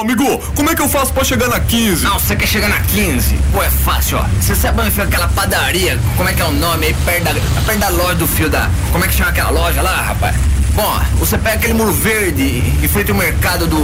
Ô amigo, como é que eu faço pra chegar na 15? Não, você quer chegar na 15? Pô, é fácil, ó. Você sabe onde fica aquela padaria? Como é que é o nome aí? Perto da, perto da loja do fio da. Como é que chama aquela loja lá, rapaz? Bom, você pega aquele muro verde e frente o mercado do.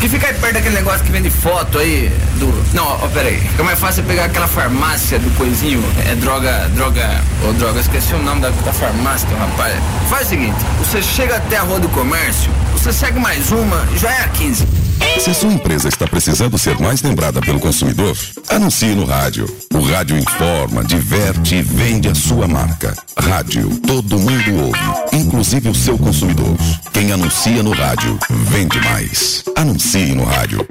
Que fica aí perto daquele negócio que vende foto aí do. Não, ó, pera aí. Fica mais fácil pegar aquela farmácia do coisinho. É droga. Droga. Ô, droga, esqueci o nome da, da farmácia, rapaz. Faz o seguinte: você chega até a rua do comércio, você segue mais uma, já é a 15. Se a sua empresa está precisando ser mais lembrada pelo consumidor, anuncie no rádio. O rádio informa, diverte e vende a sua marca. Rádio, todo mundo ouve, inclusive o seu consumidor. Quem anuncia no rádio, vende mais. Anuncie no rádio.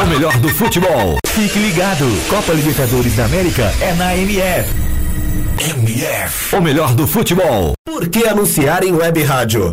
O melhor do futebol. Fique ligado. Copa Libertadores da América é na MF. MF. O melhor do futebol. Por que anunciar em web rádio?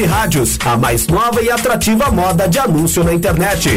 rádios, a mais nova e atrativa moda de anúncio na internet.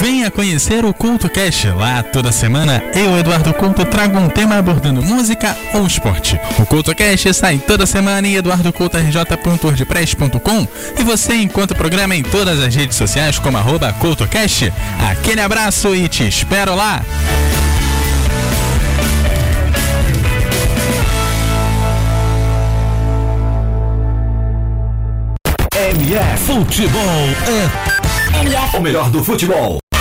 Venha conhecer o Culto Cash. Lá toda semana eu, Eduardo Couto, trago um tema abordando música ou esporte. O Culto Cash sai toda semana em eduardocoutorj.wordpress.com e você encontra o programa em todas as redes sociais como arroba CultoCast. Aquele abraço e te espero lá! MF Futebol é o melhor do futebol.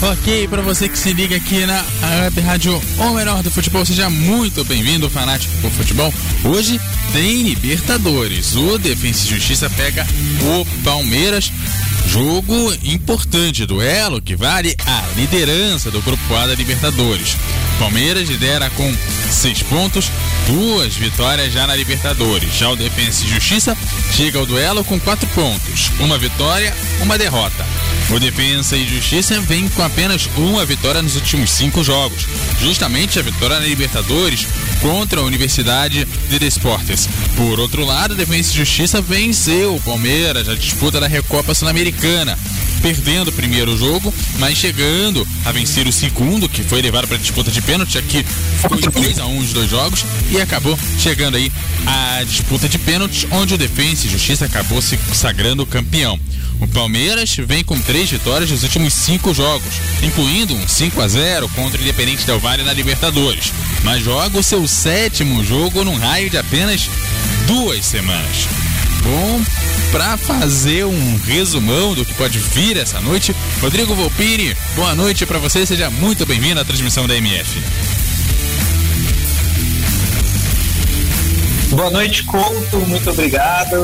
Ok, para você que se liga aqui na Web Rádio O Melhor do Futebol, seja muito bem-vindo, fanático por futebol. Hoje tem Libertadores. O Defensa e Justiça pega o Palmeiras. Jogo importante, duelo que vale a liderança do Grupo A da Libertadores. Palmeiras lidera com seis pontos, duas vitórias já na Libertadores. Já o Defensa e Justiça chega ao duelo com quatro pontos, uma vitória, uma derrota. O Defensa e Justiça vem com apenas uma vitória nos últimos cinco jogos, justamente a vitória na Libertadores contra a Universidade de Desportes. Por outro lado, Defensa e Justiça venceu o Palmeiras na disputa da Recopa Sul-Americana. Perdendo o primeiro jogo, mas chegando a vencer o segundo, que foi levado para a disputa de pênalti, aqui foi 2 a 1 um os dois jogos e acabou chegando aí a disputa de pênaltis, onde o Defensa e Justiça acabou se sagrando campeão. O Palmeiras vem com três vitórias nos últimos cinco jogos, incluindo um 5 a 0 contra o Independente Del Valle na Libertadores, mas joga o seu sétimo jogo num raio de apenas duas semanas. Bom, para fazer um resumão do que pode vir essa noite, Rodrigo Volpini, boa noite para você, seja muito bem-vindo à transmissão da MF. Boa noite, Couto. Muito obrigado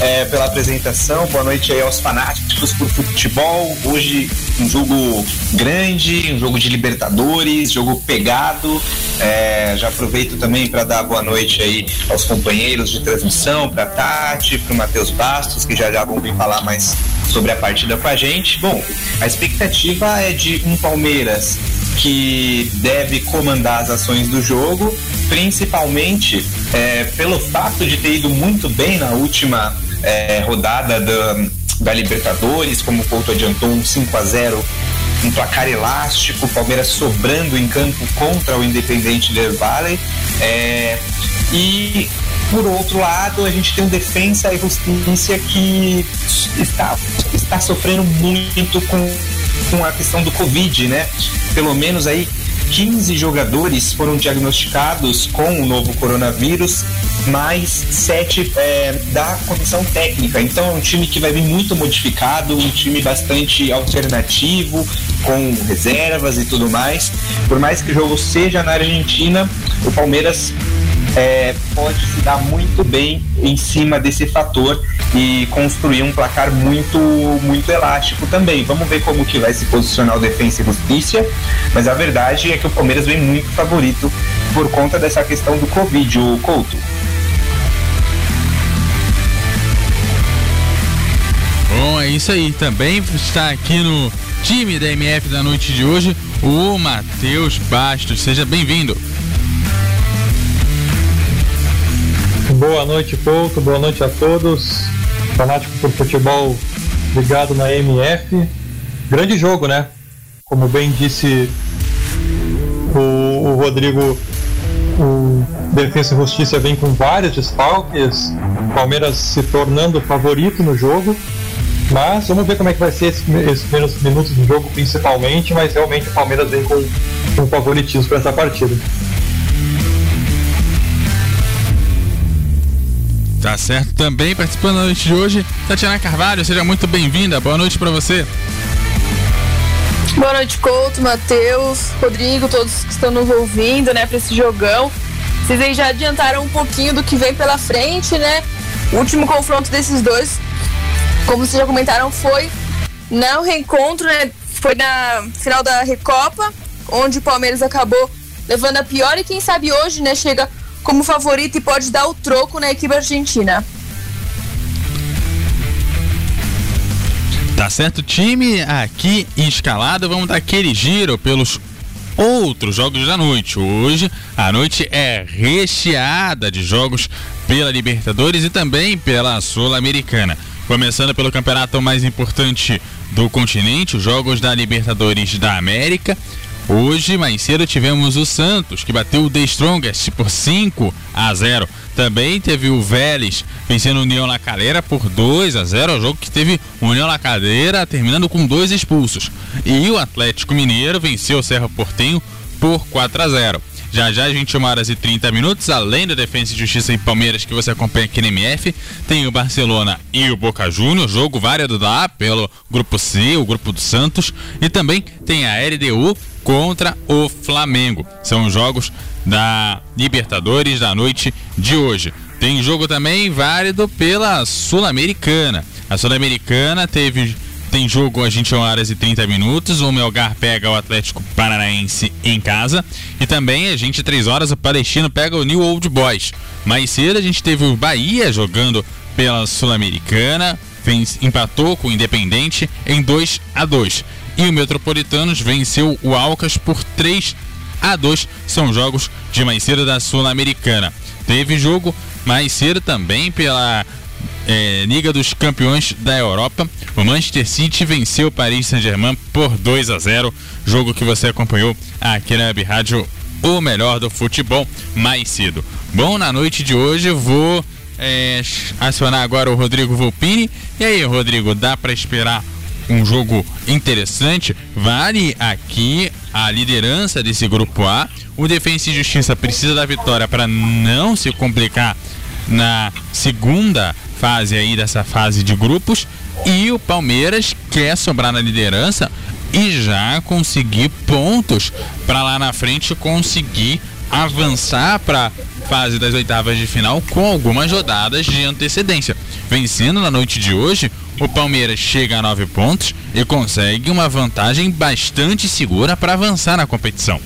é, pela apresentação. Boa noite aí aos fanáticos por futebol. Hoje um jogo grande, um jogo de Libertadores, jogo pegado. É, já aproveito também para dar boa noite aí aos companheiros de transmissão, para Tati, para o Matheus Bastos, que já já vão vir falar mais sobre a partida com a gente. Bom, a expectativa é de um Palmeiras que deve comandar as ações do jogo, principalmente é, pelo fato de ter ido muito bem na última é, rodada da, da Libertadores, como o Couto adiantou, um 5 a 0 um placar elástico, Palmeiras sobrando em campo contra o Independente Del Valle. É, e por outro lado, a gente tem o Defensa e Justiça que está, está sofrendo muito com, com a questão do Covid, né? Pelo menos aí 15 jogadores foram diagnosticados com o novo coronavírus, mais 7 é, da comissão técnica. Então é um time que vai vir muito modificado, um time bastante alternativo, com reservas e tudo mais. Por mais que o jogo seja na Argentina, o Palmeiras é, pode se dar muito bem em cima desse fator e construir um placar muito muito elástico também. Vamos ver como que vai se posicionar o Defensa e Justiça, mas a verdade é que o Palmeiras vem muito favorito por conta dessa questão do Covid, o Couto. Bom, é isso aí. Também está aqui no time da MF da noite de hoje o Matheus Bastos. Seja bem-vindo. Boa noite, Couto. Boa noite a todos. Fanático por futebol ligado na MF. Grande jogo, né? Como bem disse o, o Rodrigo, o Defesa e Justiça vem com vários desfalques. Palmeiras se tornando favorito no jogo. Mas vamos ver como é que vai ser esses, esses primeiros minutos do jogo, principalmente. Mas realmente o Palmeiras vem com, com favoritismo para essa partida. Tá certo. Também participando da noite de hoje, Tatiana Carvalho, seja muito bem-vinda. Boa noite para você. Boa noite, Couto, Matheus, Rodrigo, todos que estão nos ouvindo, né, para esse jogão. Vocês aí já adiantaram um pouquinho do que vem pela frente, né? O último confronto desses dois, como vocês já comentaram, foi no reencontro, né? Foi na final da Recopa, onde o Palmeiras acabou levando a pior e quem sabe hoje, né, chega como favorito e pode dar o troco na equipe argentina. Tá certo, time aqui escalado. Vamos dar aquele giro pelos outros jogos da noite. Hoje a noite é recheada de jogos pela Libertadores e também pela Sul-Americana. Começando pelo campeonato mais importante do continente, os jogos da Libertadores da América. Hoje, mais cedo, tivemos o Santos, que bateu o The Strongest por 5 a 0. Também teve o Vélez vencendo o União La Calera por 2 a 0. O jogo que teve o União La Calera terminando com dois expulsos. E o Atlético Mineiro venceu o Serra Portenho por 4 a 0. Já já, às 21 horas e 30 minutos, além do Defensa e Justiça e Palmeiras que você acompanha aqui no MF, tem o Barcelona e o Boca Juniors, jogo válido lá pelo Grupo C, o Grupo do Santos, e também tem a LDU contra o Flamengo. São jogos da Libertadores da noite de hoje. Tem jogo também válido pela Sul-Americana. A Sul-Americana teve tem jogo às 21 horas e 30 minutos. O Melgar pega o Atlético Paranaense em casa. E também às 23 horas o Palestino pega o New Old Boys. Mais cedo a gente teve o Bahia jogando pela Sul-Americana. Empatou com o Independente em 2 a 2 E o Metropolitanos venceu o Alcas por 3 a 2 São jogos de mais cedo da Sul-Americana. Teve jogo mais cedo também pela é, Liga dos Campeões da Europa. O Manchester City venceu o Paris Saint-Germain por 2 a 0. Jogo que você acompanhou aqui na Web Rádio, o melhor do futebol mais cedo. Bom, na noite de hoje vou é, acionar agora o Rodrigo Volpini. E aí, Rodrigo, dá para esperar um jogo interessante? Vale aqui a liderança desse grupo A. O Defensa e Justiça precisa da vitória para não se complicar na segunda fase aí dessa fase de grupos e o Palmeiras quer sobrar na liderança e já conseguir pontos para lá na frente conseguir avançar para fase das oitavas de final com algumas rodadas de antecedência. Vencendo na noite de hoje, o Palmeiras chega a nove pontos e consegue uma vantagem bastante segura para avançar na competição.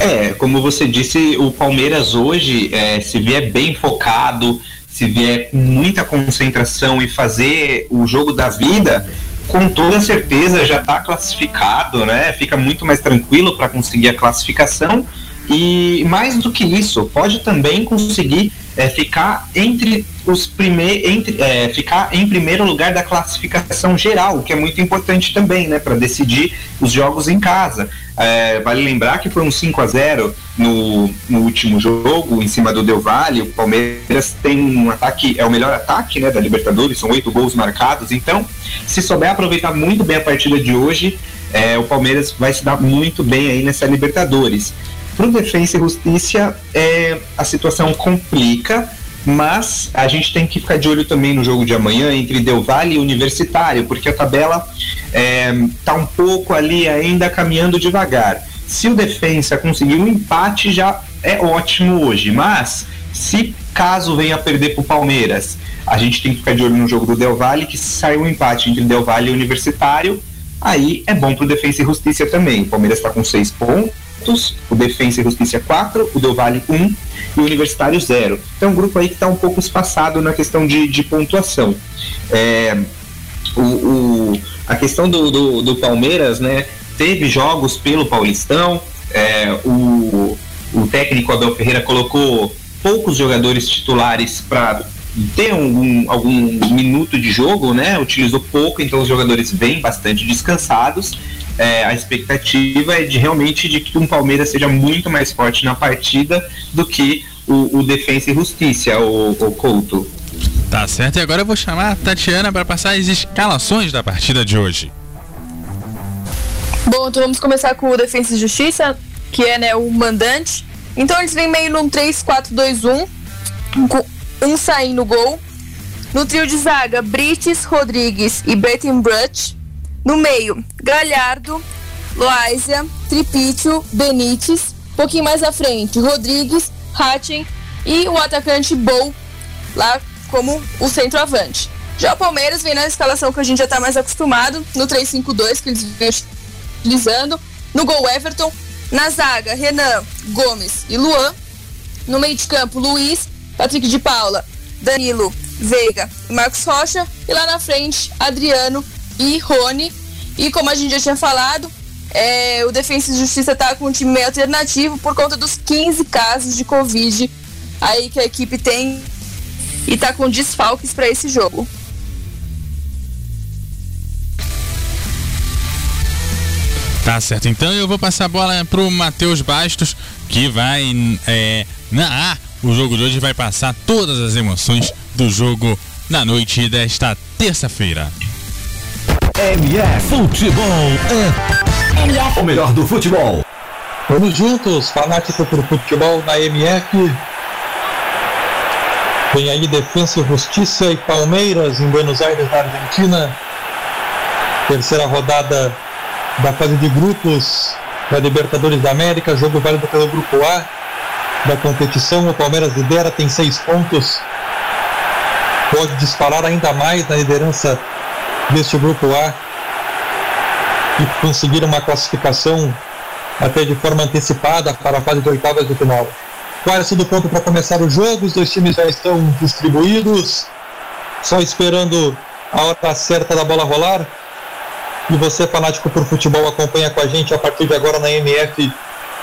É, como você disse, o Palmeiras hoje, é, se vier bem focado, se vier com muita concentração e fazer o jogo da vida, com toda certeza já está classificado, né? Fica muito mais tranquilo para conseguir a classificação e mais do que isso, pode também conseguir é, ficar entre os primeiros, entre, é, ficar em primeiro lugar da classificação geral, que é muito importante também, né, para decidir os jogos em casa. É, vale lembrar que foi um 5 a 0 no, no último jogo, em cima do Del Valle. O Palmeiras tem um ataque, é o melhor ataque né, da Libertadores, são oito gols marcados. Então, se souber aproveitar muito bem a partida de hoje, é, o Palmeiras vai se dar muito bem aí nessa Libertadores. Para o Defensa e Justiça, é, a situação complica, mas a gente tem que ficar de olho também no jogo de amanhã entre Del Valle e Universitário, porque a tabela está é, tá um pouco ali ainda caminhando devagar. Se o Defensa conseguir um empate, já é ótimo hoje, mas se caso venha a perder para o Palmeiras, a gente tem que ficar de olho no jogo do Del Valle, que saiu um empate entre Del Valle e Universitário, aí é bom para o Defensa e Justiça também. O Palmeiras está com seis pontos, o Defensa e Justiça 4, o Del Valle 1 um, e o Universitário 0. Então, um grupo aí que está um pouco espaçado na questão de, de pontuação. É, o, o, a questão do, do, do, Palmeiras, né? Teve jogos pelo Paulistão, é, o, o técnico Abel Ferreira colocou poucos jogadores titulares para ter algum, algum minuto de jogo, né? Utilizou pouco, então os jogadores vêm bastante descansados. É, a expectativa é de realmente de que um Palmeiras seja muito mais forte na partida do que o, o Defensa e Justiça, o, o Couto. Tá certo, e agora eu vou chamar a Tatiana para passar as escalações da partida de hoje. Bom, então vamos começar com o Defensa e Justiça, que é né, o mandante. Então eles vêm meio num 3-4-2-1, com um saindo no gol. No trio de zaga, Brites, Rodrigues e Bettenbrut. No meio, Galhardo, Loáisia, Tripítio, Benítez. Um pouquinho mais à frente, Rodrigues, Hatchen e o atacante Bol, lá como o centroavante. Já o Palmeiras vem na escalação que a gente já está mais acostumado, no 3-5-2 que eles vêm utilizando. No gol, Everton. Na zaga, Renan, Gomes e Luan. No meio de campo, Luiz, Patrick de Paula, Danilo, Veiga e Marcos Rocha. E lá na frente, Adriano e Rony. E como a gente já tinha falado, é, o Defensa e Justiça está com um time meio alternativo por conta dos 15 casos de Covid aí que a equipe tem e está com desfalques para esse jogo. Tá certo, então eu vou passar a bola pro Matheus Bastos, que vai é, narrar o jogo de hoje vai passar todas as emoções do jogo na noite desta terça-feira. MF Futebol é MF, o melhor do futebol. Vamos juntos, fanático por futebol na MF. Vem aí Defensa e Justiça e Palmeiras em Buenos Aires, na Argentina. Terceira rodada da fase de grupos da Libertadores da América, jogo válido pelo grupo A da competição. O Palmeiras lidera, tem seis pontos. Pode disparar ainda mais na liderança deste grupo A e conseguir uma classificação até de forma antecipada para a fase de oitavas de final. Quase do ponto para começar o jogo, os dois times já estão distribuídos, só esperando a hora certa da bola rolar. E você, fanático por futebol, acompanha com a gente a partir de agora na MF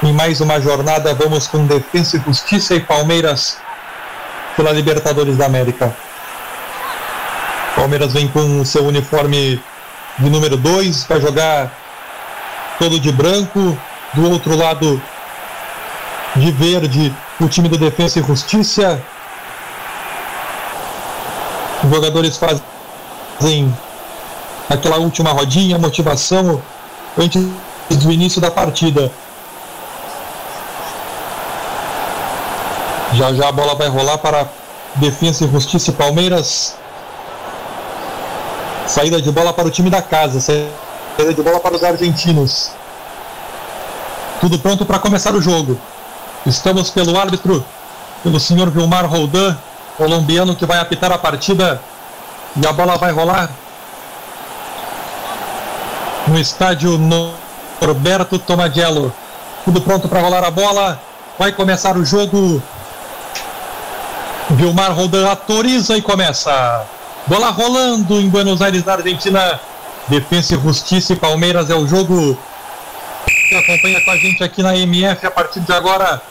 em mais uma jornada. Vamos com Defensa e Justiça e Palmeiras pela Libertadores da América. Palmeiras vem com seu uniforme de número 2, vai jogar todo de branco. Do outro lado, de verde, o time do Defensa e Justiça. Os jogadores fazem aquela última rodinha, motivação antes do início da partida. Já já a bola vai rolar para Defensa e Justiça e Palmeiras. Saída de bola para o time da casa. Saída de bola para os argentinos. Tudo pronto para começar o jogo. Estamos pelo árbitro, pelo senhor Vilmar Roldan, colombiano que vai apitar a partida. E a bola vai rolar no estádio Norberto Tomagello. Tudo pronto para rolar a bola. Vai começar o jogo. Vilmar Roldan autoriza e começa. Bola rolando em Buenos Aires, na Argentina. Defensa e Justiça e Palmeiras é o jogo que acompanha com a gente aqui na MF a partir de agora.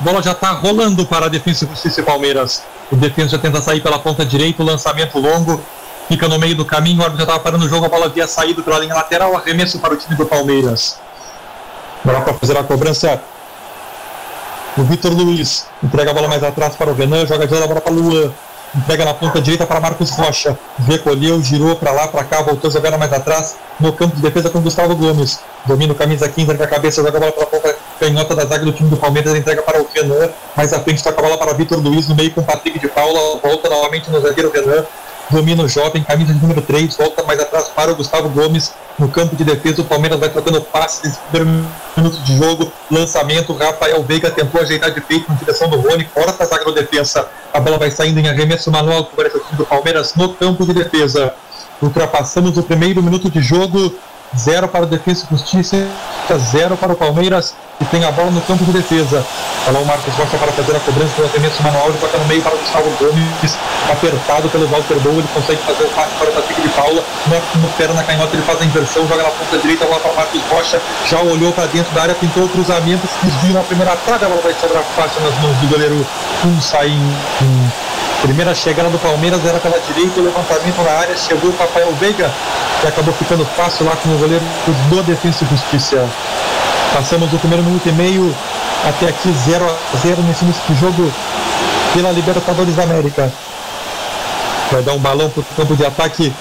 Bola já está rolando para a Defensa e Justiça e Palmeiras. O Defensa já tenta sair pela ponta direita, o lançamento longo. Fica no meio do caminho, o árbitro já estava parando o jogo, a bola havia saído pela linha lateral, arremesso para o time do Palmeiras. Bola para fazer a cobrança. O Vitor Luiz entrega a bola mais atrás para o Renan, joga de bola para o Luan. Entrega na ponta direita para Marcos Rocha. Recolheu, girou para lá, para cá, voltou jogando mais atrás. No campo de defesa com Gustavo Gomes. Domina o camisa 15, entrega a cabeça, joga a bola para a ponta canhota da zaga do time do Palmeiras. Entrega para o Renan. Mais à frente toca a bola para Vitor Luiz no meio com Patrick de Paula. Volta novamente no zagueiro Renan domina o jovem, camisa de número 3, volta mais atrás para o Gustavo Gomes no campo de defesa. O Palmeiras vai trocando passes nesse primeiro minuto de jogo. Lançamento, Rafael Veiga tentou ajeitar de peito na direção do Rony, corta a zaga do defesa. A bola vai saindo em arremesso manual para o time do Palmeiras no campo de defesa. Ultrapassamos o primeiro minuto de jogo. Zero para o Defesa e Justiça, zero para o Palmeiras, que tem a bola no campo de defesa. Olha o Marcos Rocha para fazer a cobrança do arremesso manual, ele toca no meio para o Gustavo Gomes, apertado pelo Walter Bow, ele consegue fazer o passe para o Patrick de Paula, no, no perna na canhota ele faz a inversão, joga na ponta direita, bola para o Marcos Rocha, já olhou para dentro da área, pintou o cruzamento, desvio na primeira trave, a bola vai sobrar fácil nas mãos do goleiro um sai Primeira chegada do Palmeiras era pela direita, o levantamento na área, chegou o Rafael Veiga, que acabou ficando fácil lá com o goleiro do Defensa e Justiça. Passamos o primeiro minuto e meio até aqui 0 a 0 nesse início jogo pela Libertadores da América. Vai dar um balão para o campo de ataque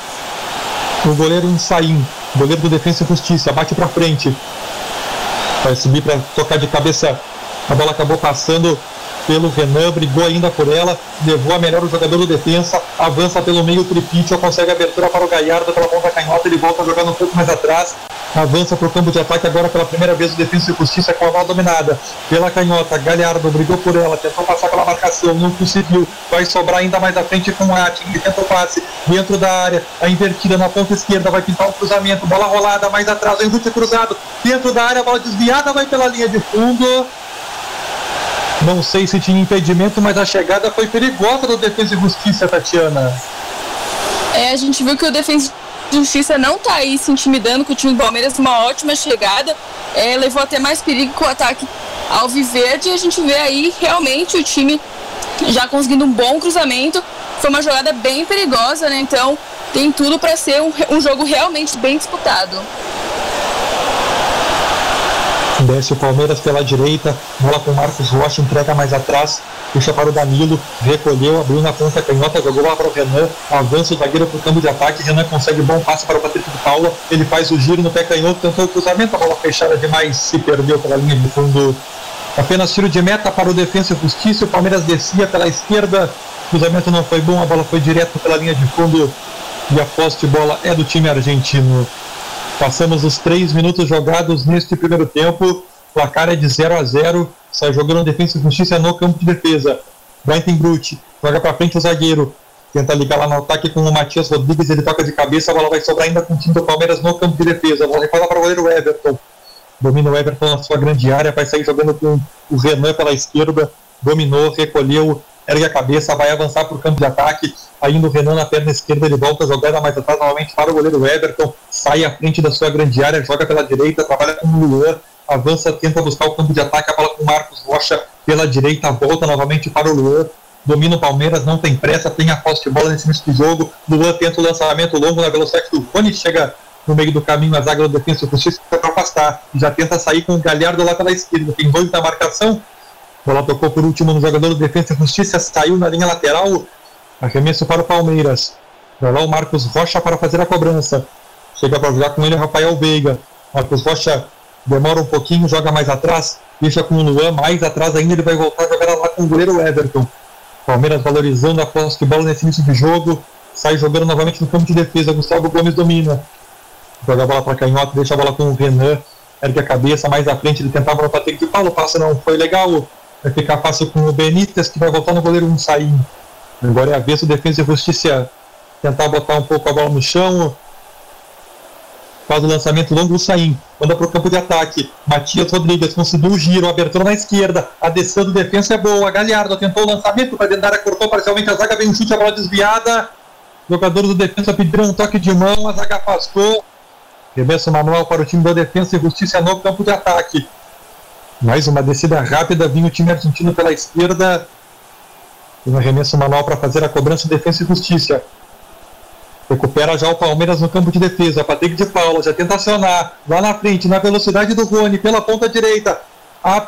o goleiro Insaim, goleiro do Defensa e Justiça, bate para frente. Vai subir para tocar de cabeça. A bola acabou passando pelo Renan, brigou ainda por ela, levou a melhor o jogador do defensa, avança pelo meio, Tripitio consegue abertura para o Galhardo pela ponta canhota, ele volta jogando um pouco mais atrás, avança para o campo de ataque agora pela primeira vez o Defensa e Justiça com a bola dominada pela canhota, Galhardo brigou por ela, tentou passar pela marcação, não conseguiu, vai sobrar ainda mais à frente com o Atin, ele tenta o passe dentro da área, a invertida na ponta esquerda, vai pintar o cruzamento, bola rolada mais atrás, o Henrique cruzado, dentro da área, bola desviada, vai pela linha de fundo, não sei se tinha impedimento, mas a chegada foi perigosa do Defesa e Justiça, Tatiana. É, a gente viu que o Defesa e Justiça não tá aí se intimidando com o time do Palmeiras, uma ótima chegada, é, levou até mais perigo com o ataque ao Viverde e a gente vê aí realmente o time já conseguindo um bom cruzamento. Foi uma jogada bem perigosa, né? Então tem tudo para ser um, um jogo realmente bem disputado. Desce o Palmeiras pela direita, bola com o Marcos Rocha, entrega mais atrás, puxa para o Danilo, recolheu, abriu na ponta canhota, jogou lá para o Renan, avança o zagueiro para o campo de ataque, Renan consegue bom passe para o Patrick de Paula, ele faz o giro no pé canhoto, tentou o cruzamento, a bola fechada demais, se perdeu pela linha de fundo. Apenas tiro de meta para o Defensa e Justiça, o Palmeiras descia pela esquerda, o cruzamento não foi bom, a bola foi direto pela linha de fundo e a posse de bola é do time argentino. Passamos os três minutos jogados neste primeiro tempo. Placar é de 0 a 0 Sai jogando defesa e justiça no campo de defesa. Brighton Brute joga para frente o zagueiro. Tenta ligar lá no ataque com o Matias Rodrigues. Ele toca de cabeça. A bola vai sobrar ainda com o time do Palmeiras no campo de defesa. Bola recuada para o goleiro Everton. Domina o Everton na sua grande área. Vai sair jogando com o Renan pela esquerda. Dominou, recolheu, ergue a cabeça, vai avançar para o campo de ataque Ainda o Renan na perna esquerda, ele volta a jogada mais atrás novamente para o goleiro Everton, sai à frente da sua grande área, joga pela direita, trabalha com o Luan, avança, tenta buscar o campo de ataque, a bola com o Marcos Rocha pela direita, volta novamente para o Luan, domina o Palmeiras, não tem pressa, tem a posse de bola nesse início do jogo. Luan tenta o lançamento longo na velocidade do Rony, chega no meio do caminho, a zaga do defesa e justiça para afastar. Já tenta sair com o Galhardo lá pela esquerda. Tem dois na marcação. Bola tocou por último no jogador do defesa e justiça, saiu na linha lateral. Arremesso para o Palmeiras. Vai lá o Marcos Rocha para fazer a cobrança. Chega para jogar com ele o Rafael Veiga. Marcos Rocha demora um pouquinho, joga mais atrás, deixa com o Luan, mais atrás ainda ele vai voltar a jogar lá com o goleiro Everton. Palmeiras valorizando a posse de bola nesse início de jogo, sai jogando novamente no campo de defesa, Gustavo Gomes domina. Joga a bola para canhota, deixa a bola com o Renan, ergue a cabeça, mais à frente ele tentava no Patrick de Paulo, passa não foi legal, vai ficar fácil com o Benítez, que vai voltar no goleiro um sair. Agora é a vez do Defesa e Justiça tentar botar um pouco a bola no chão, faz o lançamento longo do Saim, manda para o campo de ataque. Matias Rodrigues conseguiu o giro, abertura na esquerda. A descida do defesa é boa. Galhardo tentou o lançamento para dentro da área, cortou parcialmente a zaga, vem um chute, a bola desviada. Jogadores do defesa pediram um toque de mão, a zaga afastou. Remesso manual para o time da defesa e justiça no campo de ataque. Mais uma descida rápida, vinha o time argentino pela esquerda. E um arremesso manual para fazer a cobrança de defesa e justiça. Recupera já o Palmeiras no campo de defesa. Patrick de Paula já tenta acionar. Lá na frente, na velocidade do Rony, pela ponta direita. A,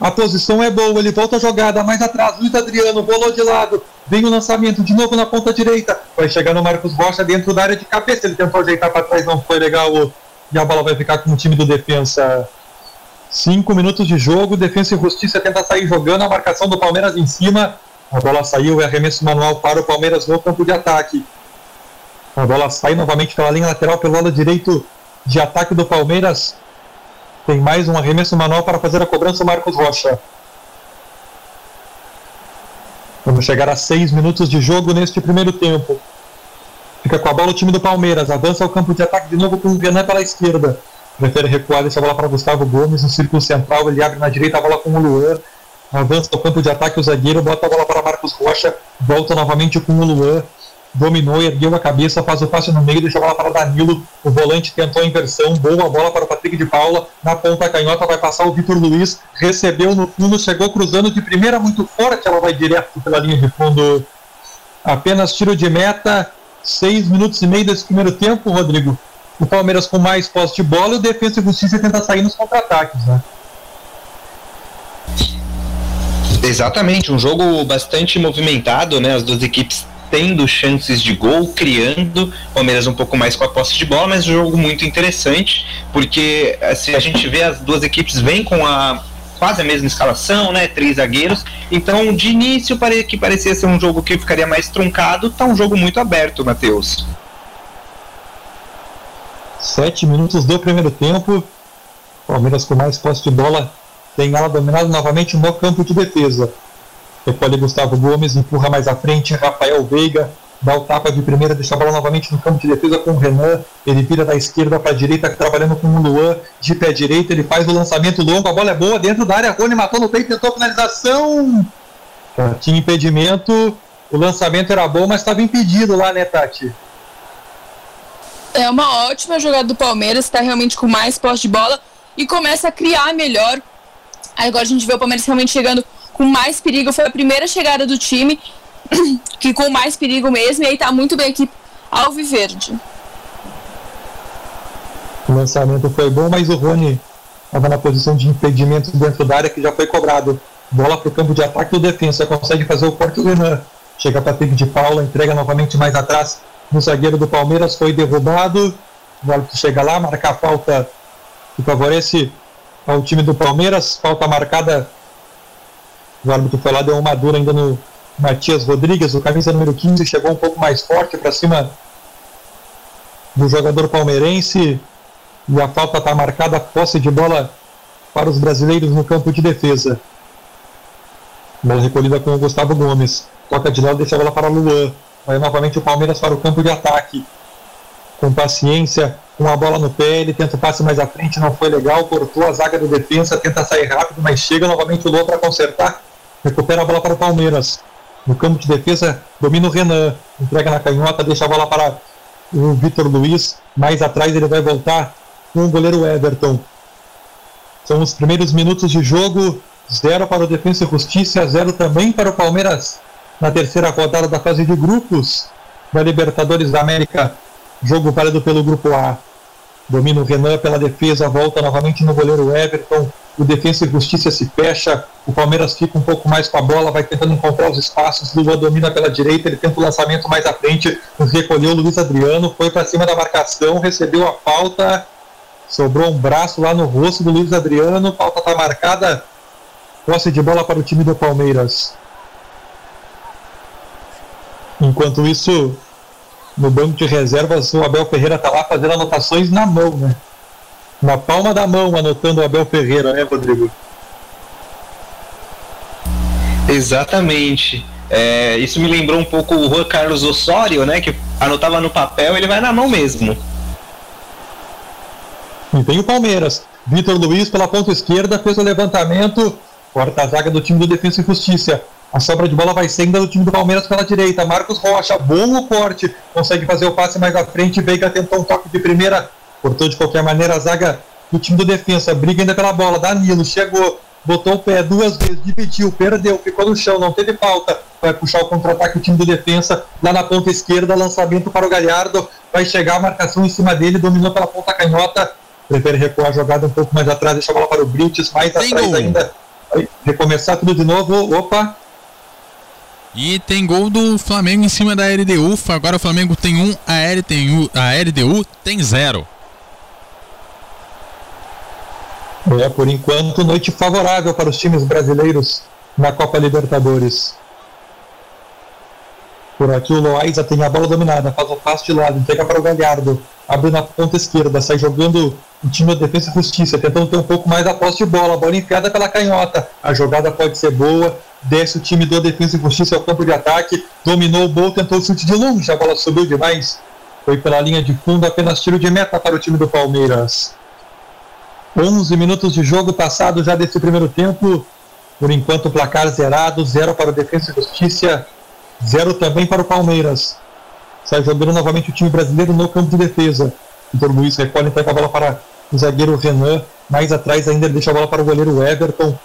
a posição é boa. Ele volta a jogada mais atrás. Luiz Adriano rolou de lado. Vem o lançamento de novo na ponta direita. Vai chegar no Marcos Rocha dentro da área de cabeça. Ele tentou ajeitar para trás, não foi legal. E a bola vai ficar com o time do defensa. Cinco minutos de jogo. Defesa e Justiça tenta sair jogando. A marcação do Palmeiras em cima. A bola saiu. É arremesso manual para o Palmeiras no campo de ataque. A bola sai novamente pela linha lateral, pelo lado direito de ataque do Palmeiras. Tem mais um arremesso manual para fazer a cobrança, Marcos Rocha. Vamos chegar a seis minutos de jogo neste primeiro tempo. Fica com a bola o time do Palmeiras. Avança ao campo de ataque de novo com o Renan pela esquerda. Prefere recuar, deixa a bola para Gustavo Gomes no círculo central. Ele abre na direita a bola com o Luan. Avança ao campo de ataque o zagueiro, bota a bola para Marcos Rocha. Volta novamente com o Luan dominou, ergueu a cabeça, faz o passe no meio, deixou a bola para Danilo. O volante tentou a inversão, boa bola para o Patrick de Paula. Na ponta canhota vai passar o Vitor Luiz, recebeu no fundo, chegou cruzando de primeira muito forte, ela vai direto pela linha de fundo. Apenas tiro de meta, seis minutos e meio desse primeiro tempo, Rodrigo. O Palmeiras com mais posse de bola e o Defesa e Justiça tenta sair nos contra-ataques, né? Exatamente, um jogo bastante movimentado, né? As duas equipes tendo chances de gol, criando, Palmeiras um pouco mais com a posse de bola, mas um jogo muito interessante, porque se a gente vê as duas equipes vêm com a quase a mesma escalação, né? Três zagueiros. Então, de início, que parecia ser um jogo que ficaria mais truncado, tá um jogo muito aberto, Matheus. Sete minutos do primeiro tempo. Palmeiras com mais posse de bola. Tem ela dominada novamente no campo de defesa. Recolhe Gustavo Gomes, empurra mais à frente, Rafael Veiga, dá o tapa de primeira, deixa a bola novamente no campo de defesa com o Renan, ele vira da esquerda para a direita, trabalhando com o Luan, de pé direito, ele faz o lançamento longo, a bola é boa, dentro da área, Rony matou no peito, tentou finalização, tinha impedimento, o lançamento era bom, mas estava impedido lá, né, Tati? É uma ótima jogada do Palmeiras, está realmente com mais posse de bola e começa a criar melhor. Agora a gente vê o Palmeiras realmente chegando com mais perigo. Foi a primeira chegada do time, que com mais perigo mesmo, e aí tá muito bem a equipe Alviverde. O lançamento foi bom, mas o Rony estava na posição de impedimento dentro da área que já foi cobrado. Bola para o campo de ataque do defesa, consegue fazer o corte do Renan. Chega para Patrick de Paula, entrega novamente mais atrás no zagueiro do Palmeiras, foi derrubado. O que chega lá, marca a falta que favorece ao time do Palmeiras. Falta marcada o árbitro foi lá, deu uma dura ainda no Matias Rodrigues, o camisa número 15, chegou um pouco mais forte para cima do jogador palmeirense. E a falta está marcada, posse de bola para os brasileiros no campo de defesa. Bola recolhida com o Gustavo Gomes. Toca de lado, deixa a bola para Luan. Vai novamente o Palmeiras para o campo de ataque. Com paciência, com a bola no pé, ele tenta o passe mais à frente, não foi legal, cortou a zaga do defesa, tenta sair rápido, mas chega novamente o Luan para consertar recupera a bola para o Palmeiras. No campo de defesa, domina o Renan, entrega na canhota, deixa a bola para o Vitor Luiz. Mais atrás ele vai voltar com o goleiro Everton. São os primeiros minutos de jogo. Zero para o Defensa e Justiça, zero também para o Palmeiras na terceira rodada da fase de grupos da Libertadores da América. Jogo válido pelo grupo A. Domina o Renan pela defesa, volta novamente no goleiro Everton. O Defensa e Justiça se fecha. O Palmeiras fica um pouco mais com a bola, vai tentando encontrar os espaços. Lula domina pela direita, ele tenta o lançamento mais à frente. Recolheu o Luiz Adriano, foi para cima da marcação, recebeu a falta. Sobrou um braço lá no rosto do Luiz Adriano. Falta está marcada. Posse de bola para o time do Palmeiras. Enquanto isso, no banco de reservas, o Abel Ferreira está lá fazendo anotações na mão, né? Na palma da mão, anotando o Abel Ferreira, né, Rodrigo? Exatamente. É, isso me lembrou um pouco o Juan Carlos Osório, né? Que anotava no papel, ele vai na mão mesmo. E tem o Palmeiras. Vitor Luiz pela ponta esquerda fez o levantamento. Corta a zaga do time do Defesa e Justiça. A sobra de bola vai ser ainda do time do Palmeiras pela direita. Marcos Rocha, bom o corte. Consegue fazer o passe mais à frente. Veiga tentou um toque de primeira. Cortou de qualquer maneira a zaga do time do defesa. Briga ainda pela bola. Danilo chegou. Botou o pé duas vezes, dividiu, perdeu, ficou no chão, não teve falta. Vai puxar o contra-ataque o time do defesa lá na ponta esquerda. Lançamento para o Galhardo. Vai chegar a marcação em cima dele. Dominou pela ponta canhota. Prefere recuar a jogada um pouco mais atrás. Deixa a bola para o Brites. Mais Tem atrás ainda. Vai recomeçar tudo de novo. Opa, e tem gol do Flamengo em cima da LDU. Agora o Flamengo tem um, a, L tem um, a LDU tem zero. É, por enquanto, noite favorável para os times brasileiros na Copa Libertadores. Por aqui o Loaiza tem a bola dominada, faz o passo de lado, entrega para o Galhardo, abre na ponta esquerda, sai jogando o time da Defesa e Justiça, tentando ter um pouco mais a posse de bola, bola enfiada pela canhota. A jogada pode ser boa, desce o time do Defesa e Justiça ao campo de ataque, dominou o gol, tentou o chute de longe, a bola subiu demais, foi pela linha de fundo, apenas tiro de meta para o time do Palmeiras. 11 minutos de jogo passado já desse primeiro tempo, por enquanto placar zerado, zero para o Defesa e Justiça, zero também para o Palmeiras. Sai jogando novamente o time brasileiro no campo de defesa. Vitor Luiz recolhe, entrega a bola para o zagueiro Renan, mais atrás ainda deixa a bola para o goleiro Everton,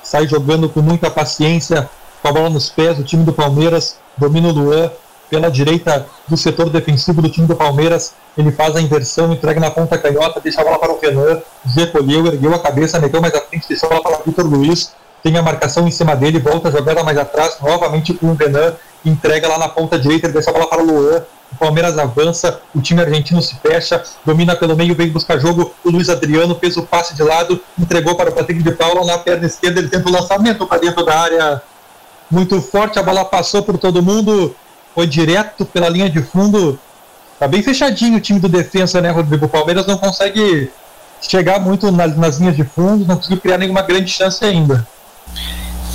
sai jogando com muita paciência, com a bola nos pés, o time do Palmeiras, domina o Luan, pela direita do setor defensivo do time do Palmeiras, ele faz a inversão, entrega na ponta canhota, deixa a bola para o Renan, recolheu, ergueu a cabeça, meteu mais à frente, deixou a bola para o Vitor Luiz, tem a marcação em cima dele, volta a jogada mais atrás, novamente com o Renan, entrega lá na ponta direita, ele deixa a bola para o Luan, o Palmeiras avança, o time argentino se fecha, domina pelo meio, vem buscar jogo. O Luiz Adriano fez o passe de lado, entregou para o Patrick de Paula na perna esquerda. Ele tenta o lançamento para dentro da área muito forte. A bola passou por todo mundo, foi direto pela linha de fundo. Tá bem fechadinho o time do defensa, né, Rodrigo? O Palmeiras não consegue chegar muito nas, nas linhas de fundo, não conseguiu criar nenhuma grande chance ainda.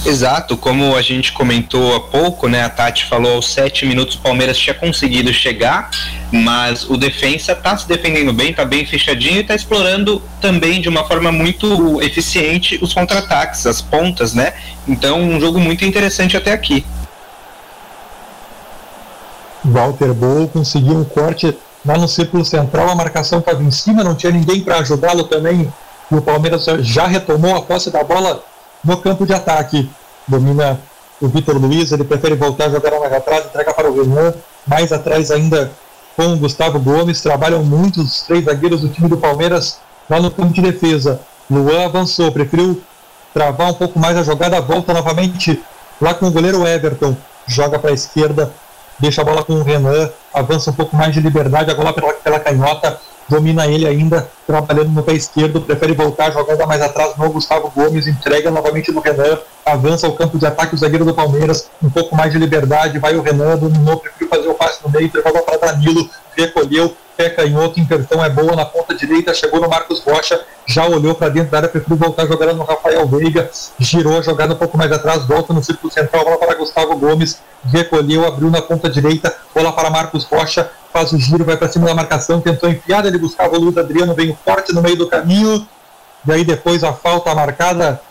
Exato, como a gente comentou há pouco, né? A Tati falou aos sete minutos o Palmeiras tinha conseguido chegar, mas o defensa tá se defendendo bem, tá bem fechadinho e tá explorando também de uma forma muito eficiente os contra-ataques, as pontas, né? Então, um jogo muito interessante até aqui. Walter Bow conseguiu um corte lá no círculo central, a marcação estava em cima, não tinha ninguém para ajudá-lo também. E o Palmeiras já retomou a posse da bola no campo de ataque. Domina o Vitor Luiz, ele prefere voltar a jogar mais atrás, entrega para o Renan, mais atrás ainda com o Gustavo Gomes. Trabalham muito os três zagueiros do time do Palmeiras lá no campo de defesa. Luan avançou, preferiu travar um pouco mais a jogada, volta novamente lá com o goleiro Everton, joga para a esquerda, deixa a bola com o Renan, avança um pouco mais de liberdade, agora pela, pela canhota, domina ele ainda, trabalhando no pé esquerdo, prefere voltar, jogada mais atrás no Gustavo Gomes, entrega novamente no Renan, avança ao campo de ataque o zagueiro do Palmeiras, um pouco mais de liberdade, vai o Renan, dominou, preferiu fazer o no meio, entregou para Danilo, recolheu, pé canhoto, inversão é boa na ponta direita, chegou no Marcos Rocha, já olhou para dentro da área, preferiu voltar jogando no Rafael Veiga, girou jogada um pouco mais atrás, volta no círculo central, bola para Gustavo Gomes, recolheu, abriu na ponta direita, bola para Marcos Rocha, faz o giro, vai para cima da marcação, tentou enfiar, ele buscava o Luiz Adriano, veio forte no meio do caminho, e aí depois a falta marcada,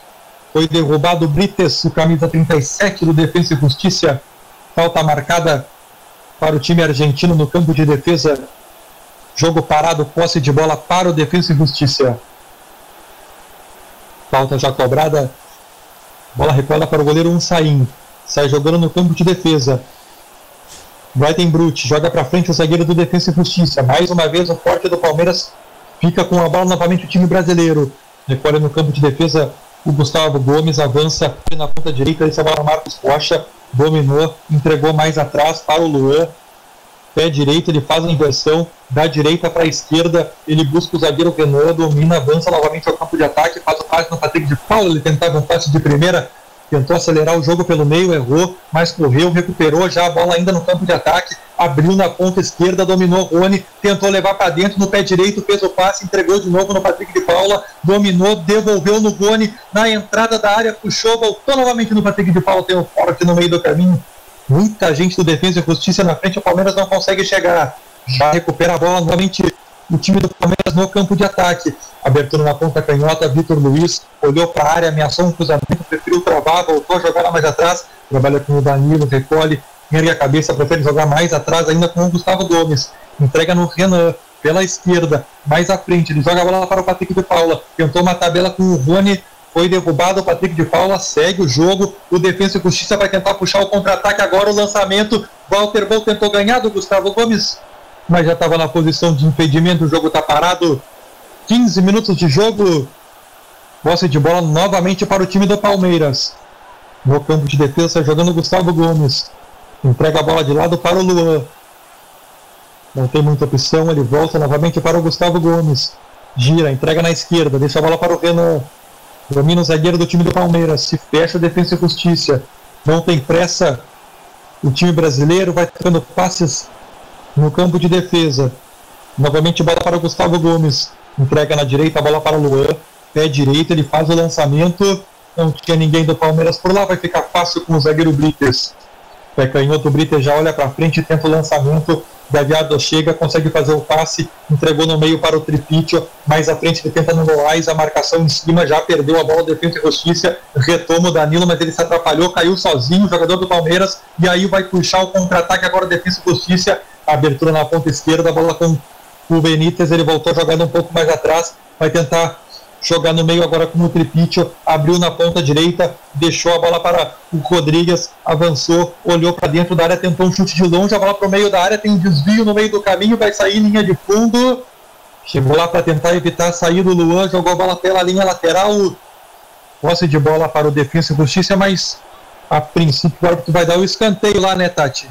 foi derrubado o Brites, o camisa 37 do Defensa e Justiça, falta marcada para o time argentino no campo de defesa, jogo parado, posse de bola para o Defensa e Justiça. Falta já cobrada, bola recuada para o goleiro Unsain. sai jogando no campo de defesa. Brut joga para frente o zagueiro do Defensa e Justiça. Mais uma vez o forte do Palmeiras fica com a bola novamente o time brasileiro. Recolhe no campo de defesa o Gustavo Gomes, avança na ponta direita, esse é o Marcos Rocha, dominou, entregou mais atrás para o Luan. Pé direito, ele faz a inversão, da direita para a esquerda, ele busca o zagueiro Renan, domina, avança novamente ao campo de ataque, faz o passe no Patrick de Paulo, ele tentava um passe de primeira, tentou acelerar o jogo pelo meio, errou, mas correu, recuperou já a bola ainda no campo de ataque, abriu na ponta esquerda, dominou Rony, tentou levar para dentro no pé direito, fez o passe, entregou de novo no Patrick de Paula, dominou, devolveu no Rony, na entrada da área, puxou, voltou novamente no Patrick de Paula, tem o forte no meio do caminho. Muita gente do Defesa e Justiça na frente, o Palmeiras não consegue chegar. Já recupera a bola novamente o time do Palmeiras no campo de ataque. Abertura na ponta canhota, Vitor Luiz olhou para a área, ameaçou um cruzamento, preferiu travar, voltou a jogar lá mais atrás. Trabalha com o Danilo, recolhe, ergue a cabeça, prefere jogar mais atrás ainda com o Gustavo Gomes. Entrega no Renan, pela esquerda, mais à frente. Ele joga a bola para o Patrick de Paula. Tentou uma tabela com o Rony, foi derrubado. O Patrick de Paula segue o jogo. O Defesa e Justiça vai tentar puxar o contra-ataque. Agora o lançamento. Walter Bol tentou ganhar do Gustavo Gomes mas já estava na posição de impedimento, o jogo está parado. 15 minutos de jogo. Posse de bola novamente para o time do Palmeiras. No campo de defesa, jogando Gustavo Gomes. Entrega a bola de lado para o Luan. Não tem muita opção, ele volta novamente para o Gustavo Gomes. Gira, entrega na esquerda, deixa a bola para o Renan. Domina o zagueiro do time do Palmeiras. Se fecha Defesa e Justiça. Não tem pressa. O time brasileiro vai tendo passes no campo de defesa. Novamente bola para o Gustavo Gomes. Entrega na direita, bola para o Luan. Pé direito, ele faz o lançamento. Não tinha ninguém do Palmeiras por lá, vai ficar fácil com o zagueiro Brites. Pé canhoto, Brites já olha para frente, tenta o lançamento. Gaviado chega, consegue fazer o passe, entregou no meio para o Tripítio, mais à frente ele tenta no Moraes, a marcação em cima, já perdeu a bola, defesa e justiça, retoma o Danilo, mas ele se atrapalhou, caiu sozinho, o jogador do Palmeiras, e aí vai puxar o contra-ataque agora, defesa e justiça, abertura na ponta esquerda, a bola com o Benítez, ele voltou jogando um pouco mais atrás, vai tentar jogar no meio agora com o Tripitio, abriu na ponta direita, deixou a bola para o Rodrigues, avançou, olhou para dentro da área, tentou um chute de longe, a bola para o meio da área, tem desvio no meio do caminho, vai sair linha de fundo, chegou lá para tentar evitar a saída do Luan, jogou a bola pela linha lateral, posse de bola para o Defensa e Justiça, mas a princípio o árbitro vai dar o escanteio lá, né, Tati?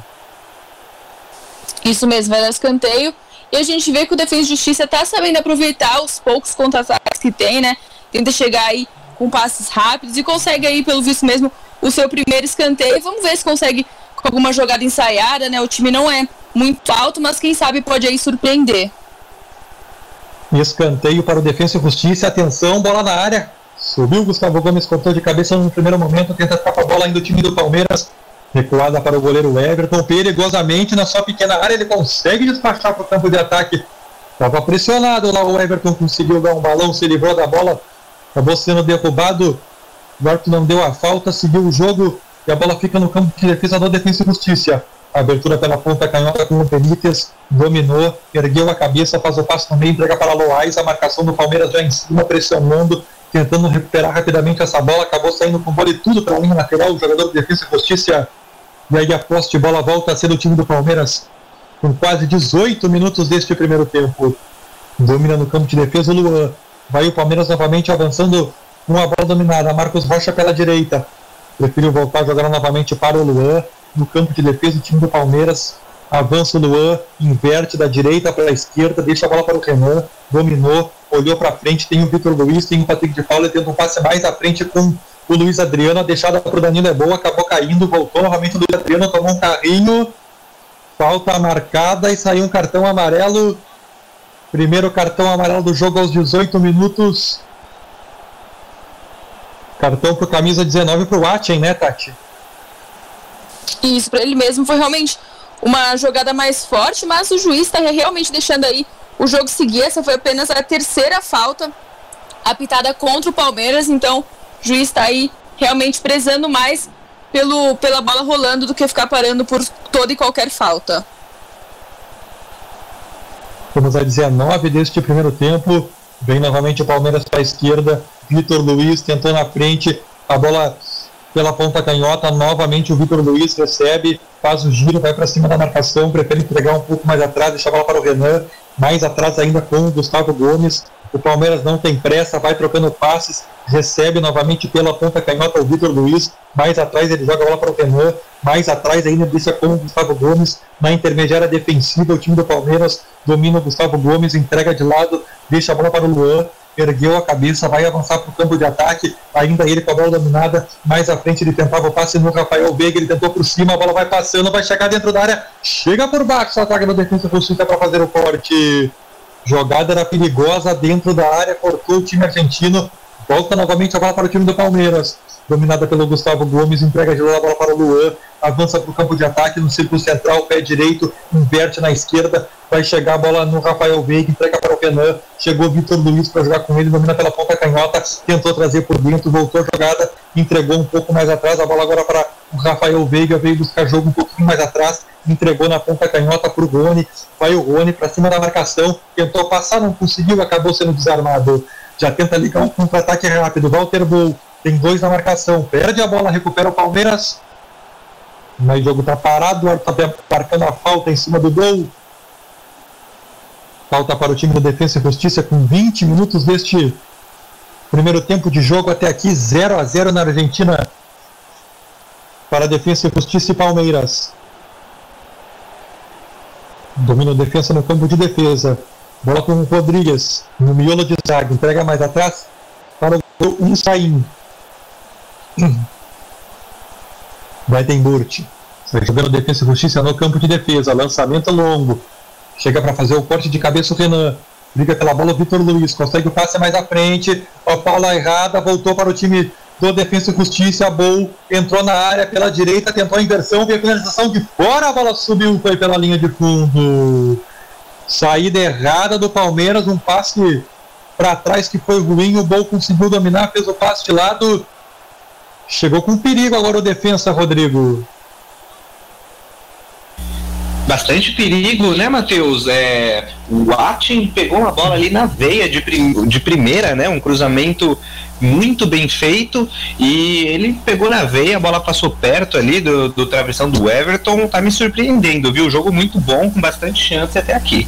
Isso mesmo, vai dar escanteio. E a gente vê que o Defesa e Justiça está sabendo aproveitar os poucos contra-ataques que tem, né? Tenta chegar aí com passes rápidos e consegue aí, pelo visto mesmo, o seu primeiro escanteio. Vamos ver se consegue com alguma jogada ensaiada, né? O time não é muito alto, mas quem sabe pode aí surpreender. Escanteio para o Defesa e Justiça. Atenção, bola na área. Subiu, Gustavo Gomes cortou de cabeça no primeiro momento, tenta com a bola ainda o time do Palmeiras. Recuada para o goleiro Everton, perigosamente na sua pequena área, ele consegue despachar para o campo de ataque. Estava pressionado lá, o Everton conseguiu dar um balão, se livrou da bola, acabou sendo derrubado. O Everton não deu a falta, seguiu o jogo e a bola fica no campo de defesa do Defesa e Justiça. Abertura pela ponta canhota com o Benítez, dominou, ergueu a cabeça, faz o passo meio, entrega para Loais, a marcação do Palmeiras já em cima, pressionando, tentando recuperar rapidamente essa bola, acabou saindo com bola e tudo para a linha lateral, o jogador de Defesa e Justiça e aí a posse de bola volta a ser do time do Palmeiras com quase 18 minutos deste primeiro tempo. Domina no campo de defesa o Luan. Vai o Palmeiras novamente avançando com a bola dominada. Marcos Rocha pela direita. Preferiu voltar a jogar novamente para o Luan. No campo de defesa o time do Palmeiras. Avança o Luan, inverte da direita para a esquerda, deixa a bola para o Renan, dominou, olhou para frente, tem o Vitor Luiz, tem o Patrick de Paula, tenta um passe mais à frente com o Luiz Adriano, a deixada para o Danilo é boa, acabou caindo, voltou novamente o Luiz Adriano, tomou um carrinho, falta marcada e saiu um cartão amarelo. Primeiro cartão amarelo do jogo aos 18 minutos. Cartão para camisa 19 para o Atchen, né, Tati? Isso, para ele mesmo foi realmente uma jogada mais forte, mas o juiz está realmente deixando aí o jogo seguir. Essa foi apenas a terceira falta apitada contra o Palmeiras, então o juiz está aí realmente prezando mais pelo, pela bola rolando do que ficar parando por toda e qualquer falta. Vamos a 19 deste primeiro tempo. Vem novamente o Palmeiras para a esquerda. Vitor Luiz tentou na frente. A bola pela ponta canhota, novamente o Vitor Luiz recebe, faz o giro, vai para cima da marcação, prefere entregar um pouco mais atrás, deixa a bola para o Renan, mais atrás ainda com o Gustavo Gomes. O Palmeiras não tem pressa, vai trocando passes, recebe novamente pela ponta canhota o Vitor Luiz, mais atrás ele joga a bola para o Renan, mais atrás ainda deixa com o Gustavo Gomes, na intermediária defensiva o time do Palmeiras domina o Gustavo Gomes, entrega de lado, deixa a bola para o Luan, ergueu a cabeça, vai avançar para o campo de ataque, ainda ele com a bola dominada, mais à frente ele tentava o passe no Rafael Veiga, ele tentou por cima, a bola vai passando, vai chegar dentro da área, chega por baixo, ataca no defesa Justiça para fazer o corte. Jogada era perigosa dentro da área, cortou o time argentino, volta novamente a bola para o time do Palmeiras dominada pelo Gustavo Gomes, entrega de a bola para o Luan, avança para o campo de ataque no círculo central, pé direito, inverte na esquerda, vai chegar a bola no Rafael Veiga, entrega para o Renan, chegou o Vitor Luiz para jogar com ele, domina pela ponta canhota, tentou trazer por dentro, voltou a jogada, entregou um pouco mais atrás, a bola agora para o Rafael Veiga, veio buscar jogo um pouquinho mais atrás, entregou na ponta canhota para o Rony, vai o Rony para cima da marcação, tentou passar, não conseguiu, acabou sendo desarmado. Já tenta ligar um contra-ataque rápido, Walter Bull tem dois na marcação, perde a bola, recupera o Palmeiras. Mas o jogo está parado, o está marcando a falta em cima do gol. Falta para o time do Defesa e Justiça com 20 minutos deste primeiro tempo de jogo até aqui, 0 a 0 na Argentina. Para a Defesa e Justiça e Palmeiras. Domina a defesa no campo de defesa. Bola com o Rodrigues. No miolo de zaga. Entrega mais atrás para o Insaim. Weidenburt. Vai jogando defesa e justiça no campo de defesa. Lançamento longo. Chega para fazer o corte de cabeça o Renan. Liga pela bola o Vitor Luiz. Consegue o passe mais à frente. A Paula errada. Voltou para o time do Defesa e Justiça. Bol entrou na área pela direita. Tentou a inversão. Veio a finalização de fora. A bola subiu. Foi pela linha de fundo. Saída errada do Palmeiras. Um passe para trás que foi ruim. O Bol conseguiu dominar. Fez o passe de lado Chegou com perigo agora o defensa, Rodrigo. Bastante perigo, né, Matheus? É, o Atin pegou uma bola ali na veia de, prim, de primeira, né? Um cruzamento muito bem feito e ele pegou na veia, a bola passou perto ali do, do travessão do Everton. Tá me surpreendendo, viu? Jogo muito bom, com bastante chance até aqui.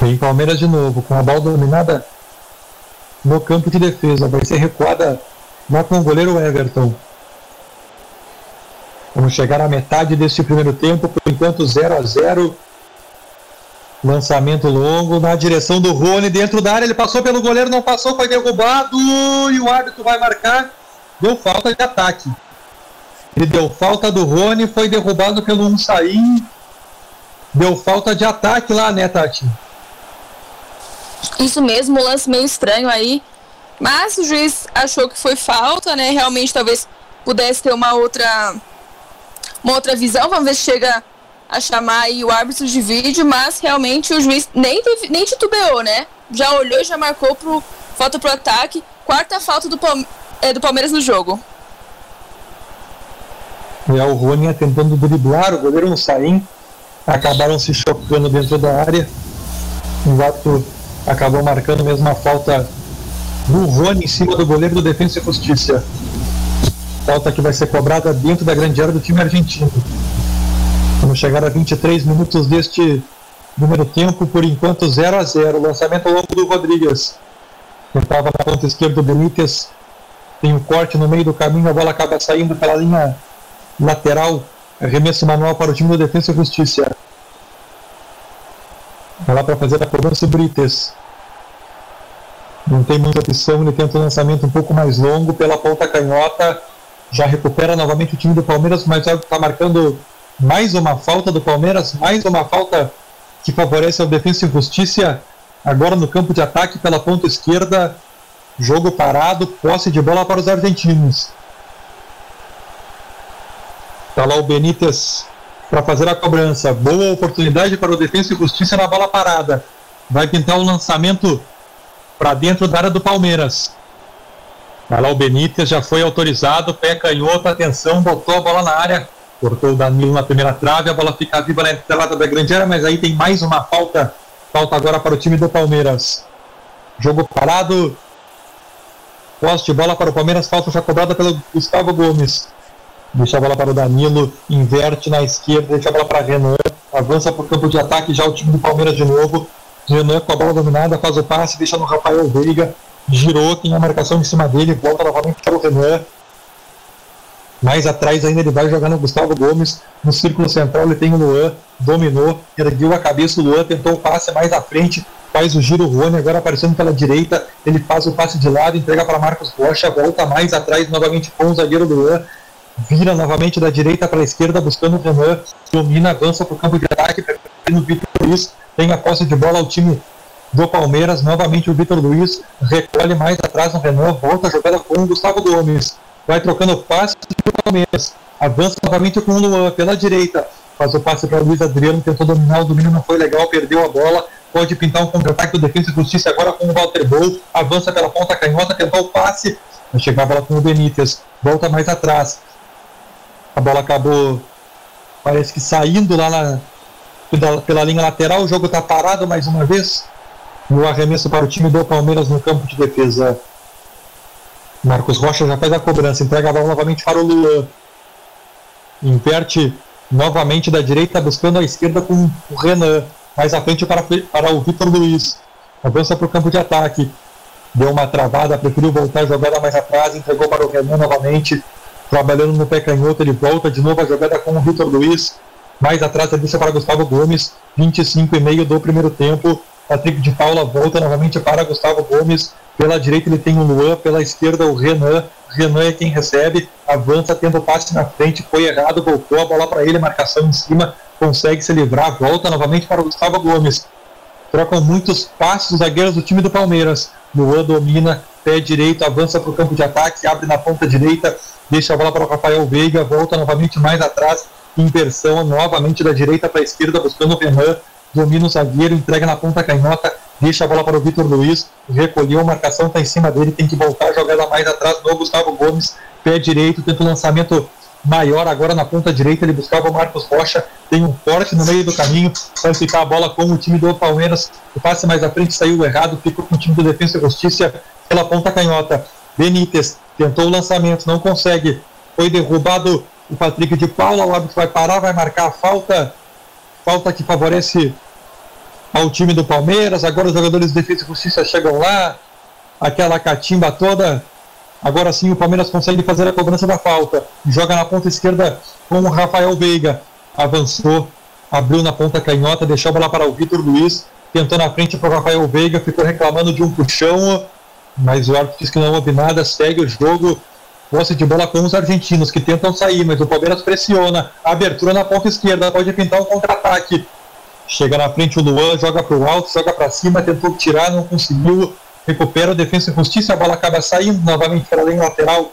Vem Palmeiras de novo, com a bola dominada no campo de defesa. Vai ser recuada lá com o goleiro Everton. Vamos chegar à metade deste primeiro tempo, por enquanto 0 a 0 Lançamento longo na direção do Rony, dentro da área. Ele passou pelo goleiro, não passou, foi derrubado. E o árbitro vai marcar. Deu falta de ataque. Ele deu falta do Rony, foi derrubado pelo Unsain. Deu falta de ataque lá, né, Tati? Isso mesmo, um lance meio estranho aí. Mas o juiz achou que foi falta, né? Realmente talvez pudesse ter uma outra uma outra visão. Vamos ver se chega a chamar aí o árbitro de vídeo, mas realmente o juiz nem, teve, nem titubeou, né? Já olhou, já marcou pro falta pro ataque. Quarta falta do, Palme é, do Palmeiras no jogo. É, o Rony tentando driblar, o goleiro não sair. Acabaram se chocando dentro da área. O árbitro acabou marcando mesmo a falta do Rony em cima do goleiro do Defensa e Justiça. Falta que vai ser cobrada dentro da grande área do time argentino. Vamos chegar a 23 minutos deste número tempo, por enquanto 0 a 0 Lançamento longo do Rodrigues. Tentava na ponta esquerda do Benítez. Tem um corte no meio do caminho, a bola acaba saindo pela linha lateral. Arremesso manual para o time do Defensa e Justiça. Vai lá para fazer a cobrança Brites. Não tem muita opção, ele tenta um lançamento um pouco mais longo pela ponta canhota. Já recupera novamente o time do Palmeiras, mas está marcando mais uma falta do Palmeiras, mais uma falta que favorece ao Defensa e Justiça. Agora no campo de ataque pela ponta esquerda. Jogo parado, posse de bola para os argentinos. Está lá o Benítez para fazer a cobrança. Boa oportunidade para o Defensa e Justiça na bola parada. Vai pintar o um lançamento para dentro da área do Palmeiras. Vai lá o Benítez, já foi autorizado, pé canhoto, atenção, botou a bola na área, cortou o Danilo na primeira trave, a bola fica viva na entrada da grande área, mas aí tem mais uma falta, falta agora para o time do Palmeiras. Jogo parado, Posse de bola para o Palmeiras, falta já cobrada pelo Gustavo Gomes. Deixa a bola para o Danilo, inverte na esquerda, deixa a bola para Renan, avança para o campo de ataque, já o time do Palmeiras de novo. Renan com a bola dominada, faz o passe, deixa no Rafael Veiga, girou, tem a marcação em cima dele, volta novamente para o Renan. Mais atrás ainda ele vai jogar no Gustavo Gomes, no círculo central ele tem o Luan, dominou, ergueu a cabeça o Luan, tentou o passe mais à frente, faz o giro Rony, agora aparecendo pela direita, ele faz o passe de lado, entrega para Marcos Rocha, volta mais atrás novamente com o zagueiro Luan, vira novamente da direita para a esquerda, buscando o Renan, domina, avança para o campo de ataque, no Vitor Luiz, tem a posse de bola ao time do Palmeiras, novamente o Vitor Luiz recolhe mais atrás no Renan, volta a jogada com o Gustavo Gomes, vai trocando passe do Palmeiras, avança novamente com o Luan pela direita, faz o passe para o Luiz Adriano, tentou dominar, o domínio não foi legal, perdeu a bola, pode pintar um contra-ataque do Defesa e Justiça agora com o Walter Bol, avança pela ponta canhota, tentou o passe, vai chegar a bola com o Benítez, volta mais atrás, a bola acabou, parece que saindo lá na, pela, pela linha lateral. O jogo está parado mais uma vez. No arremesso para o time do Palmeiras no campo de defesa. Marcos Rocha já faz a cobrança, entrega a bola novamente para o Luan. Inverte novamente da direita, buscando a esquerda com o Renan. Mais à frente para, para o Vitor Luiz. Avança para o campo de ataque. Deu uma travada, preferiu voltar a jogada mais atrás, entregou para o Renan novamente trabalhando no pé canhoto, ele volta de novo a jogada com o Vitor Luiz, mais atrás a deixa para Gustavo Gomes, 25 e meio do primeiro tempo, Patrick de Paula volta novamente para Gustavo Gomes, pela direita ele tem o Luan, pela esquerda o Renan, Renan é quem recebe, avança tendo passe na frente, foi errado, voltou a bola para ele, marcação em cima, consegue se livrar, volta novamente para Gustavo Gomes, trocam muitos passos os zagueiros do time do Palmeiras, Luan domina, pé direito, avança para o campo de ataque, abre na ponta direita, deixa a bola para o Rafael Veiga, volta novamente mais atrás, inversão novamente da direita para a esquerda, buscando o Renan, domina o zagueiro, entrega na ponta canhota, deixa a bola para o Vitor Luiz, recolheu a marcação, está em cima dele, tem que voltar jogada mais atrás do Gustavo Gomes, pé direito, tenta o lançamento maior agora na ponta direita, ele buscava o Marcos Rocha, tem um corte no meio do caminho, vai ficar a bola com o time do Palmeiras, o passe mais à frente saiu errado, ficou com o time do Defesa e Justiça pela ponta canhota. Benítez tentou o lançamento, não consegue, foi derrubado o Patrick de Paula, o árbitro vai parar, vai marcar a falta, falta que favorece ao time do Palmeiras, agora os jogadores de Defesa e Justiça chegam lá, aquela catimba toda, Agora sim o Palmeiras consegue fazer a cobrança da falta. Joga na ponta esquerda com o Rafael Veiga. Avançou, abriu na ponta canhota, deixou a bola para o Vitor Luiz. Tentou na frente para o Rafael Veiga, ficou reclamando de um puxão, mas o árbitro disse que não houve nada, segue o jogo. Posse de bola com os argentinos que tentam sair, mas o Palmeiras pressiona. Abertura na ponta esquerda, pode pintar um contra-ataque. Chega na frente o Luan, joga para o alto, joga para cima, tentou tirar, não conseguiu recupera a defesa e justiça, a bola acaba saindo novamente para a linha lateral.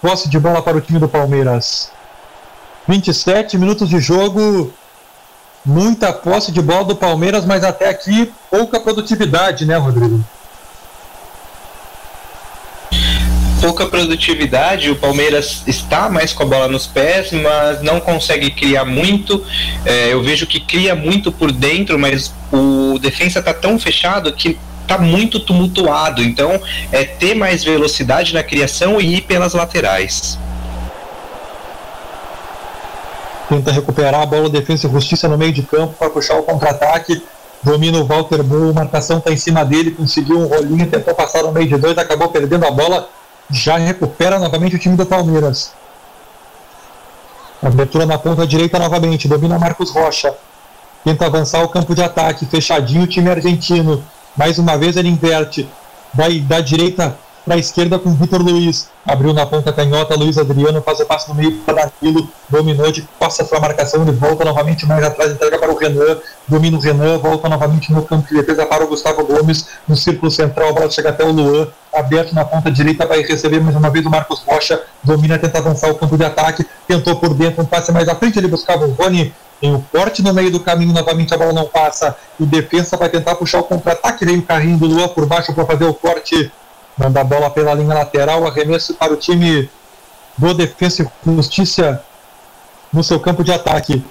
Posse de bola para o time do Palmeiras. 27 minutos de jogo, muita posse de bola do Palmeiras, mas até aqui pouca produtividade, né, Rodrigo? pouca produtividade, o Palmeiras está mais com a bola nos pés, mas não consegue criar muito. É, eu vejo que cria muito por dentro, mas o defensa está tão fechado que está muito tumultuado. Então, é ter mais velocidade na criação e ir pelas laterais. Tenta recuperar a bola, defesa e justiça no meio de campo para puxar o contra-ataque. Domina o Walter Bull, marcação está em cima dele, conseguiu um rolinho, tentou passar no meio de dois, acabou perdendo a bola. Já recupera novamente o time do Palmeiras. Abertura na ponta direita novamente, domina Marcos Rocha. Tenta avançar o campo de ataque, fechadinho o time argentino. Mais uma vez ele inverte. Vai da direita para a esquerda com Vitor Luiz. Abriu na ponta canhota, Luiz Adriano faz o passe no meio para Danilo. Dominou de passa para a marcação, ele volta novamente mais atrás, entrega para o Renan. Domina o Renan, volta novamente no campo de defesa para o Gustavo Gomes. No círculo central, a bola chega até o Luan. Aberto na ponta direita, vai receber mais uma vez o Marcos Rocha. Domina, tenta avançar o campo de ataque. Tentou por dentro, um passe mais à frente, ele buscava o Rony tem o corte no meio do caminho, novamente a bola não passa. O defesa vai tentar puxar o contra-ataque. Vem o carrinho do Luan por baixo para fazer o corte. Manda a bola pela linha lateral. Arremesso para o time do Defensa e Justiça no seu campo de ataque.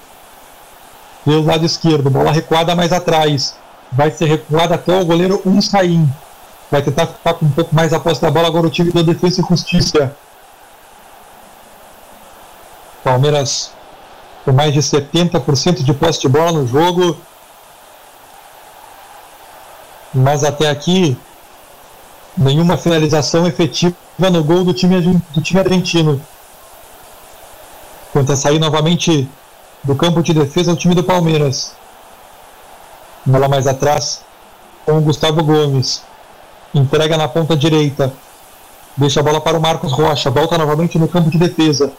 Pelo lado esquerdo. Bola recuada mais atrás. Vai ser recuada até o goleiro Unsain. vai tentar ficar com um pouco mais a posse da bola. Agora o time da Defesa e Justiça. Palmeiras com mais de 70% de posse de bola no jogo. Mas até aqui, nenhuma finalização efetiva no gol do time, do time argentino. Tenta sair novamente do campo de defesa o time do Palmeiras. Bola mais atrás com o Gustavo Gomes. Entrega na ponta direita. Deixa a bola para o Marcos Rocha. Volta novamente no campo de defesa.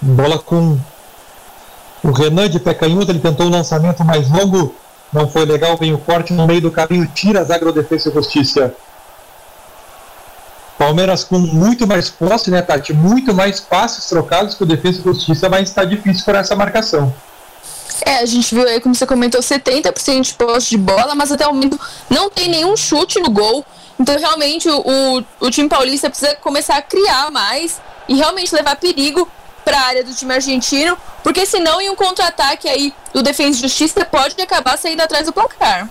Bola com o Renan de pé. Ele tentou um lançamento mais longo. Não foi legal. Vem o corte no meio do caminho. Tira a zaga do Defesa e Justiça. Palmeiras com muito mais posse, né, Tati? Muito mais passes trocados que o Defesa e Justiça, mas está difícil por essa marcação. É, a gente viu aí, como você comentou, 70% de posse de bola, mas até o momento não tem nenhum chute no gol. Então, realmente, o, o time paulista precisa começar a criar mais e realmente levar perigo para a área do time argentino, porque senão, em um contra-ataque aí do Defesa e Justiça, pode acabar saindo atrás do placar.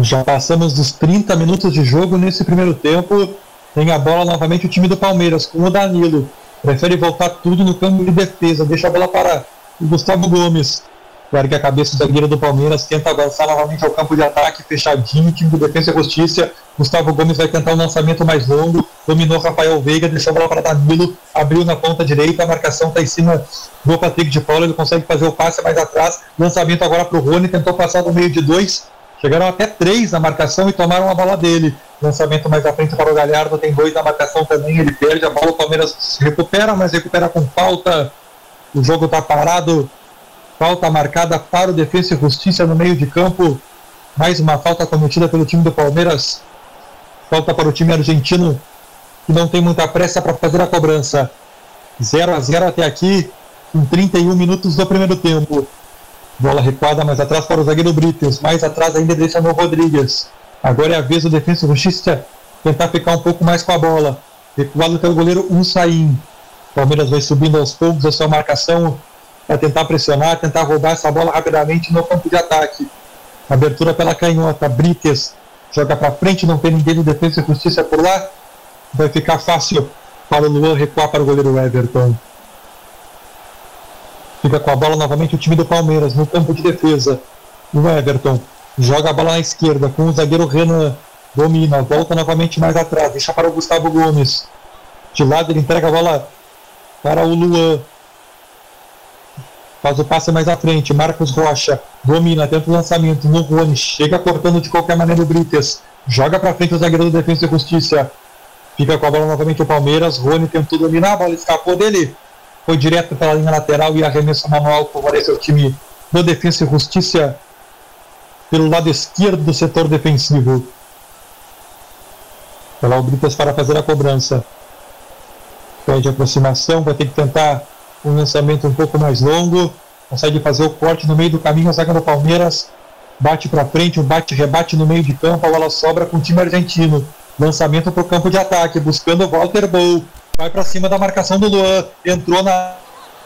Já passamos dos 30 minutos de jogo nesse primeiro tempo. Tem a bola novamente o time do Palmeiras com o Danilo. Prefere voltar tudo no campo de defesa. Deixa a bola para o Gustavo Gomes. Ergue a cabeça do zagueiro do Palmeiras, tenta avançar novamente ao campo de ataque, fechadinho, time do Defesa e Justiça. Gustavo Gomes vai tentar um lançamento mais longo, dominou Rafael Veiga, deixou a bola para Danilo, abriu na ponta direita, a marcação está em cima do Patrick de Paula, ele consegue fazer o passe mais atrás, lançamento agora para o Rony, tentou passar no meio de dois, Chegaram até três na marcação e tomaram a bola dele. Lançamento mais à frente para o Galhardo, tem dois na marcação também, ele perde a bola, o Palmeiras se recupera, mas recupera com falta. O jogo está parado. Falta marcada para o Defesa e Justiça no meio de campo. Mais uma falta cometida pelo time do Palmeiras. Falta para o time argentino, que não tem muita pressa para fazer a cobrança. 0 a 0 até aqui, com 31 minutos do primeiro tempo. Bola recuada mais atrás para o zagueiro Brites. Mais atrás ainda deixa no Rodrigues. Agora é a vez do Defensa Justiça tentar ficar um pouco mais com a bola. Recuado pelo goleiro Unsain. Palmeiras vai subindo aos poucos a sua marcação para tentar pressionar, tentar roubar essa bola rapidamente no campo de ataque. Abertura pela canhota. Brites joga para frente, não tem ninguém do Defensa e Justiça por lá. Vai ficar fácil para o Luan recuar para o goleiro Everton. Fica com a bola novamente o time do Palmeiras no campo de defesa. O Everton joga a bola na esquerda com o zagueiro Renan. Domina, volta novamente mais atrás, deixa para o Gustavo Gomes. De lado ele entrega a bola para o Luan. Faz o passe mais à frente. Marcos Rocha domina, tenta o lançamento no Rony. Chega cortando de qualquer maneira o Brites. Joga para frente o zagueiro do Defesa e Justiça. Fica com a bola novamente o Palmeiras. Rony tentou dominar, a bola escapou dele foi direto pela linha lateral e arremesso manual favoreceu o time do Defesa e Justiça pelo lado esquerdo do setor defensivo. Pela o Britas para fazer a cobrança. Pede aproximação, vai ter que tentar um lançamento um pouco mais longo. Consegue fazer o corte no meio do caminho, a zaga do Palmeiras. Bate para frente, um bate-rebate no meio de campo, a bola sobra com o time argentino. Lançamento para o campo de ataque, buscando o Walter Bow vai para cima da marcação do Luan, entrou na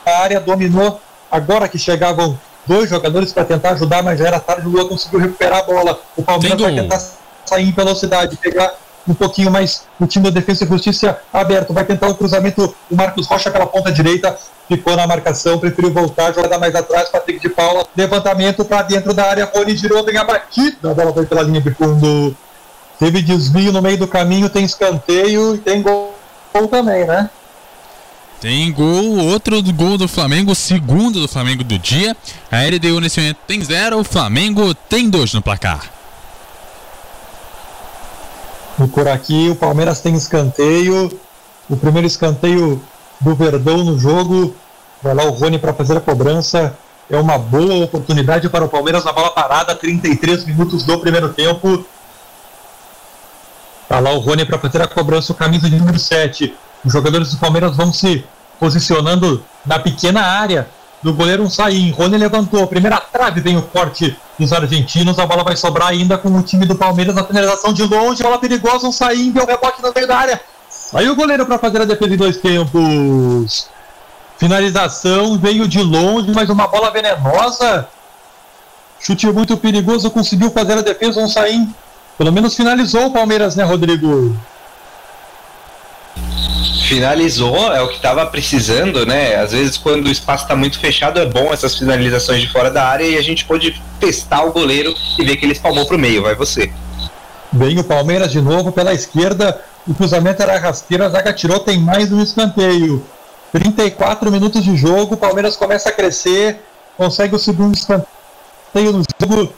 área, dominou. Agora que chegavam dois jogadores para tentar ajudar, mas já era tarde, o Luan conseguiu recuperar a bola. O Palmeiras vai tentar sair em velocidade, pegar um pouquinho mais o time da Defesa e Justiça aberto. Vai tentar o um cruzamento, o Marcos Rocha pela ponta direita, ficou na marcação, preferiu voltar, jogar mais atrás, Patrick de Paula, levantamento para dentro da área, Rony girou, vem a batida, a bola foi pela linha de fundo. Teve desvio no meio do caminho, tem escanteio e tem gol gol também, né? Tem gol, outro gol do Flamengo, segundo do Flamengo do dia. A LDU nesse momento tem zero, o Flamengo tem dois no placar. Por aqui o Palmeiras tem escanteio. O primeiro escanteio do Verdão no jogo. Vai lá o Rony para fazer a cobrança. É uma boa oportunidade para o Palmeiras na bola parada, 33 minutos do primeiro tempo. Tá lá o Rony para fazer a cobrança, o camisa de número 7. Os jogadores do Palmeiras vão se posicionando na pequena área do goleiro Saim. Rony levantou, primeira trave, vem o corte dos argentinos. A bola vai sobrar ainda com o time do Palmeiras na finalização de longe. Bola perigosa, um Saim, deu rebote no meio da área. Saiu o goleiro para fazer a defesa em dois tempos. Finalização veio de longe, mas uma bola venenosa. Chute muito perigoso, conseguiu fazer a defesa, um sair. Pelo menos finalizou o Palmeiras, né, Rodrigo? Finalizou, é o que estava precisando, né? Às vezes, quando o espaço está muito fechado, é bom essas finalizações de fora da área e a gente pode testar o goleiro e ver que ele espalmou para o meio. Vai você. Bem, o Palmeiras de novo pela esquerda. O cruzamento era rasteiro, a zaga tirou, tem mais um escanteio. 34 minutos de jogo, o Palmeiras começa a crescer, consegue o segundo escanteio no jogo.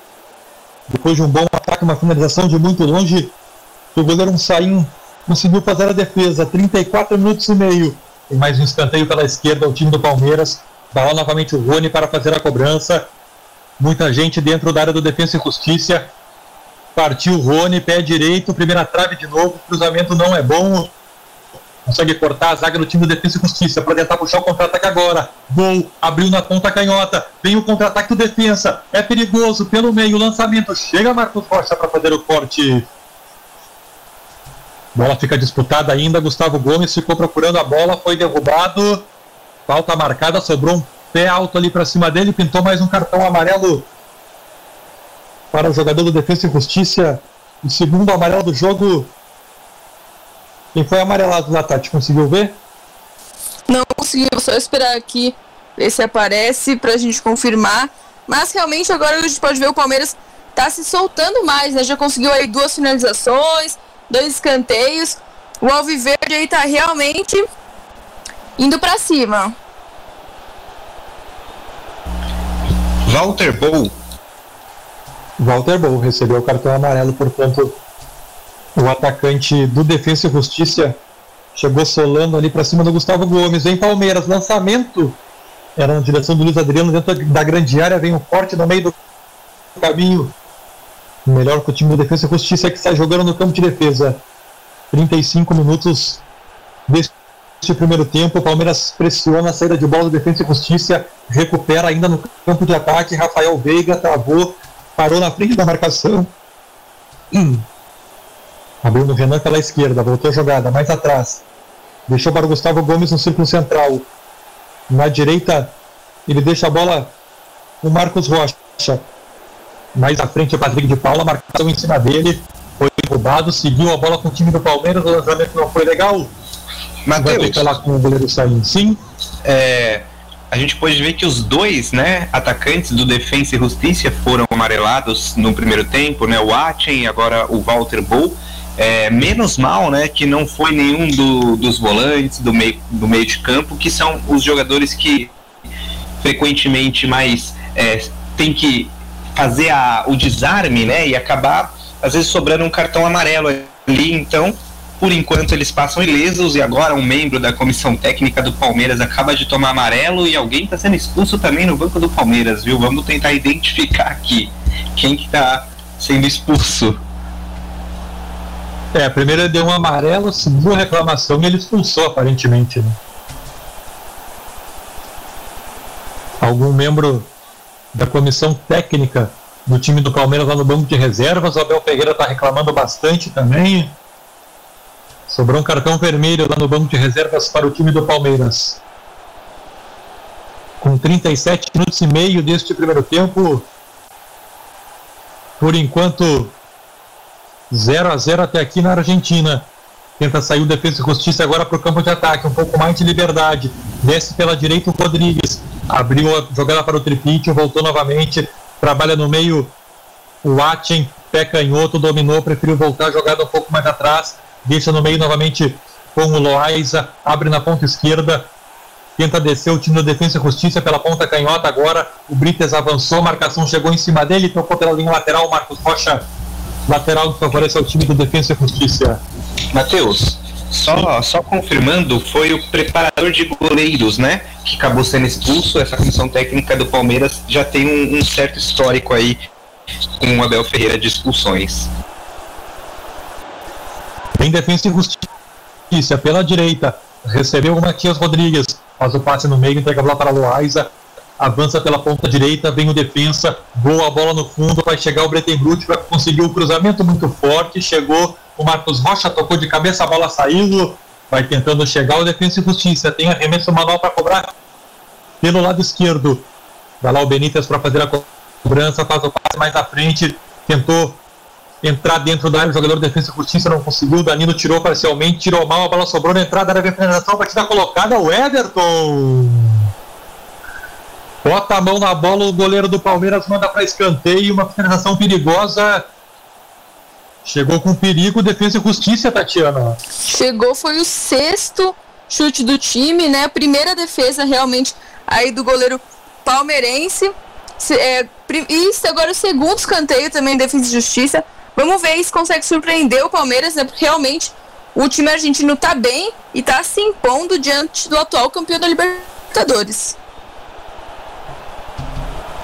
Depois de um bom ataque, uma finalização de muito longe, o goleiro um saim conseguiu fazer a defesa, 34 minutos e meio. Tem mais um escanteio pela esquerda, o time do Palmeiras. Bala novamente o Rony para fazer a cobrança. Muita gente dentro da área do Defesa e Justiça. Partiu o Rony, pé direito, primeira trave de novo. Cruzamento não é bom. Consegue cortar a zaga do time do Defesa e Justiça para tentar puxar o contra-ataque agora. Gol, abriu na ponta canhota. Vem o contra-ataque do Defesa. É perigoso pelo meio, lançamento. Chega Marcos Rocha para fazer o corte. Bola fica disputada ainda. Gustavo Gomes ficou procurando a bola, foi derrubado. Falta marcada, sobrou um pé alto ali para cima dele. Pintou mais um cartão amarelo para o jogador do Defesa e Justiça. O segundo amarelo do jogo. Quem foi amarelado lá, Tati? Conseguiu ver? Não conseguiu, só esperar aqui ver se aparece para a gente confirmar. Mas realmente agora a gente pode ver o Palmeiras tá se soltando mais, né? Já conseguiu aí duas finalizações, dois escanteios. O Alviverde aí tá realmente indo para cima. Walter Bow. Walter Bow recebeu o cartão amarelo, portanto, o atacante do Defesa e Justiça chegou solando ali para cima do Gustavo Gomes. Em Palmeiras, lançamento era na direção do Luiz Adriano dentro da grande área, vem um forte no meio do caminho melhor que o time do Defesa e Justiça que está jogando no campo de defesa. 35 minutos deste primeiro tempo. O Palmeiras pressiona a saída de bola do Defesa e Justiça. Recupera ainda no campo de ataque. Rafael Veiga travou, parou na frente da marcação. Hum. Abriu no Renan pela esquerda, voltou a jogada, mais atrás. Deixou para o Gustavo Gomes no círculo central. Na direita, ele deixa a bola o Marcos Rocha. Mais à frente o Patrick de Paula, marcação em cima dele. Foi roubado, seguiu a bola com o time do Palmeiras, o lançamento não foi legal. Matheus. lá com o goleiro saindo, sim. É, a gente pode ver que os dois, né, atacantes do Defensa e Justiça foram amarelados no primeiro tempo, né, o Achen e agora o Walter Bull. É, menos mal, né, que não foi nenhum do, dos volantes do meio, do meio de campo, que são os jogadores que frequentemente mais é, tem que fazer a, o desarme, né? E acabar, às vezes, sobrando um cartão amarelo ali. Então, por enquanto, eles passam ilesos. E agora, um membro da comissão técnica do Palmeiras acaba de tomar amarelo. E alguém está sendo expulso também no banco do Palmeiras, viu? Vamos tentar identificar aqui quem que tá sendo expulso. É, primeiro ele deu um amarelo, a reclamação e ele expulsou, aparentemente. Né? Algum membro da comissão técnica do time do Palmeiras lá no banco de reservas. O Abel Pereira está reclamando bastante também. Sobrou um cartão vermelho lá no banco de reservas para o time do Palmeiras. Com 37 minutos e meio deste primeiro tempo. Por enquanto, 0 a 0 até aqui na Argentina. Tenta sair o Defesa e Justiça agora para o campo de ataque. Um pouco mais de liberdade. Desce pela direita o Rodrigues abriu a jogada para o Tripite, voltou novamente, trabalha no meio o Achen, pé canhoto, dominou, preferiu voltar a jogada um pouco mais atrás, deixa no meio novamente com o Loaiza, abre na ponta esquerda, tenta descer o time do Defesa e Justiça pela ponta canhota agora, o Brites avançou, marcação chegou em cima dele, tocou pela linha lateral, Marcos Rocha, lateral que favorece ao time do Defesa e Justiça. Matheus, só, só confirmando, foi o preparador de goleiros, né? Que acabou sendo expulso. Essa comissão técnica do Palmeiras já tem um, um certo histórico aí com o Abel Ferreira de expulsões. Em defesa e justiça, pela direita, recebeu o Matias Rodrigues, faz o passe no meio, entrega a bola para a Loaiza, avança pela ponta direita, vem o defensa, boa bola no fundo, vai chegar o Bretenbrut para conseguir o cruzamento muito forte, chegou o Marcos Rocha tocou de cabeça, a bola saindo. Vai tentando chegar o Defensa e Justiça. Tem arremesso manual para cobrar pelo lado esquerdo. Vai lá o Benítez para fazer a cobrança, faz o passe mais à frente, tentou entrar dentro da área, o jogador de defesa e justiça não conseguiu, Danilo tirou parcialmente, tirou mal, a bola sobrou na entrada de finalização, batida colocada, o Everton. Bota a mão na bola, o goleiro do Palmeiras manda para escanteio, uma finalização perigosa. Chegou com perigo, defesa e justiça, Tatiana. Chegou, foi o sexto chute do time, né? Primeira defesa realmente aí do goleiro palmeirense. É, e agora o segundo escanteio também, defesa e justiça. Vamos ver se consegue surpreender o Palmeiras, né? Porque realmente o time argentino tá bem e tá se impondo diante do atual campeão da Libertadores.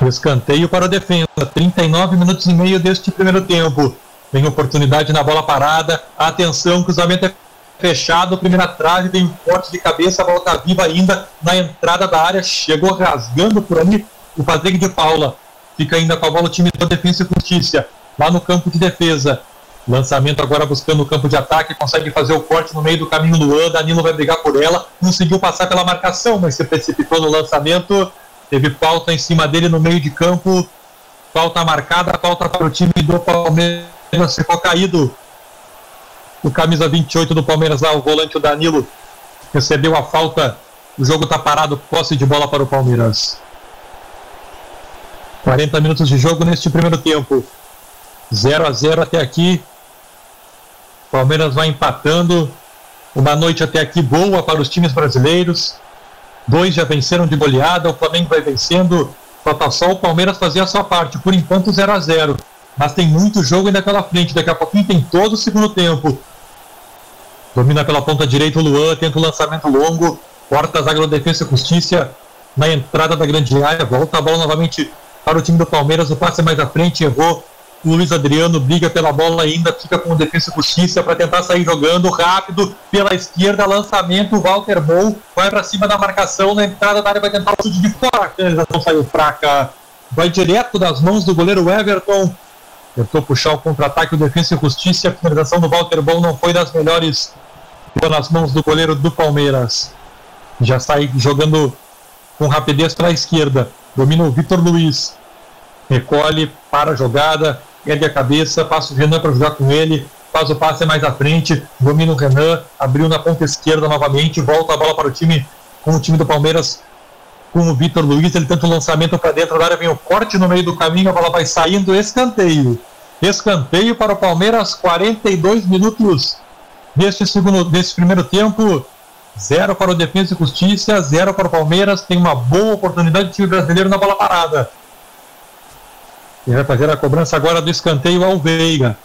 Escanteio para a defesa. 39 minutos e meio deste primeiro tempo. Vem oportunidade na bola parada. Atenção, cruzamento é fechado. Primeira trave, vem um corte de cabeça. A bola tá viva ainda na entrada da área. Chegou rasgando por ali o Patrick de Paula. Fica ainda com a bola o time da Defesa e Justiça lá no campo de defesa. Lançamento agora buscando o campo de ataque, consegue fazer o corte no meio do caminho Luan, Danilo vai brigar por ela, conseguiu passar pela marcação, mas se precipitou no lançamento, teve falta em cima dele no meio de campo, falta marcada, falta para o time do Palmeiras, ficou caído. O camisa 28 do Palmeiras lá, o volante o Danilo, recebeu a falta, o jogo está parado, posse de bola para o Palmeiras. 40 minutos de jogo neste primeiro tempo. 0 a 0 até aqui. Palmeiras vai empatando. Uma noite até aqui boa para os times brasileiros. Dois já venceram de goleada. O Flamengo vai vencendo. Falta só o Palmeiras fazer a sua parte. Por enquanto, 0 a 0 Mas tem muito jogo ainda pela frente. Daqui a pouquinho tem todo o segundo tempo. Domina pela ponta direita o Luan. Tenta o lançamento longo. Corta a zaga defesa e justiça. Na entrada da grande área. Volta a bola novamente para o time do Palmeiras. O passe mais à frente. Errou o Luiz Adriano briga pela bola ainda, fica com o defesa justiça para tentar sair jogando rápido pela esquerda, lançamento, Walter Bol vai para cima da marcação, na entrada da área vai tentar o chute de fora, a finalização saiu fraca, vai direto das mãos do goleiro Everton, tentou puxar o contra-ataque, o defesa justiça, a finalização do Walter Bol não foi das melhores, ficou nas mãos do goleiro do Palmeiras, já sai jogando com rapidez para a esquerda, domina o Vitor Luiz, recolhe para a jogada, ergue a cabeça, passa o Renan para jogar com ele, faz o passe mais à frente, domina o Renan, abriu na ponta esquerda novamente, volta a bola para o time, com o time do Palmeiras, com o Vitor Luiz, ele tenta o lançamento para dentro da área, vem o corte no meio do caminho, a bola vai saindo, escanteio. Escanteio para o Palmeiras, 42 minutos deste, segundo, deste primeiro tempo. Zero para o Defesa e Justiça, zero para o Palmeiras. Tem uma boa oportunidade de time brasileiro na bola parada. Quem vai fazer a cobrança agora do escanteio é o Veiga.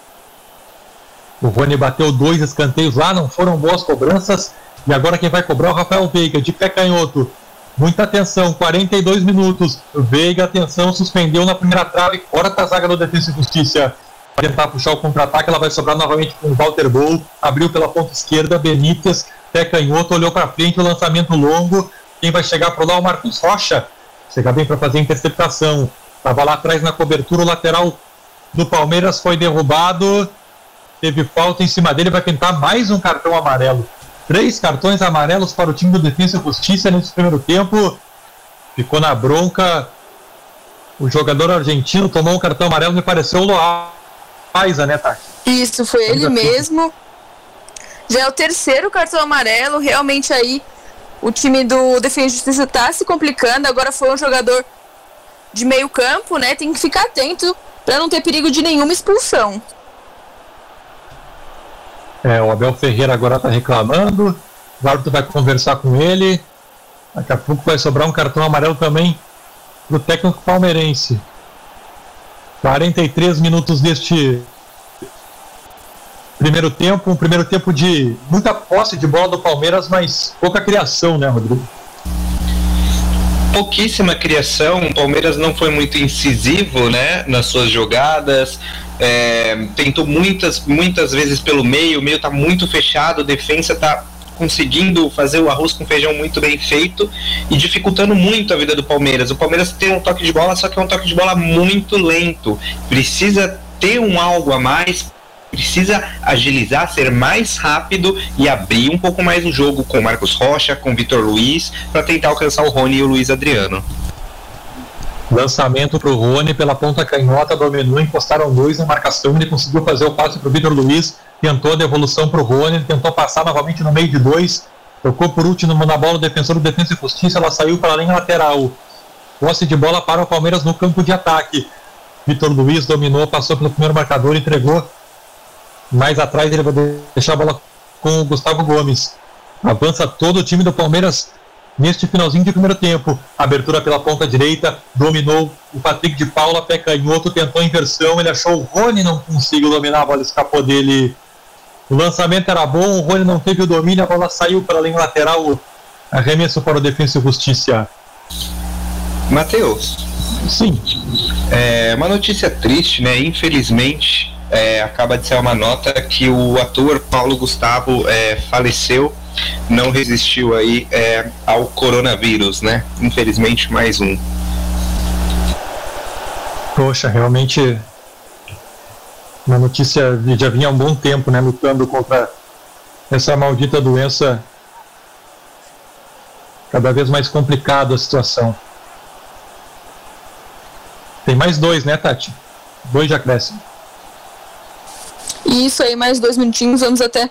O Rony bateu dois escanteios lá, não foram boas cobranças. E agora quem vai cobrar é o Rafael Veiga, de pé canhoto. Muita atenção, 42 minutos. Veiga, atenção, suspendeu na primeira trave, corta a zaga do Defesa e Justiça. Vai tentar puxar o contra-ataque, ela vai sobrar novamente com o Walter Bol. Abriu pela ponta esquerda, Benítez, pé canhoto, olhou para frente, o lançamento longo. Quem vai chegar por lá é o Marcos Rocha. Chega bem para fazer a interceptação. Estava lá atrás na cobertura, o lateral do Palmeiras foi derrubado. Teve falta em cima dele, vai tentar mais um cartão amarelo. Três cartões amarelos para o time do Defesa e Justiça nesse primeiro tempo. Ficou na bronca. O jogador argentino tomou um cartão amarelo, me pareceu o Loaiza, né, Tati? Isso, foi ele mesmo. Já é o terceiro cartão amarelo. Realmente aí o time do Defesa e Justiça está se complicando. Agora foi um jogador de meio campo, né, tem que ficar atento para não ter perigo de nenhuma expulsão. É, o Abel Ferreira agora está reclamando, o árbitro vai conversar com ele, daqui a pouco vai sobrar um cartão amarelo também pro técnico palmeirense. 43 minutos deste primeiro tempo, um primeiro tempo de muita posse de bola do Palmeiras, mas pouca criação, né, Rodrigo? Pouquíssima criação. O Palmeiras não foi muito incisivo, né, nas suas jogadas. É, tentou muitas, muitas vezes pelo meio. O meio está muito fechado. A defesa está conseguindo fazer o arroz com feijão muito bem feito e dificultando muito a vida do Palmeiras. O Palmeiras tem um toque de bola, só que é um toque de bola muito lento. Precisa ter um algo a mais precisa agilizar, ser mais rápido e abrir um pouco mais o jogo com Marcos Rocha, com Vitor Luiz, para tentar alcançar o Rony e o Luiz Adriano. Lançamento para o Rony pela ponta canhota, dominou, encostaram dois na marcação, ele conseguiu fazer o passe para o Vitor Luiz, tentou a devolução para o Rony, tentou passar novamente no meio de dois, tocou por último na bola o defensor do Defensa e Justiça, ela saiu para a linha lateral. Posse de bola para o Palmeiras no campo de ataque. Vitor Luiz dominou, passou pelo primeiro marcador, entregou. Mais atrás ele vai deixar a bola com o Gustavo Gomes. Avança todo o time do Palmeiras neste finalzinho de primeiro tempo. Abertura pela ponta direita, dominou o Patrick de Paula, pé canhoto, tentou a inversão, ele achou o Rony, não conseguiu dominar, a bola escapou dele. O lançamento era bom, o Rony não teve o domínio, a bola saiu para a linha lateral, arremesso para o Defensa e Justiça. Matheus. Sim. É uma notícia triste, né? Infelizmente, é, acaba de ser uma nota que o ator Paulo Gustavo é, faleceu, não resistiu aí é, ao coronavírus, né? Infelizmente, mais um. Poxa, realmente uma notícia já vinha há um bom tempo, né? Lutando contra essa maldita doença. Cada vez mais complicada a situação. Tem mais dois, né, Tati? Dois de acréscimo. Isso aí, mais dois minutinhos, vamos até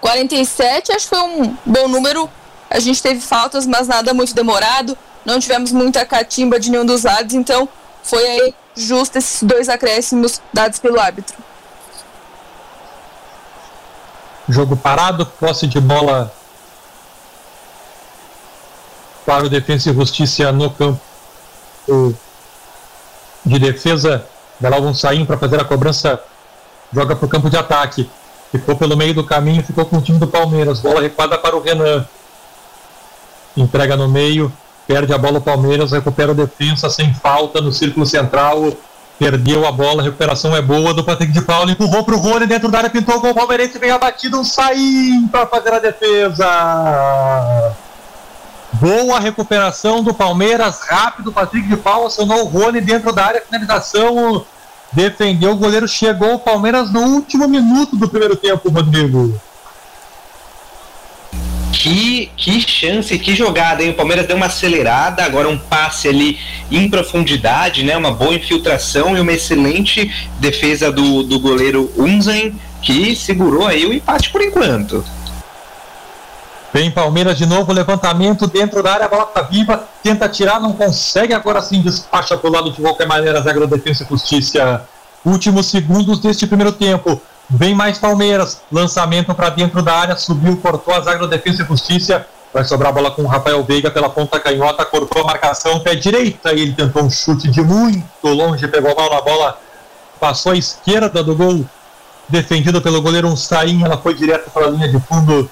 47. Acho que foi um bom número. A gente teve faltas, mas nada muito demorado. Não tivemos muita catimba de nenhum dos lados, então foi aí justo esses dois acréscimos dados pelo árbitro. Jogo parado, posse de bola para o Defensa e Justiça no campo de defesa, logo um sainho para fazer a cobrança, joga para o campo de ataque. Ficou pelo meio do caminho, ficou com o time do Palmeiras. Bola recuada para o Renan. Entrega no meio, perde a bola o Palmeiras, recupera a defesa sem falta no círculo central. Perdeu a bola, a recuperação é boa do Patrick de Paulo, empurrou para o Rony dentro da área, pintou o gol palmeirense, vem abatido, um sainho para fazer a defesa. Boa recuperação do Palmeiras, rápido, Patrick de Paula acionou o Rony dentro da área, finalização, defendeu, o goleiro chegou, o Palmeiras no último minuto do primeiro tempo, Rodrigo. Que, que chance, que jogada, hein? O Palmeiras deu uma acelerada, agora um passe ali em profundidade, né? Uma boa infiltração e uma excelente defesa do, do goleiro Unzen, que segurou aí o empate por enquanto. Vem Palmeiras de novo, levantamento dentro da área, bola tá viva, tenta tirar, não consegue, agora sim despacha pro lado de qualquer maneira, zaga da Defesa e Justiça. Últimos segundos deste primeiro tempo. Vem mais Palmeiras, lançamento para dentro da área, subiu, cortou a zaga Defesa e Justiça. Vai sobrar a bola com o Rafael Veiga pela ponta canhota, cortou a marcação, pé direita, ele tentou um chute de muito longe, pegou mal na bola, passou à esquerda do gol, defendido pelo goleiro Unsain, ela foi direto para a linha de fundo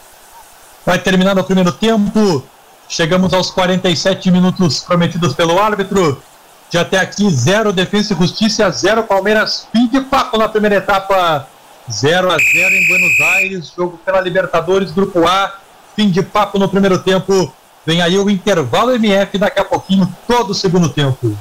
Vai terminar o primeiro tempo. Chegamos aos 47 minutos prometidos pelo árbitro. De até aqui, zero Defesa e Justiça, zero Palmeiras. Fim de papo na primeira etapa. 0 a 0 em Buenos Aires. Jogo pela Libertadores, Grupo A. Fim de papo no primeiro tempo. Vem aí o intervalo MF daqui a pouquinho, todo o segundo tempo.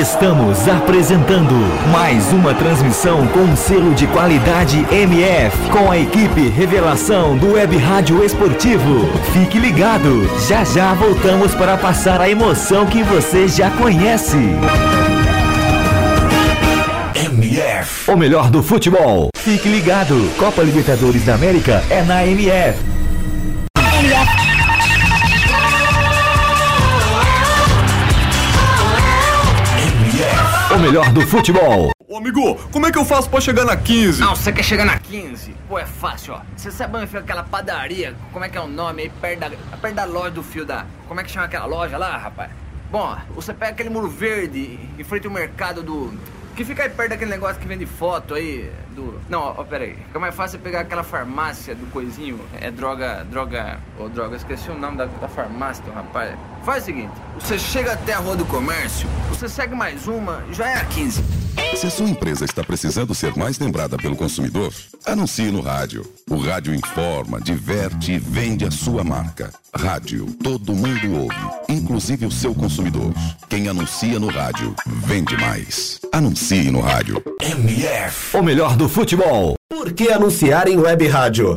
Estamos apresentando mais uma transmissão com selo de qualidade MF, com a equipe Revelação do Web Rádio Esportivo. Fique ligado, já já voltamos para passar a emoção que você já conhece. MF, o melhor do futebol. Fique ligado, Copa Libertadores da América é na MF. Melhor do futebol. Ô amigo, como é que eu faço pra chegar na 15? Não, você quer chegar na 15? Pô, é fácil, ó. Você sabe onde fica aquela padaria? Como é que é o nome aí? Perto da, perto da loja do fio da. Como é que chama aquela loja lá, rapaz? Bom, você pega aquele muro verde em frente ao mercado do. Que fica aí perto daquele negócio que vende foto aí do. Não, ó, pera aí. Fica mais fácil pegar aquela farmácia do coisinho. É droga. Droga. Ô, droga, esqueci o nome da, da farmácia, do rapaz. Faz o seguinte: você chega até a Rua do Comércio, você segue mais uma, já é a 15. Se a sua empresa está precisando ser mais lembrada pelo consumidor, anuncie no rádio. O rádio informa, diverte e vende a sua marca. Rádio, todo mundo ouve, inclusive o seu consumidor. Quem anuncia no rádio, vende mais. Anuncie no rádio. MF, o melhor do futebol. Por que anunciar em web rádio?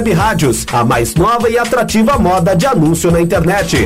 rádios, a mais nova e atrativa moda de anúncio na internet.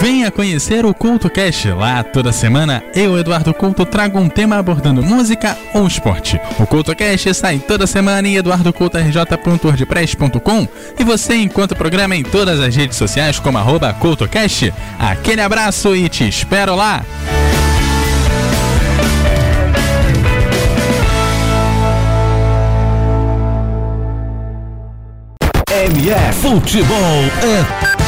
Venha conhecer o Culto Cast. Lá toda semana eu, Eduardo Couto, trago um tema abordando música ou esporte. O Culto Cast sai toda semana em eduardocoutorj.wordpress.com e você encontra o programa em todas as redes sociais como arroba CultoCast. Aquele abraço e te espero lá! MF Futebol é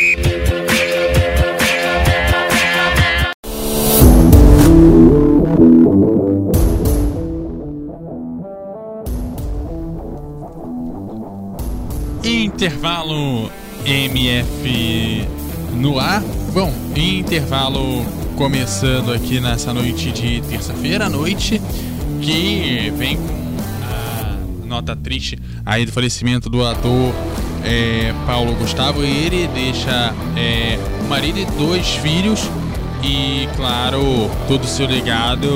Intervalo MF no ar. Bom, intervalo começando aqui nessa noite de terça-feira à noite, que vem com a nota triste aí do falecimento do ator é, Paulo Gustavo. Ele deixa é, um marido e dois filhos e, claro, todo o seu legado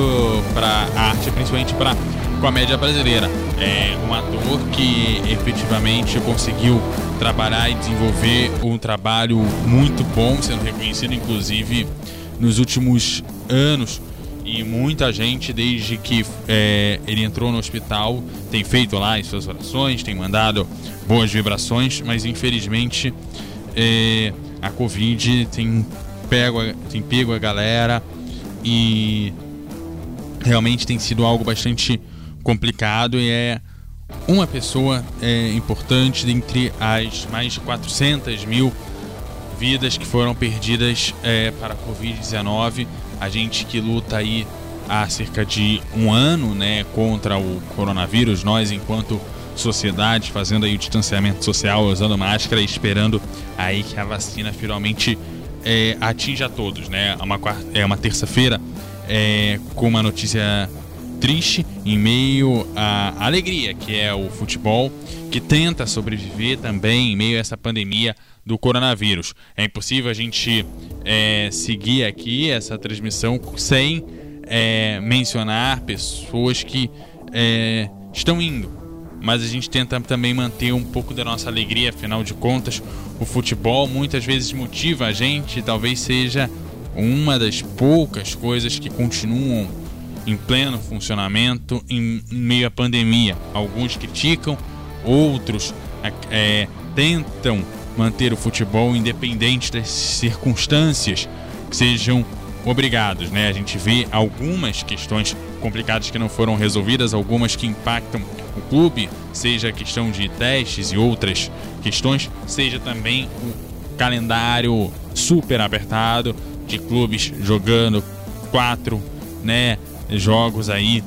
para a arte, principalmente para comédia brasileira. É um ator que efetivamente conseguiu trabalhar e desenvolver um trabalho muito bom, sendo reconhecido inclusive nos últimos anos. E muita gente, desde que é, ele entrou no hospital, tem feito lá as suas orações, tem mandado boas vibrações, mas infelizmente é, a Covid tem pego, tem pego a galera e realmente tem sido algo bastante complicado e é uma pessoa é, importante dentre as mais de 400 mil vidas que foram perdidas é, para a Covid-19. A gente que luta aí há cerca de um ano né, contra o coronavírus, nós enquanto sociedade fazendo aí o distanciamento social, usando máscara e esperando aí que a vacina finalmente é, atinja todos, né? É uma, é uma terça-feira é, com uma notícia triste em meio à alegria que é o futebol, que tenta sobreviver também em meio a essa pandemia do coronavírus. É impossível a gente é, seguir aqui essa transmissão sem é, mencionar pessoas que é, estão indo. Mas a gente tenta também manter um pouco da nossa alegria, afinal de contas, o futebol muitas vezes motiva a gente, talvez seja uma das poucas coisas que continuam em pleno funcionamento em meio à pandemia. Alguns criticam, outros é, tentam manter o futebol independente das circunstâncias que sejam obrigados, né? A gente vê algumas questões complicadas que não foram resolvidas, algumas que impactam o clube, seja a questão de testes e outras questões, seja também o calendário super apertado de clubes jogando quatro, né, jogos aí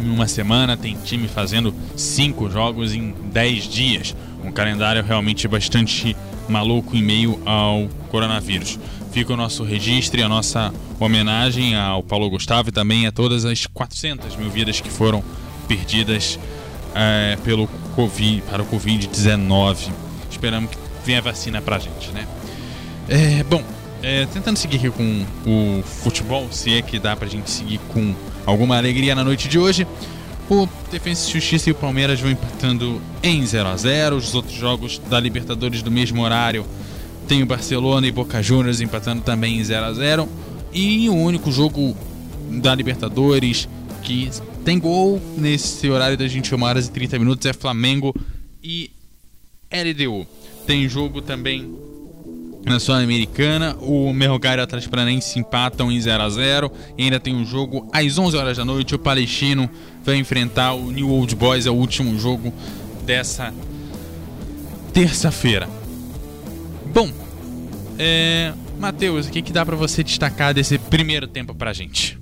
em uma semana, tem time fazendo cinco jogos em dez dias. Um calendário realmente bastante maluco em meio ao coronavírus. Fica o nosso registro e a nossa homenagem ao Paulo Gustavo e também a todas as 400 mil vidas que foram perdidas é, pelo COVID, para o Covid-19. Esperamos que venha vacina pra gente, né? É, bom, é, tentando seguir aqui com o futebol, se é que dá pra gente seguir com alguma alegria na noite de hoje. O Defensa e Justiça e o Palmeiras vão empatando em 0 a 0 Os outros jogos da Libertadores do mesmo horário tem o Barcelona e Boca Juniors empatando também em 0 a 0 E o único jogo da Libertadores que tem gol nesse horário das 21 horas e 30 minutos é Flamengo e LDU. Tem jogo também na Sul-Americana, o Merrogário Atlético Paranaense empatam em 0 a 0 e ainda tem um jogo às 11 horas da noite, o Palestino vai enfrentar o New Old Boys, é o último jogo dessa terça-feira. Bom, é... Matheus, o que, que dá para você destacar desse primeiro tempo pra gente?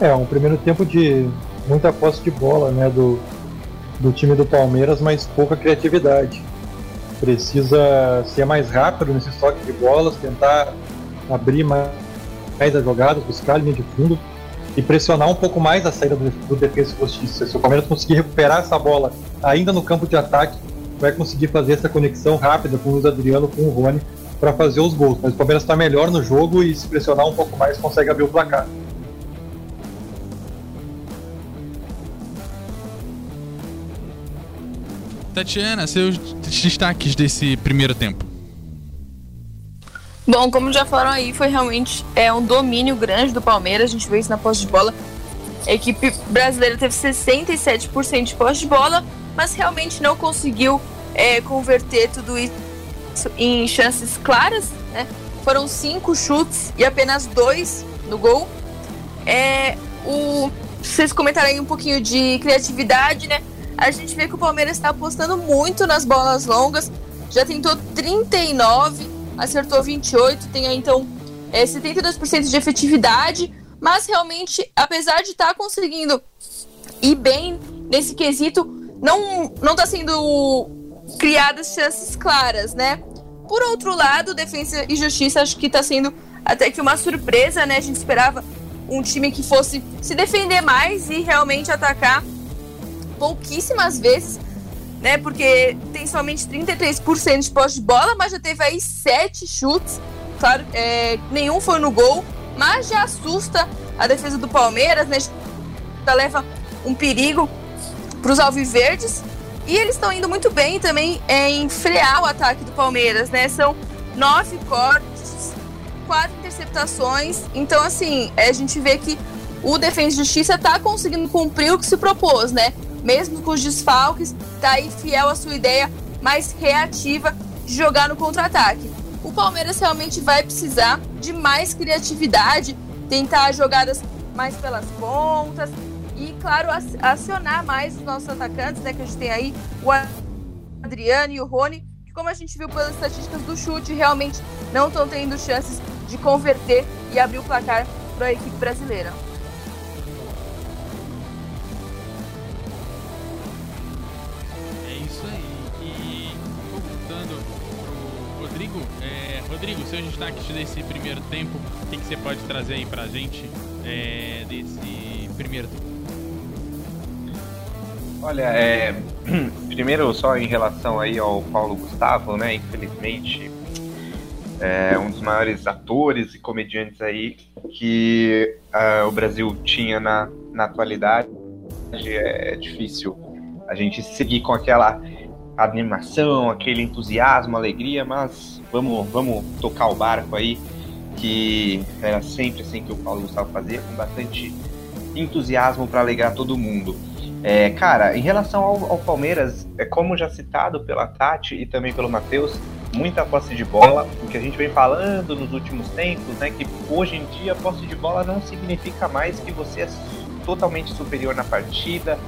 É, um primeiro tempo de muita posse de bola, né, do, do time do Palmeiras, mas pouca criatividade precisa ser mais rápido nesse toque de bolas, tentar abrir mais, as jogadas, buscar a linha de fundo e pressionar um pouco mais a saída do, do defesa e. Se o Palmeiras conseguir recuperar essa bola ainda no campo de ataque, vai conseguir fazer essa conexão rápida com o Luiz Adriano, com o Rony, para fazer os gols. Mas o Palmeiras está melhor no jogo e se pressionar um pouco mais consegue abrir o placar. Tatiana, seus destaques desse primeiro tempo. Bom, como já falaram aí, foi realmente é um domínio grande do Palmeiras. A gente vê isso na posse de bola. A equipe brasileira teve 67% de posse de bola, mas realmente não conseguiu é, converter tudo isso em chances claras. Né? Foram cinco chutes e apenas dois no gol. É, o, vocês comentaram aí um pouquinho de criatividade, né? A gente vê que o Palmeiras está apostando muito nas bolas longas. Já tentou 39, acertou 28, tem aí então é, 72% de efetividade. Mas realmente, apesar de estar tá conseguindo ir bem nesse quesito, não, não tá sendo criadas chances claras, né? Por outro lado, Defesa e Justiça acho que está sendo até que uma surpresa, né? A gente esperava um time que fosse se defender mais e realmente atacar pouquíssimas vezes, né? Porque tem somente 33% de posse de bola, mas já teve aí sete chutes. Claro, é, nenhum foi no gol, mas já assusta a defesa do Palmeiras, né? Já leva um perigo para os alviverdes. E eles estão indo muito bem também é, em frear o ataque do Palmeiras, né? São nove cortes, quatro interceptações. Então, assim, a gente vê que o Defesa e Justiça está conseguindo cumprir o que se propôs, né? Mesmo com os desfalques, tá aí fiel à sua ideia mais reativa de jogar no contra-ataque. O Palmeiras realmente vai precisar de mais criatividade, tentar jogadas mais pelas pontas e, claro, acionar mais os nossos atacantes, né? Que a gente tem aí o Adriano e o Rony, que, como a gente viu pelas estatísticas do chute, realmente não estão tendo chances de converter e abrir o placar para a equipe brasileira. Rodrigo, seus destaques desse primeiro tempo, o que, que você pode trazer aí pra gente é, desse primeiro tempo? Olha, é, primeiro só em relação aí ao Paulo Gustavo, né? Infelizmente, é um dos maiores atores e comediantes aí que uh, o Brasil tinha na, na atualidade. É difícil a gente seguir com aquela animação, aquele entusiasmo, alegria, mas vamos, vamos tocar o barco aí, que era sempre assim que o Paulo Gustavo fazia, com bastante entusiasmo para alegrar todo mundo. É, cara, em relação ao, ao, Palmeiras, é como já citado pela Tati e também pelo Matheus, muita posse de bola, o que a gente vem falando nos últimos tempos, né, que hoje em dia posse de bola não significa mais que você é totalmente superior na partida,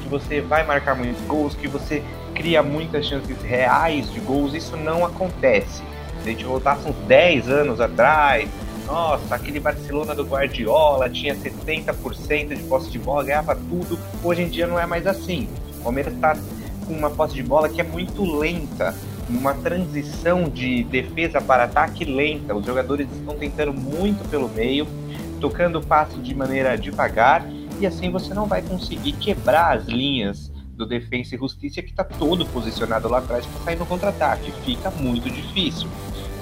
que você vai marcar muitos gols, que você cria muitas chances reais de gols, isso não acontece. Se a gente voltasse uns 10 anos atrás, nossa, aquele Barcelona do Guardiola tinha 70% de posse de bola, ganhava tudo. Hoje em dia não é mais assim. O Palmeiras está com uma posse de bola que é muito lenta, uma transição de defesa para ataque lenta. Os jogadores estão tentando muito pelo meio, tocando o passe de maneira devagar, e assim você não vai conseguir quebrar as linhas do Defensa e Justiça que está todo posicionado lá atrás para sair no contra-ataque. Fica muito difícil.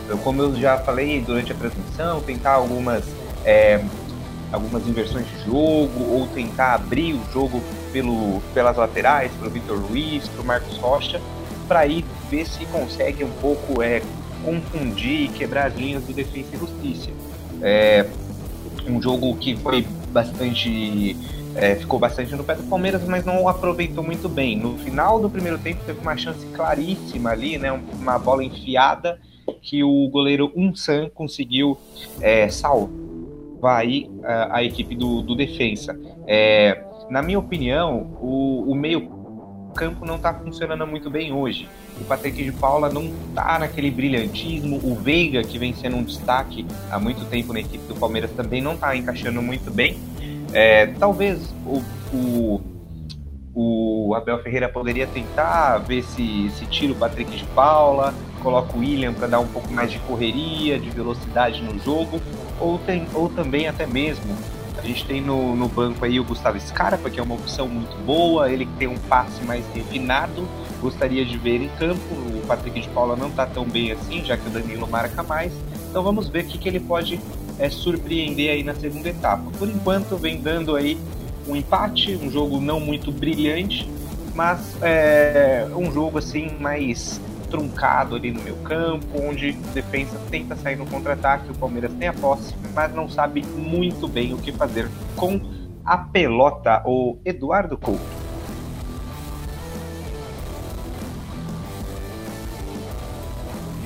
Então, como eu já falei durante a transmissão, tentar algumas, é, algumas inversões de jogo ou tentar abrir o jogo pelo, pelas laterais, pelo Vitor Luiz, pelo Marcos Rocha, para ir ver se consegue um pouco é, confundir e quebrar as linhas do Defesa e Justiça. É, um jogo que foi bastante é, ficou bastante no pé do Palmeiras, mas não aproveitou muito bem. No final do primeiro tempo teve uma chance claríssima ali, né, uma bola enfiada que o goleiro Unsan conseguiu é, salvar aí a, a equipe do, do defensa. É, na minha opinião, o, o meio campo não está funcionando muito bem hoje. O Patrick de Paula não está naquele brilhantismo. O Veiga, que vem sendo um destaque há muito tempo na equipe do Palmeiras, também não está encaixando muito bem. É, talvez o, o, o, Abel Ferreira poderia tentar ver se, se tira o Patrick de Paula, coloca o William para dar um pouco mais de correria, de velocidade no jogo, ou, tem, ou também até mesmo gente tem no, no banco aí o Gustavo Scarpa, que é uma opção muito boa, ele tem um passe mais refinado, gostaria de ver em campo. O Patrick de Paula não está tão bem assim, já que o Danilo marca mais. Então vamos ver o que, que ele pode é, surpreender aí na segunda etapa. Por enquanto vem dando aí um empate, um jogo não muito brilhante, mas é, um jogo assim mais truncado ali no meu campo, onde a defesa tenta sair no contra-ataque, o Palmeiras tem a posse, mas não sabe muito bem o que fazer com a pelota, o Eduardo Couto.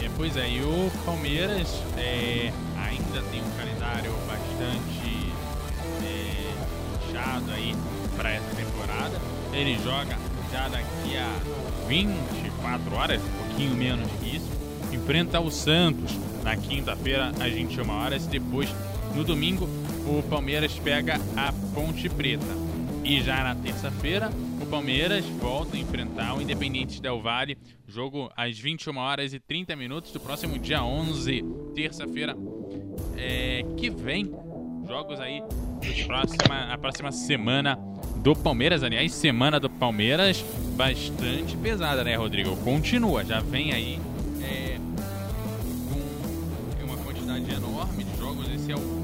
É, pois é, e o Palmeiras é, ainda tem um calendário bastante é, inchado aí para essa temporada. Ele joga já daqui a 24 horas, pouquinho menos que isso, enfrenta o Santos na quinta-feira às 21 horas. Depois, no domingo, o Palmeiras pega a Ponte Preta. E já na terça-feira, o Palmeiras volta a enfrentar o Independente Del Valle. Jogo às 21 horas e 30 minutos do próximo dia 11, terça-feira é, que vem. Jogos aí próxima, a próxima semana do Palmeiras. Aliás, semana do Palmeiras bastante pesada, né, Rodrigo? Continua, já vem aí é, com uma quantidade enorme de jogos. Esse é o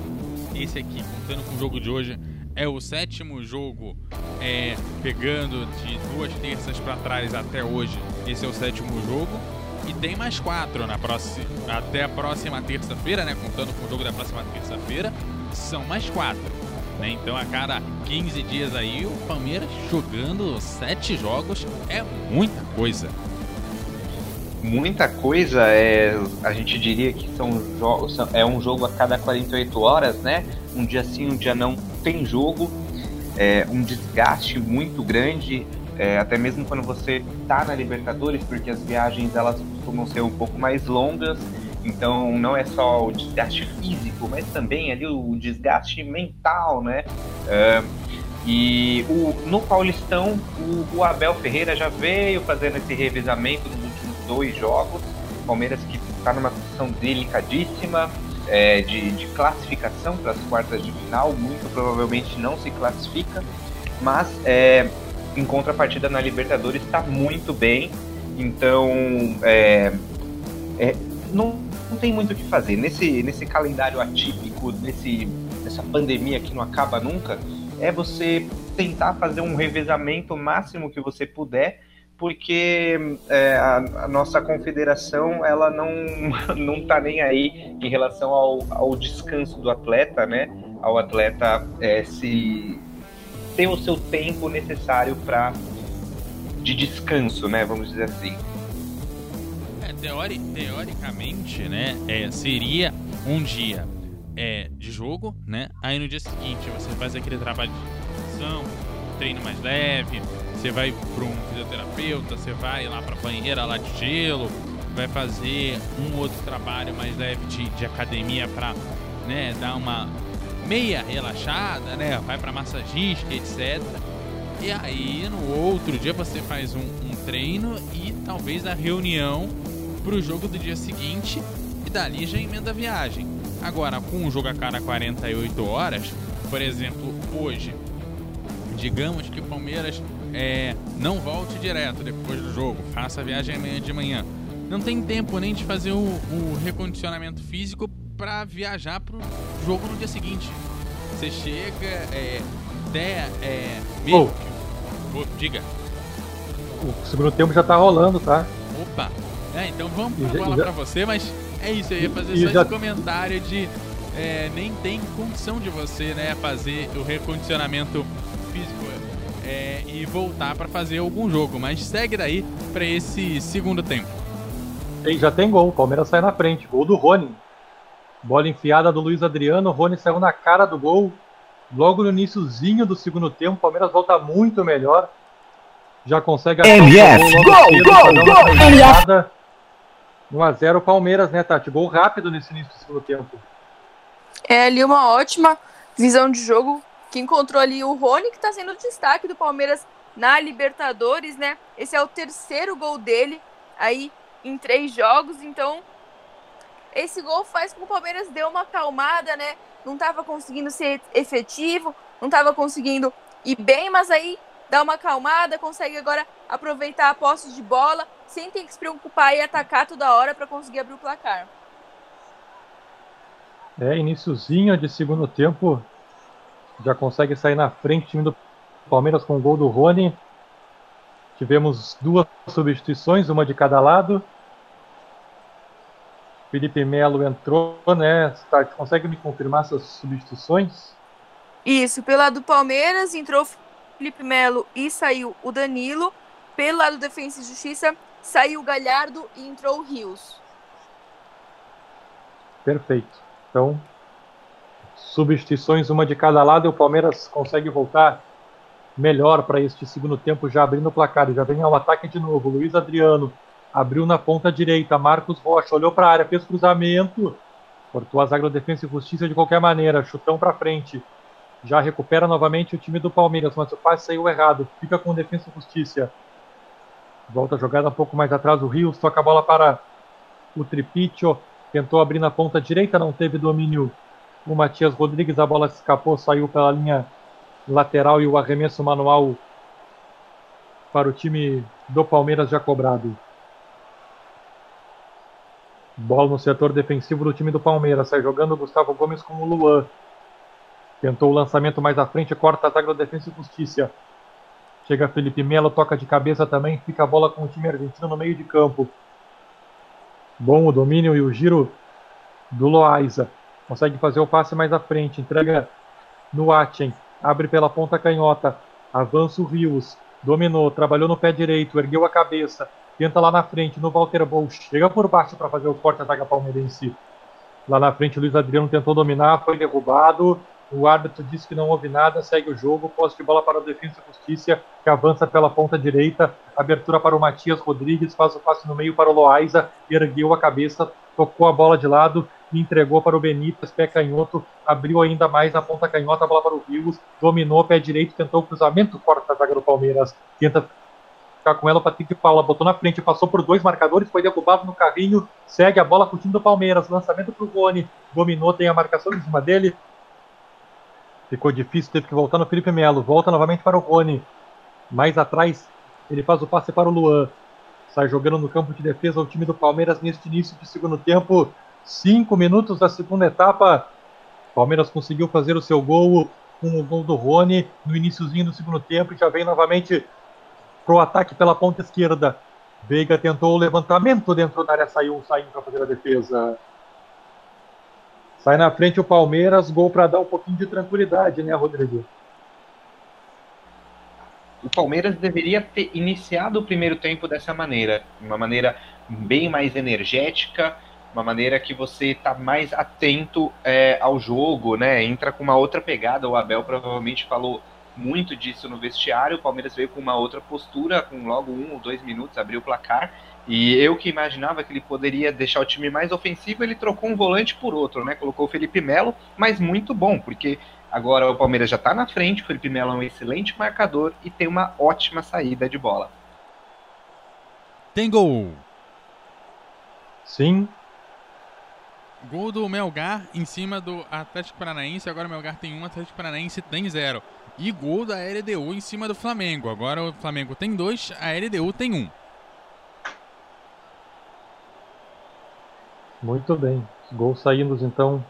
esse aqui, contando com o jogo de hoje, é o sétimo jogo é, pegando de duas terças para trás até hoje. Esse é o sétimo jogo. E tem mais quatro na próxima, até a próxima terça-feira, né? Contando com o jogo da próxima terça-feira, são mais quatro. Né? Então a cada 15 dias aí o Palmeiras jogando sete jogos é muita coisa. Muita coisa, é, a gente diria que são jogos, é um jogo a cada 48 horas, né? Um dia sim, um dia não tem jogo, é um desgaste muito grande, é, até mesmo quando você está na Libertadores, porque as viagens elas costumam ser um pouco mais longas então não é só o desgaste físico, mas também ali o desgaste mental, né? Uh, e o, no Paulistão, o, o, Abel Ferreira já veio fazendo esse revezamento nos últimos dois jogos. Palmeiras que está numa situação delicadíssima é, de, de classificação para as quartas de final, muito provavelmente não se classifica, mas é, em contrapartida na Libertadores está muito bem. Então, é, é, não não tem muito o que fazer. Nesse, nesse calendário atípico, nesse, nessa pandemia que não acaba nunca, é você tentar fazer um revezamento máximo que você puder, porque é, a, a, nossa confederação ela não não está nem aí em relação ao, ao descanso do atleta, né? Ao atleta é, se ter o seu tempo necessário para de descanso, né? Vamos dizer assim. É, teori, teoricamente, né? É, seria um dia é, de jogo, né? Aí no dia seguinte você faz aquele trabalho de nutrição, treino mais leve, você vai para um fisioterapeuta, você vai lá para banheira lá de gelo, vai fazer um outro trabalho mais leve de, de academia para né, dar uma meia relaxada, né? Vai para massagista, etc. E aí no outro dia você faz um, um treino e talvez a reunião para o jogo do dia seguinte e dali já emenda a viagem. Agora, com o jogo a cada 48 horas, por exemplo, hoje, digamos que o Palmeiras é, não volte direto depois do jogo, faça a viagem amanhã de manhã. Não tem tempo nem de fazer o, o recondicionamento físico para viajar pro jogo no dia seguinte. Você chega, é, até é, mesmo oh. que, diga. O segundo tempo já tá rolando, tá? Opa! É, então vamos pra bola já... pra você, mas é isso, eu ia fazer e só já... esse comentário de é, nem tem condição de você né, fazer o recondicionamento físico é, e voltar para fazer algum jogo, mas segue daí para esse segundo tempo. E já tem gol, o Palmeiras sai na frente, gol do Rony. Bola enfiada do Luiz Adriano, o Rony saiu na cara do gol. Logo no iníciozinho do segundo tempo, o Palmeiras volta muito melhor. Já consegue MF, gol, gol, gol, MF. 1x0 Palmeiras, né, Tati? Gol rápido nesse início do segundo tempo. É ali uma ótima visão de jogo que encontrou ali o Rony, que está sendo o destaque do Palmeiras na Libertadores, né? Esse é o terceiro gol dele aí em três jogos, então esse gol faz com que o Palmeiras dê uma acalmada, né? Não estava conseguindo ser efetivo, não estava conseguindo ir bem, mas aí dá uma acalmada, consegue agora aproveitar a posse de bola, sem ter que se preocupar e atacar toda hora para conseguir abrir o placar. É, iníciozinho de segundo tempo, já consegue sair na frente time do Palmeiras com o gol do Rony. Tivemos duas substituições, uma de cada lado. Felipe Melo entrou, né? Consegue me confirmar essas substituições? Isso, pelo lado do Palmeiras entrou Felipe Melo e saiu o Danilo. Pelo lado do Defensa e Justiça, saiu o Galhardo e entrou o Rios. Perfeito. Então, substituições, uma de cada lado, e o Palmeiras consegue voltar melhor para este segundo tempo, já abrindo o placar. Já vem ao ataque de novo. Luiz Adriano abriu na ponta direita. Marcos Rocha olhou para a área, fez cruzamento. Cortou a zaga Defesa e Justiça de qualquer maneira. Chutão para frente. Já recupera novamente o time do Palmeiras, mas o passe saiu errado. Fica com Defesa e Justiça. Volta a jogada um pouco mais atrás. O Rios toca a bola para o Tripiccio. Tentou abrir na ponta direita, não teve domínio o Matias Rodrigues. A bola escapou, saiu pela linha lateral e o arremesso manual para o time do Palmeiras já cobrado. Bola no setor defensivo do time do Palmeiras. Sai jogando o Gustavo Gomes com o Luan. Tentou o lançamento mais à frente, corta a zaga da Defesa e Justiça. Chega Felipe Melo, toca de cabeça também, fica a bola com o time argentino no meio de campo. Bom o domínio e o giro do Loaiza. Consegue fazer o passe mais à frente, entrega no Atchen, abre pela ponta canhota, avança o Rios, dominou, trabalhou no pé direito, ergueu a cabeça, tenta lá na frente no Walter Bol, chega por baixo para fazer o corte ataque palmeirense. Lá na frente o Luiz Adriano tentou dominar, foi derrubado, o árbitro disse que não houve nada, segue o jogo, posse de bola para o Defesa e Justiça, que avança pela ponta direita, abertura para o Matias Rodrigues, faz o passe no meio para o Loaiza, ergueu a cabeça, tocou a bola de lado e entregou para o Benítez, pé canhoto, abriu ainda mais a ponta canhota, bola para o Rios, dominou pé direito, tentou o cruzamento, corta a zaga do Palmeiras, tenta ficar com ela, o Patrick Paula botou na frente, passou por dois marcadores, foi derrubado no carrinho, segue a bola com o time do Palmeiras, lançamento para o Rony, dominou, tem a marcação em cima dele, Ficou difícil, teve que voltar no Felipe Melo. Volta novamente para o Rony. Mais atrás, ele faz o passe para o Luan. Sai jogando no campo de defesa o time do Palmeiras neste início de segundo tempo. Cinco minutos da segunda etapa. Palmeiras conseguiu fazer o seu gol com o gol do Rony no iníciozinho do segundo tempo. Já vem novamente para o ataque pela ponta esquerda. Veiga tentou o levantamento dentro da área, saiu saindo para fazer a defesa. Sai na frente o Palmeiras, gol para dar um pouquinho de tranquilidade, né, Rodrigo? o Palmeiras deveria ter iniciado o primeiro tempo dessa maneira, uma maneira bem mais energética, uma maneira que você está mais atento é, ao jogo, né? Entra com uma outra pegada. O Abel provavelmente falou muito disso no vestiário. O Palmeiras veio com uma outra postura, com logo um ou dois minutos abriu o placar. E eu que imaginava que ele poderia deixar o time mais ofensivo, ele trocou um volante por outro, né? Colocou o Felipe Melo, mas muito bom, porque agora o Palmeiras já está na frente. O Felipe Melo é um excelente marcador e tem uma ótima saída de bola. Tem gol. Sim, Gol do Melgar em cima do Atlético Paranaense. Agora o Melgar tem um, Atlético Paranaense tem zero. E gol da LDU em cima do Flamengo. Agora o Flamengo tem dois, a LDU tem um. Muito bem. Os gols saindo, então.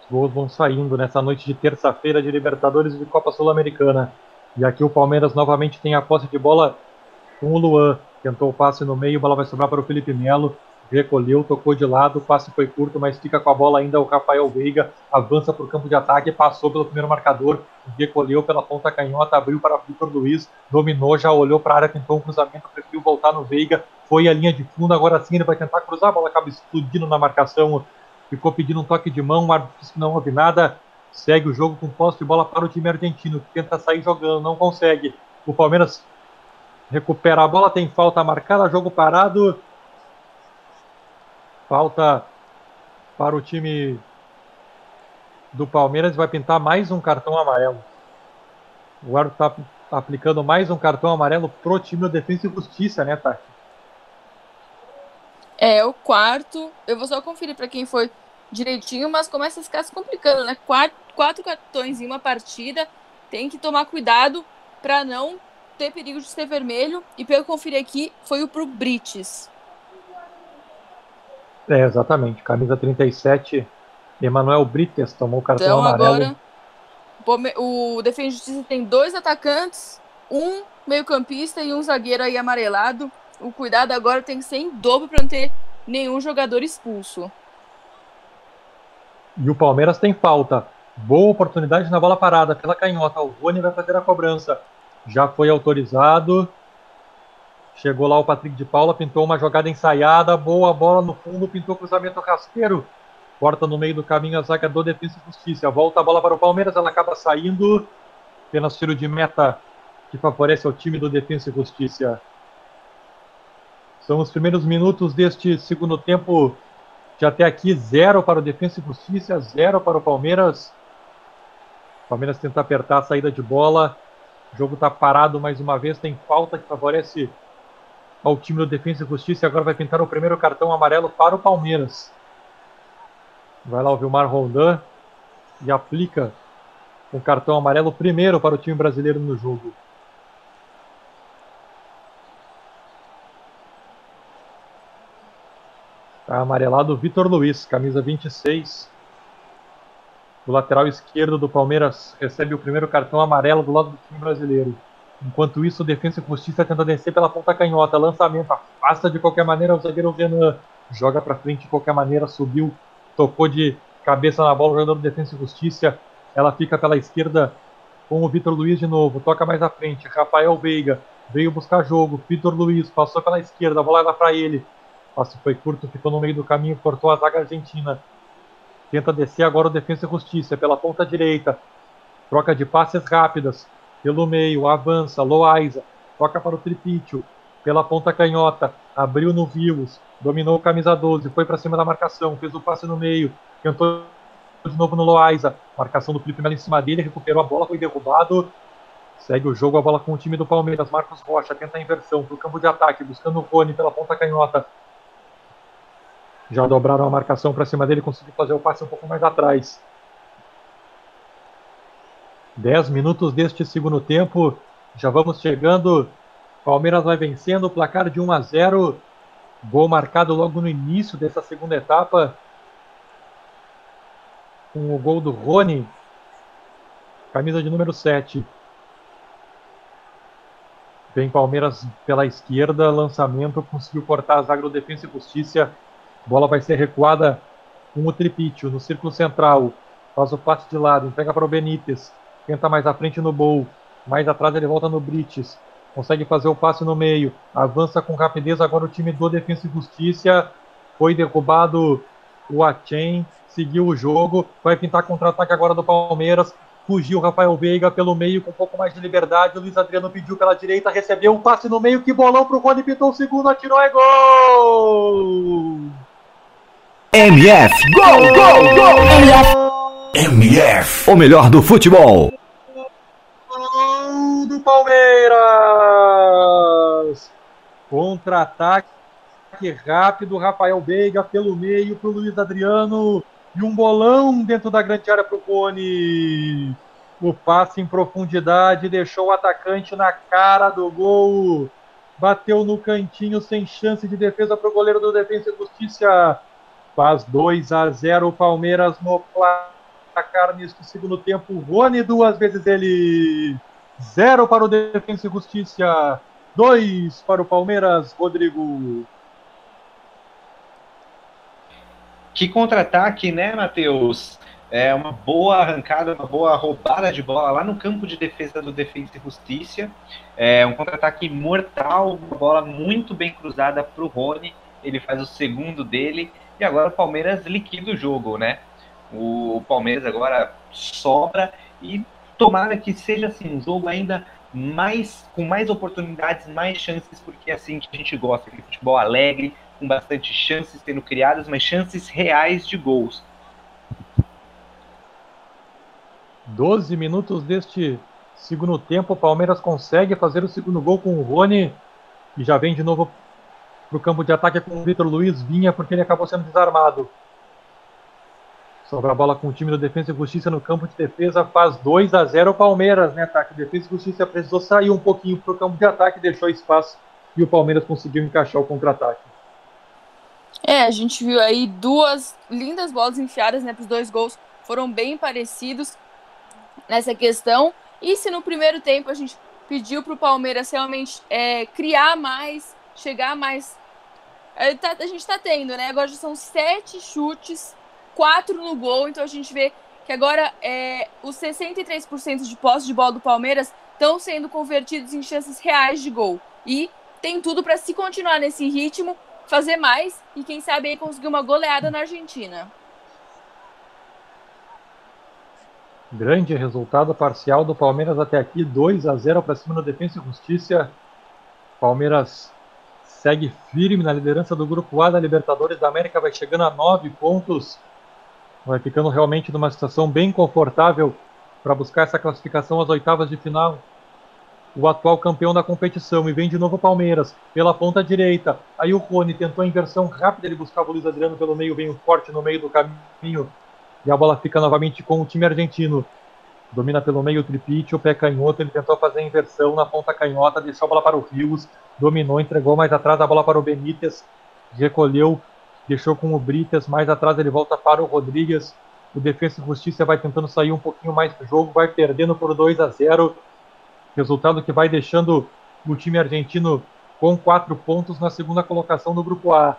Os gols vão saindo nessa noite de terça-feira de Libertadores e de Copa Sul-Americana. E aqui o Palmeiras novamente tem a posse de bola com o Luan. Tentou o passe no meio, a bola vai sobrar para o Felipe Melo recolheu, tocou de lado, o passe foi curto, mas fica com a bola ainda o Rafael Veiga, avança para o campo de ataque, passou pelo primeiro marcador, recolheu pela ponta canhota, abriu para Vitor Luiz, dominou, já olhou para a área, tentou um cruzamento, preferiu voltar no Veiga, foi a linha de fundo, agora sim ele vai tentar cruzar, a bola acaba explodindo na marcação, ficou pedindo um toque de mão, o árbitro disse que não houve nada, segue o jogo com posse de bola para o time argentino, que tenta sair jogando, não consegue, o Palmeiras recupera a bola, tem falta marcada, jogo parado, Falta para o time do Palmeiras vai pintar mais um cartão amarelo. O árbitro está aplicando mais um cartão amarelo pro time do Defesa e Justiça, né, Tati? É, o quarto. Eu vou só conferir para quem foi direitinho, mas começa a ficar se complicando, né? Quatro, quatro cartões em uma partida. Tem que tomar cuidado para não ter perigo de ser vermelho. E pelo que eu conferi aqui, foi o pro Brites. É, exatamente. Camisa 37, Emanuel Brites tomou o cartão então, amarelo. Agora, o Defesa Justiça tem dois atacantes, um meio-campista e um zagueiro aí amarelado. O cuidado agora tem que ser em dobro para não ter nenhum jogador expulso. E o Palmeiras tem falta. Boa oportunidade na bola parada pela canhota. O Rony vai fazer a cobrança. Já foi autorizado. Chegou lá o Patrick de Paula, pintou uma jogada ensaiada, boa bola no fundo, pintou cruzamento rasteiro. Corta no meio do caminho a zaga do Defesa e Justiça. Volta a bola para o Palmeiras, ela acaba saindo. Apenas tiro de meta que favorece ao time do Defesa e Justiça. São os primeiros minutos deste segundo tempo. De até aqui, zero para o Defesa e Justiça, zero para o Palmeiras. O Palmeiras tenta apertar a saída de bola. O jogo está parado mais uma vez. Tem falta que favorece ao time do Defesa e Justiça e agora vai pintar o primeiro cartão amarelo para o Palmeiras. Vai lá o Vilmar Roldan e aplica um cartão amarelo primeiro para o time brasileiro no jogo. Está amarelado o Vitor Luiz, camisa 26. O lateral esquerdo do Palmeiras recebe o primeiro cartão amarelo do lado do time brasileiro. Enquanto isso, o Defensa e Justiça tenta descer pela ponta canhota. Lançamento, afasta de qualquer maneira o zagueiro Renan. Joga para frente de qualquer maneira, subiu, tocou de cabeça na bola, jogador do Defensa e Justiça. Ela fica pela esquerda com o Vitor Luiz de novo. Toca mais à frente. Rafael Veiga veio buscar jogo. Vitor Luiz passou pela esquerda, a bola lá para ele. Passe foi curto, ficou no meio do caminho, cortou a zaga argentina. Tenta descer agora o Defensa e Justiça pela ponta direita. Troca de passes rápidas pelo meio, avança, Loaiza, toca para o Tripítio, pela ponta canhota, abriu no Vivos, dominou o camisa 12, foi para cima da marcação, fez o passe no meio, tentou de novo no Loaiza, marcação do Felipe Melo em cima dele, recuperou a bola, foi derrubado, segue o jogo, a bola com o time do Palmeiras, Marcos Rocha tenta a inversão para o campo de ataque, buscando o Rony pela ponta canhota, já dobraram a marcação para cima dele, conseguiu fazer o passe um pouco mais atrás. 10 minutos deste segundo tempo. Já vamos chegando. Palmeiras vai vencendo placar de 1 a 0. Gol marcado logo no início dessa segunda etapa. Com o gol do Rony. Camisa de número 7. Vem Palmeiras pela esquerda. Lançamento. Conseguiu cortar a zaga do Defensa e Justiça. Bola vai ser recuada com o Tripítio no círculo central. Faz o passe de lado. Entrega para o Benítez. Tenta mais à frente no Bol. Mais atrás ele volta no Brites. Consegue fazer o passe no meio. Avança com rapidez. Agora o time do Defensa e Justiça. Foi derrubado o Achen. Seguiu o jogo. Vai pintar contra-ataque agora do Palmeiras. Fugiu Rafael Veiga pelo meio com um pouco mais de liberdade. O Luiz Adriano pediu pela direita. Recebeu um passe no meio. Que bolão pro Rony. Pintou o segundo. Atirou. É gol! MF, gol, gol, gol! MF, o melhor do futebol. Gol do Palmeiras! Contra-ataque rápido, Rafael Veiga pelo meio para o Luiz Adriano e um bolão dentro da grande área para o Cone. O passe em profundidade deixou o atacante na cara do gol. Bateu no cantinho sem chance de defesa para o goleiro do Defensa e Justiça. Faz 2 a 0 o Palmeiras no placar neste segundo tempo. Rony duas vezes ele. Zero para o Defensa e Justiça. Dois para o Palmeiras, Rodrigo. Que contra-ataque, né, Matheus? É uma boa arrancada, uma boa roubada de bola lá no campo de defesa do Defensa e Justiça. É um contra-ataque mortal, uma bola muito bem cruzada para o Rony. Ele faz o segundo dele e agora o Palmeiras liquida o jogo, né? O Palmeiras agora sobra e tomara que seja assim um jogo ainda mais com mais oportunidades, mais chances, porque é assim que a gente gosta, de futebol alegre, com bastante chances sendo criadas, mas chances reais de gols. 12 minutos deste segundo tempo, o Palmeiras consegue fazer o segundo gol com o Rony e já vem de novo para o campo de ataque com o Vitor Luiz Vinha, porque ele acabou sendo desarmado. Sobra a bola com o time do Defesa e Justiça no campo de defesa, faz 2 a 0 o Palmeiras, né, ataque. Defesa e Justiça precisou sair um pouquinho para o campo de ataque, deixou espaço e o Palmeiras conseguiu encaixar o contra-ataque. É, a gente viu aí duas lindas bolas enfiadas, né, para os dois gols, foram bem parecidos nessa questão. E se no primeiro tempo a gente pediu para o Palmeiras realmente é, criar mais, chegar mais. É, tá, a gente está tendo, né? Agora já são sete chutes, quatro no gol, então a gente vê que agora é, os 63% de posse de bola do Palmeiras estão sendo convertidos em chances reais de gol. E tem tudo para se continuar nesse ritmo, fazer mais e quem sabe aí conseguir uma goleada na Argentina. Grande resultado parcial do Palmeiras até aqui, 2 a 0 para cima do Defensa e Justiça. Palmeiras segue firme na liderança do grupo A da Libertadores da América, vai chegando a 9 pontos. Vai ficando realmente numa situação bem confortável para buscar essa classificação às oitavas de final. O atual campeão da competição e vem de novo o Palmeiras pela ponta direita. Aí o Rony tentou a inversão rápida, ele buscava o Luiz Adriano pelo meio, vem o forte no meio do caminho e a bola fica novamente com o time argentino. Domina pelo meio o Tripite, o pé canhoto. Ele tentou fazer a inversão na ponta canhota, deixou a bola para o Rios. Dominou, entregou mais atrás a bola para o Benítez. Recolheu, deixou com o Brites. Mais atrás ele volta para o Rodrigues. O Defesa e Justiça vai tentando sair um pouquinho mais do jogo, vai perdendo por 2 a 0. Resultado que vai deixando o time argentino com quatro pontos na segunda colocação do grupo A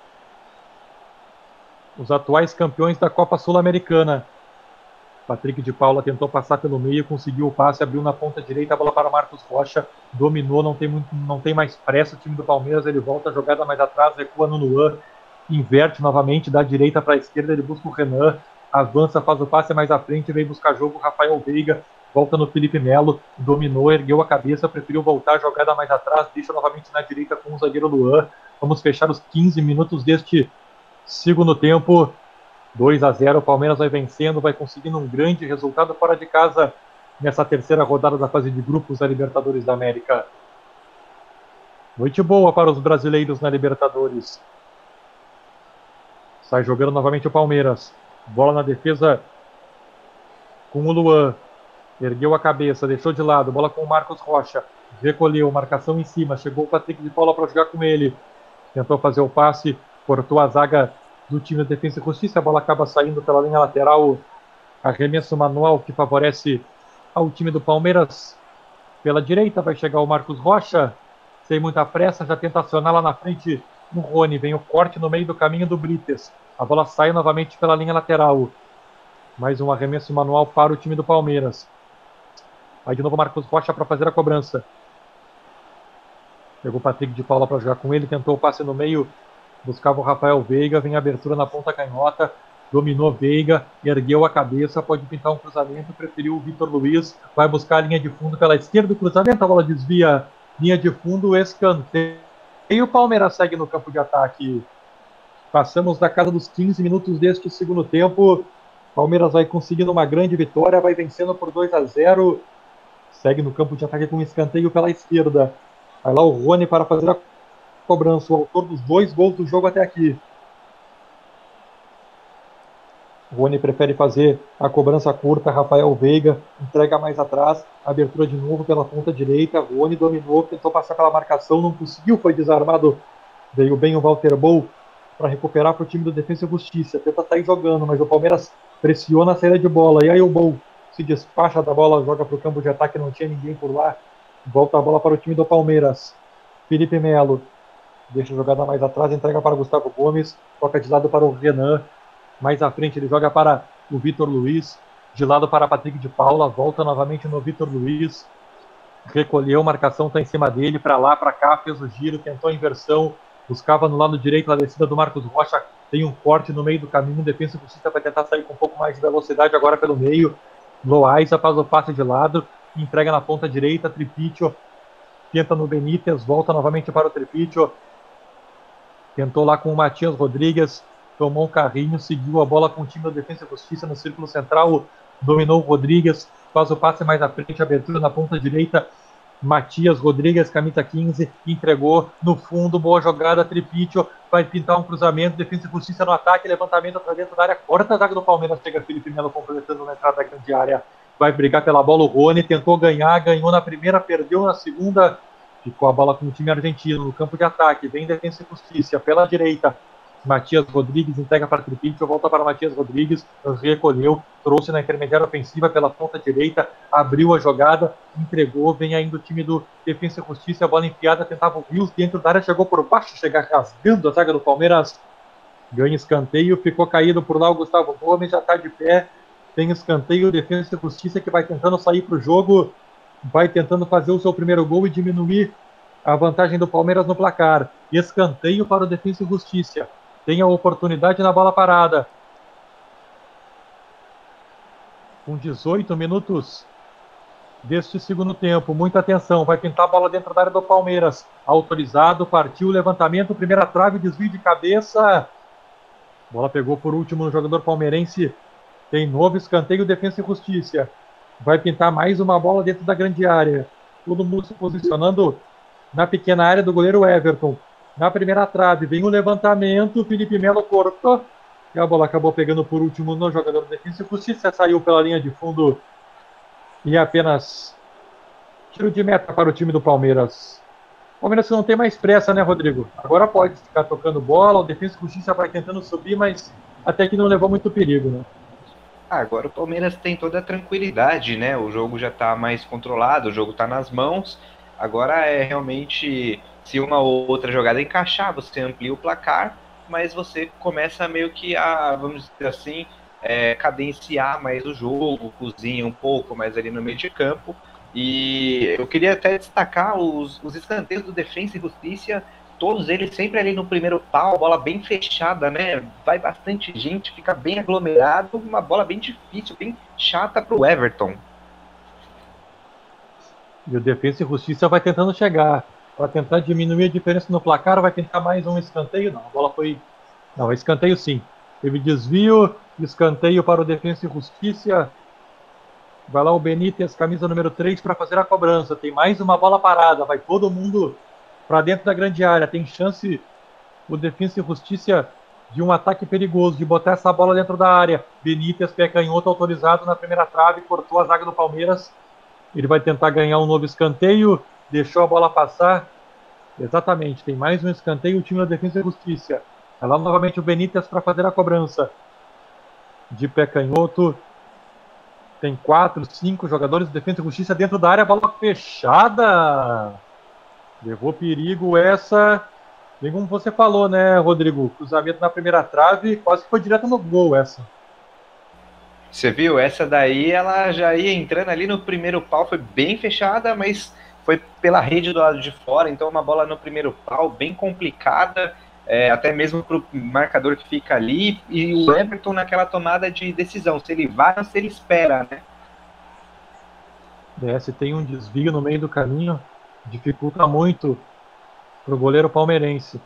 os atuais campeões da Copa Sul-Americana. Patrick de Paula tentou passar pelo meio, conseguiu o passe, abriu na ponta direita a bola para Marcos Rocha, dominou, não tem, muito, não tem mais pressa o time do Palmeiras, ele volta a jogada mais atrás, recua no Luan, inverte novamente da direita para a esquerda, ele busca o Renan, avança, faz o passe mais à frente, vem buscar jogo, Rafael Veiga, volta no Felipe Melo, dominou, ergueu a cabeça, preferiu voltar a jogada mais atrás, deixa novamente na direita com o zagueiro Luan. Vamos fechar os 15 minutos deste Segundo tempo, 2 a 0. O Palmeiras vai vencendo, vai conseguindo um grande resultado fora de casa nessa terceira rodada da fase de grupos da Libertadores da América. Noite boa para os brasileiros na Libertadores. Sai jogando novamente o Palmeiras. Bola na defesa com o Luan. Ergueu a cabeça, deixou de lado. Bola com o Marcos Rocha. Recolheu, marcação em cima. Chegou o Patrick de Paula para jogar com ele. Tentou fazer o passe cortou a zaga do time da Defesa e Justiça, a bola acaba saindo pela linha lateral, arremesso manual que favorece ao time do Palmeiras. Pela direita vai chegar o Marcos Rocha, sem muita pressa, já tenta acionar lá na frente o Rony, vem o corte no meio do caminho do Brites. A bola sai novamente pela linha lateral. Mais um arremesso manual para o time do Palmeiras. Vai de novo Marcos Rocha para fazer a cobrança. Pegou o Patrick de Paula para jogar com ele, tentou o passe no meio, buscava o Rafael Veiga, vem abertura na ponta canhota, dominou Veiga, ergueu a cabeça, pode pintar um cruzamento, preferiu o Vitor Luiz, vai buscar a linha de fundo pela esquerda cruzamento, a bola desvia, linha de fundo, escanteio. E o Palmeiras segue no campo de ataque. Passamos da casa dos 15 minutos deste segundo tempo. Palmeiras vai conseguindo uma grande vitória, vai vencendo por 2 a 0. Segue no campo de ataque com um escanteio pela esquerda. Vai lá o Rony para fazer a cobrança, o autor dos dois gols do jogo até aqui. Rony prefere fazer a cobrança curta, Rafael Veiga entrega mais atrás, abertura de novo pela ponta direita, Rony dominou, tentou passar pela marcação, não conseguiu, foi desarmado, veio bem o Walter Bou para recuperar para o time do Defesa e Justiça, tenta sair jogando, mas o Palmeiras pressiona a saída de bola, e aí o Bou se despacha da bola, joga para o campo de ataque, não tinha ninguém por lá, volta a bola para o time do Palmeiras, Felipe Melo, deixa a jogada mais atrás, entrega para Gustavo Gomes, toca de lado para o Renan, mais à frente ele joga para o Vitor Luiz. De lado para Patrick de Paula. Volta novamente no Vitor Luiz. Recolheu, marcação está em cima dele. Para lá, para cá, fez o giro, tentou a inversão. Buscava no lado direito a descida do Marcos Rocha. Tem um corte no meio do caminho. Defesa Justiça vai tentar sair com um pouco mais de velocidade agora pelo meio. Loaiza faz o passe de lado. Entrega na ponta direita. Tripitio tenta no Benítez. Volta novamente para o Tripitio. Tentou lá com o Matias Rodrigues tomou um carrinho, seguiu a bola com o time da Defesa e Justiça no círculo central, dominou o Rodrigues, faz o passe mais à frente, abertura na ponta direita, Matias Rodrigues, camisa 15, entregou no fundo, boa jogada, Tripítio, vai pintar um cruzamento, Defesa e Justiça no ataque, levantamento para dentro da área, corta a zaga do Palmeiras, chega Felipe Melo completando na entrada da grande área, vai brigar pela bola o Rony, tentou ganhar, ganhou na primeira, perdeu na segunda, ficou a bola com o time argentino no campo de ataque, vem Defesa e Justiça pela direita, Matias Rodrigues entrega para Tripinto, volta para Matias Rodrigues, recolheu, trouxe na intermediária ofensiva pela ponta direita, abriu a jogada, entregou, vem ainda o time do Defensa e Justiça, a bola enfiada, tentava o Rios dentro da área, chegou por baixo, chega rasgando a zaga do Palmeiras, ganha escanteio, ficou caído por lá o Gustavo Gomes, já está de pé, tem escanteio, Defesa e Justiça que vai tentando sair para o jogo, vai tentando fazer o seu primeiro gol e diminuir a vantagem do Palmeiras no placar. Escanteio para o Defesa e Justiça tem a oportunidade na bola parada. Com 18 minutos deste segundo tempo, muita atenção, vai pintar a bola dentro da área do Palmeiras. Autorizado, partiu o levantamento, primeira trave, desvio de cabeça. Bola pegou por último no jogador palmeirense. Tem novo escanteio, defesa e justiça. Vai pintar mais uma bola dentro da grande área. Todo mundo se posicionando na pequena área do goleiro Everton na primeira trave. Vem o levantamento, Felipe Melo cortou. E a bola acabou pegando por último no jogador e Justiça. Saiu pela linha de fundo. E apenas tiro de meta para o time do Palmeiras. O Palmeiras não tem mais pressa, né, Rodrigo? Agora pode ficar tocando bola. O Defensa e Justiça vai tentando subir, mas até que não levou muito perigo, né? Ah, agora o Palmeiras tem toda a tranquilidade, né? O jogo já está mais controlado, o jogo está nas mãos. Agora é realmente se uma ou outra jogada encaixar, você amplia o placar, mas você começa meio que a, vamos dizer assim, é, cadenciar mais o jogo, cozinha um pouco mais ali no meio de campo. E eu queria até destacar os, os escanteios do Defensa e Justiça, todos eles sempre ali no primeiro pau, bola bem fechada, né? Vai bastante gente, fica bem aglomerado, uma bola bem difícil, bem chata para o Everton. E o Defensa e Justiça vai tentando chegar para tentar diminuir a diferença no placar, vai tentar mais um escanteio? Não, a bola foi. Não, escanteio sim. Teve desvio, escanteio para o Defensa e Justiça. Vai lá o Benítez, camisa número 3, para fazer a cobrança. Tem mais uma bola parada, vai todo mundo para dentro da grande área. Tem chance o Defensa e Justiça de um ataque perigoso, de botar essa bola dentro da área. Benítez, pé canhoto autorizado na primeira trave, cortou a zaga do Palmeiras. Ele vai tentar ganhar um novo escanteio deixou a bola passar. Exatamente, tem mais um escanteio, o time da Defesa e Justiça. É lá novamente o Benítez para fazer a cobrança. De pé canhoto. Tem quatro, cinco jogadores de Defesa e Justiça dentro da área, bola fechada. Levou perigo essa. Bem como você falou, né, Rodrigo? Cruzamento na primeira trave, quase que foi direto no gol essa. Você viu? Essa daí ela já ia entrando ali no primeiro pau, foi bem fechada, mas foi pela rede do lado de fora, então uma bola no primeiro pau, bem complicada, é, até mesmo para o marcador que fica ali, e o Everton naquela tomada de decisão, se ele vai ou se ele espera, né? É, se tem um desvio no meio do caminho, dificulta muito para o goleiro palmeirense.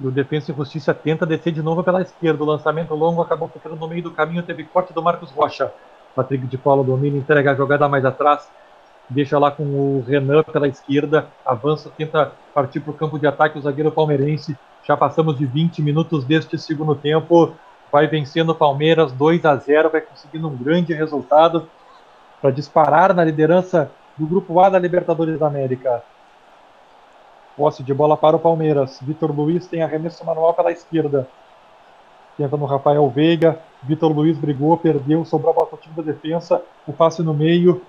E o Defensa e Justiça tenta descer de novo pela esquerda. O lançamento longo acabou ficando no meio do caminho. Teve corte do Marcos Rocha. Patrick de Paulo domina, entrega a jogada mais atrás. Deixa lá com o Renan pela esquerda. Avança, tenta partir para o campo de ataque. O zagueiro palmeirense. Já passamos de 20 minutos deste segundo tempo. Vai vencendo o Palmeiras 2 a 0. Vai conseguindo um grande resultado para disparar na liderança do Grupo A da Libertadores da América. Posse de bola para o Palmeiras. Vitor Luiz tem arremesso manual pela esquerda. Tenta no Rafael Veiga. Vitor Luiz brigou, perdeu, sobrou a bola para o time da defesa. O passe no meio.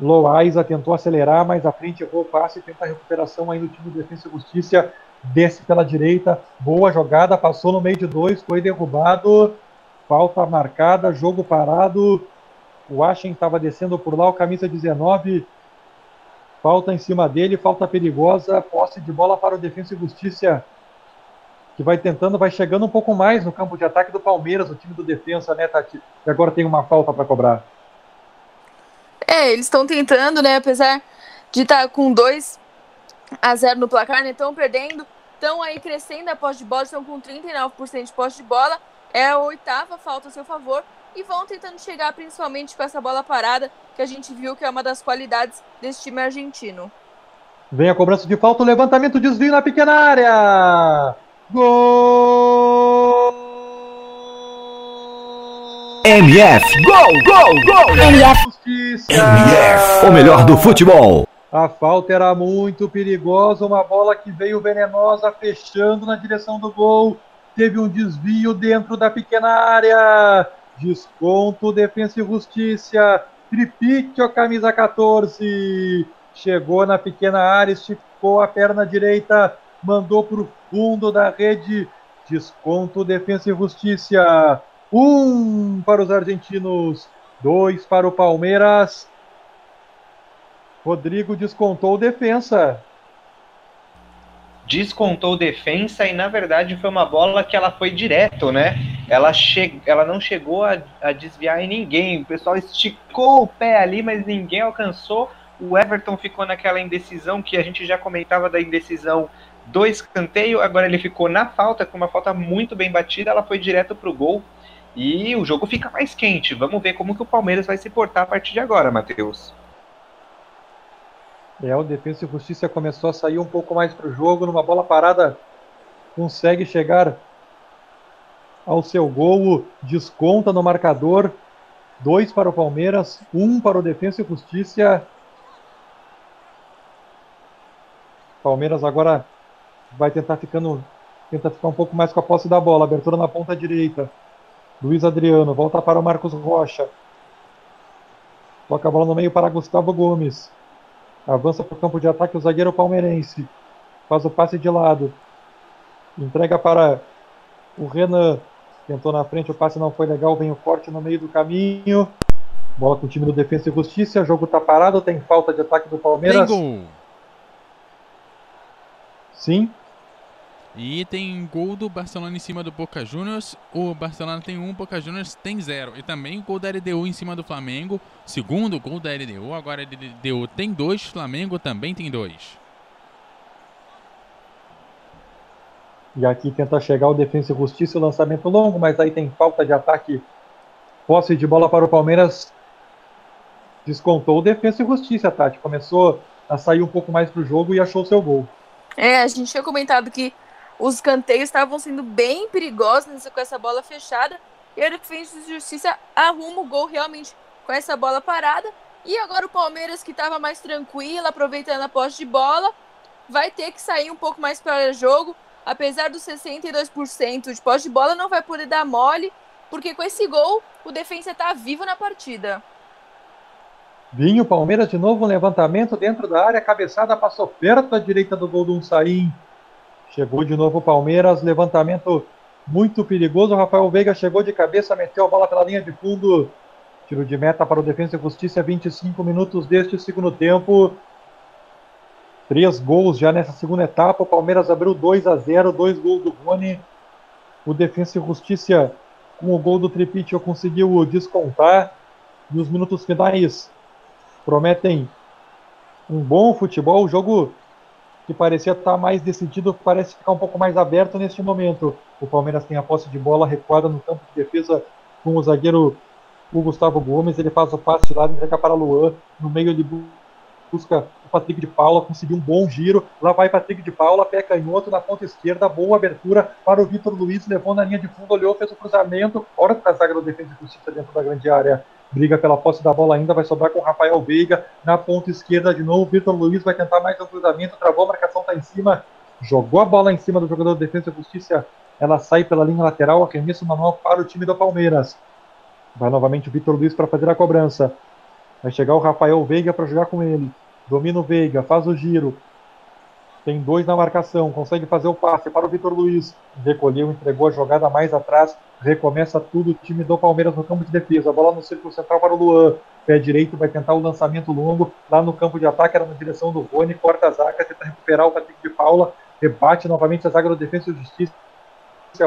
Loaiza tentou acelerar, mas à frente errou o passe. Tenta a recuperação aí no time de Defesa e Justiça. Desce pela direita. Boa jogada, passou no meio de dois, foi derrubado. Falta marcada, jogo parado. O Ashen estava descendo por lá, o camisa 19 Falta em cima dele, falta perigosa, posse de bola para o Defensa e Justiça, que vai tentando, vai chegando um pouco mais no campo de ataque do Palmeiras, o time do Defensa, né, Tati? E agora tem uma falta para cobrar. É, eles estão tentando, né, apesar de estar tá com 2 a 0 no placar, né, estão perdendo, estão aí crescendo a posse de bola, estão com 39% de posse de bola, é a oitava falta a seu favor, e vão tentando chegar principalmente com essa bola parada, que a gente viu que é uma das qualidades desse time argentino. Vem a cobrança de falta, o levantamento, desvio na pequena área. Gol! MF, gol, gol, gol! MF, MF, o melhor do futebol. A falta era muito perigosa, uma bola que veio venenosa, fechando na direção do gol. Teve um desvio dentro da pequena área. Desconto, Defensa e Justiça. Tripique, ó, camisa 14. Chegou na pequena área, esticou a perna direita, mandou para o fundo da rede. Desconto, Defensa e Justiça. Um para os argentinos, dois para o Palmeiras. Rodrigo descontou defensa descontou defensa e na verdade foi uma bola que ela foi direto, né? Ela, che ela não chegou a, a desviar em ninguém. O pessoal esticou o pé ali, mas ninguém alcançou. O Everton ficou naquela indecisão que a gente já comentava da indecisão do escanteio. Agora ele ficou na falta, com uma falta muito bem batida. Ela foi direto para o gol. E o jogo fica mais quente. Vamos ver como que o Palmeiras vai se portar a partir de agora, Matheus. É, o Defesa e Justiça começou a sair um pouco mais para o jogo, numa bola parada consegue chegar ao seu gol, desconta no marcador, dois para o Palmeiras, um para o Defesa e Justiça. Palmeiras agora vai tentar ficando, tenta ficar um pouco mais com a posse da bola, abertura na ponta direita. Luiz Adriano volta para o Marcos Rocha. Toca a bola no meio para Gustavo Gomes. Avança para o campo de ataque o zagueiro palmeirense. Faz o passe de lado. Entrega para o Renan. Tentou na frente, o passe não foi legal. Vem o corte no meio do caminho. Bola com o time do Defesa e Justiça. O jogo está parado. Tem falta de ataque do Palmeiras. Tem gol. Sim. E tem gol do Barcelona em cima do Boca Juniors. O Barcelona tem um, Boca Juniors tem zero. E também gol da LDU em cima do Flamengo. Segundo gol da LDU. Agora a LDU tem dois, Flamengo também tem dois. E aqui tenta chegar o Defensa e Justiça, o lançamento longo, mas aí tem falta de ataque. Posse de bola para o Palmeiras. Descontou o Defensa e Justiça, Tati. Começou a sair um pouco mais para o jogo e achou seu gol. É, a gente tinha comentado que os canteios estavam sendo bem perigosos com essa bola fechada. E a Defesa de Justiça arruma o gol realmente com essa bola parada. E agora o Palmeiras, que estava mais tranquilo, aproveitando a posse de bola, vai ter que sair um pouco mais para o jogo. Apesar dos 62% de posse de bola, não vai poder dar mole, porque com esse gol o defensa está vivo na partida. Vinho, Palmeiras de novo, um levantamento dentro da área, cabeçada passou perto da direita do gol do Unsaim. Chegou de novo o Palmeiras, levantamento muito perigoso. Rafael Veiga chegou de cabeça, meteu a bola pela linha de fundo. Tiro de meta para o Defensa e Justiça, 25 minutos deste segundo tempo. Três gols já nessa segunda etapa. O Palmeiras abriu 2 a 0, dois gols do Rony. O Defensa e Justiça, com o gol do Tripitio, conseguiu descontar. E os minutos finais prometem um bom futebol. O jogo que parecia estar mais decidido parece ficar um pouco mais aberto neste momento. O Palmeiras tem a posse de bola recuada no campo de defesa com o zagueiro o Gustavo Gomes. Ele faz o passe lado, entrega para Luan. No meio ele busca o Patrick de Paula, conseguiu um bom giro. Lá vai Patrick de Paula, pé canhoto na ponta esquerda. Boa abertura para o Vitor Luiz. Levou na linha de fundo, olhou, fez o cruzamento. Hora para a zaga do Defesa e Justiça dentro da grande área briga pela posse da bola ainda, vai sobrar com o Rafael Veiga na ponta esquerda de novo. Vitor Luiz vai tentar mais um cruzamento, travou a marcação, está em cima, jogou a bola em cima do jogador de defesa e justiça. Ela sai pela linha lateral, arremesso manual para o time do Palmeiras. Vai novamente o Vitor Luiz para fazer a cobrança. Vai chegar o Rafael Veiga para jogar com ele. Domina o Veiga, faz o giro. Tem dois na marcação, consegue fazer o passe para o Vitor Luiz. Recolheu, entregou a jogada mais atrás recomeça tudo o time do Palmeiras no campo de defesa. A bola no círculo central para o Luan. Pé direito vai tentar o lançamento longo. Lá no campo de ataque era na direção do Rony. Corta a zaga, tenta recuperar o Patrick de Paula. Rebate novamente a zaga do Defesa e Justiça.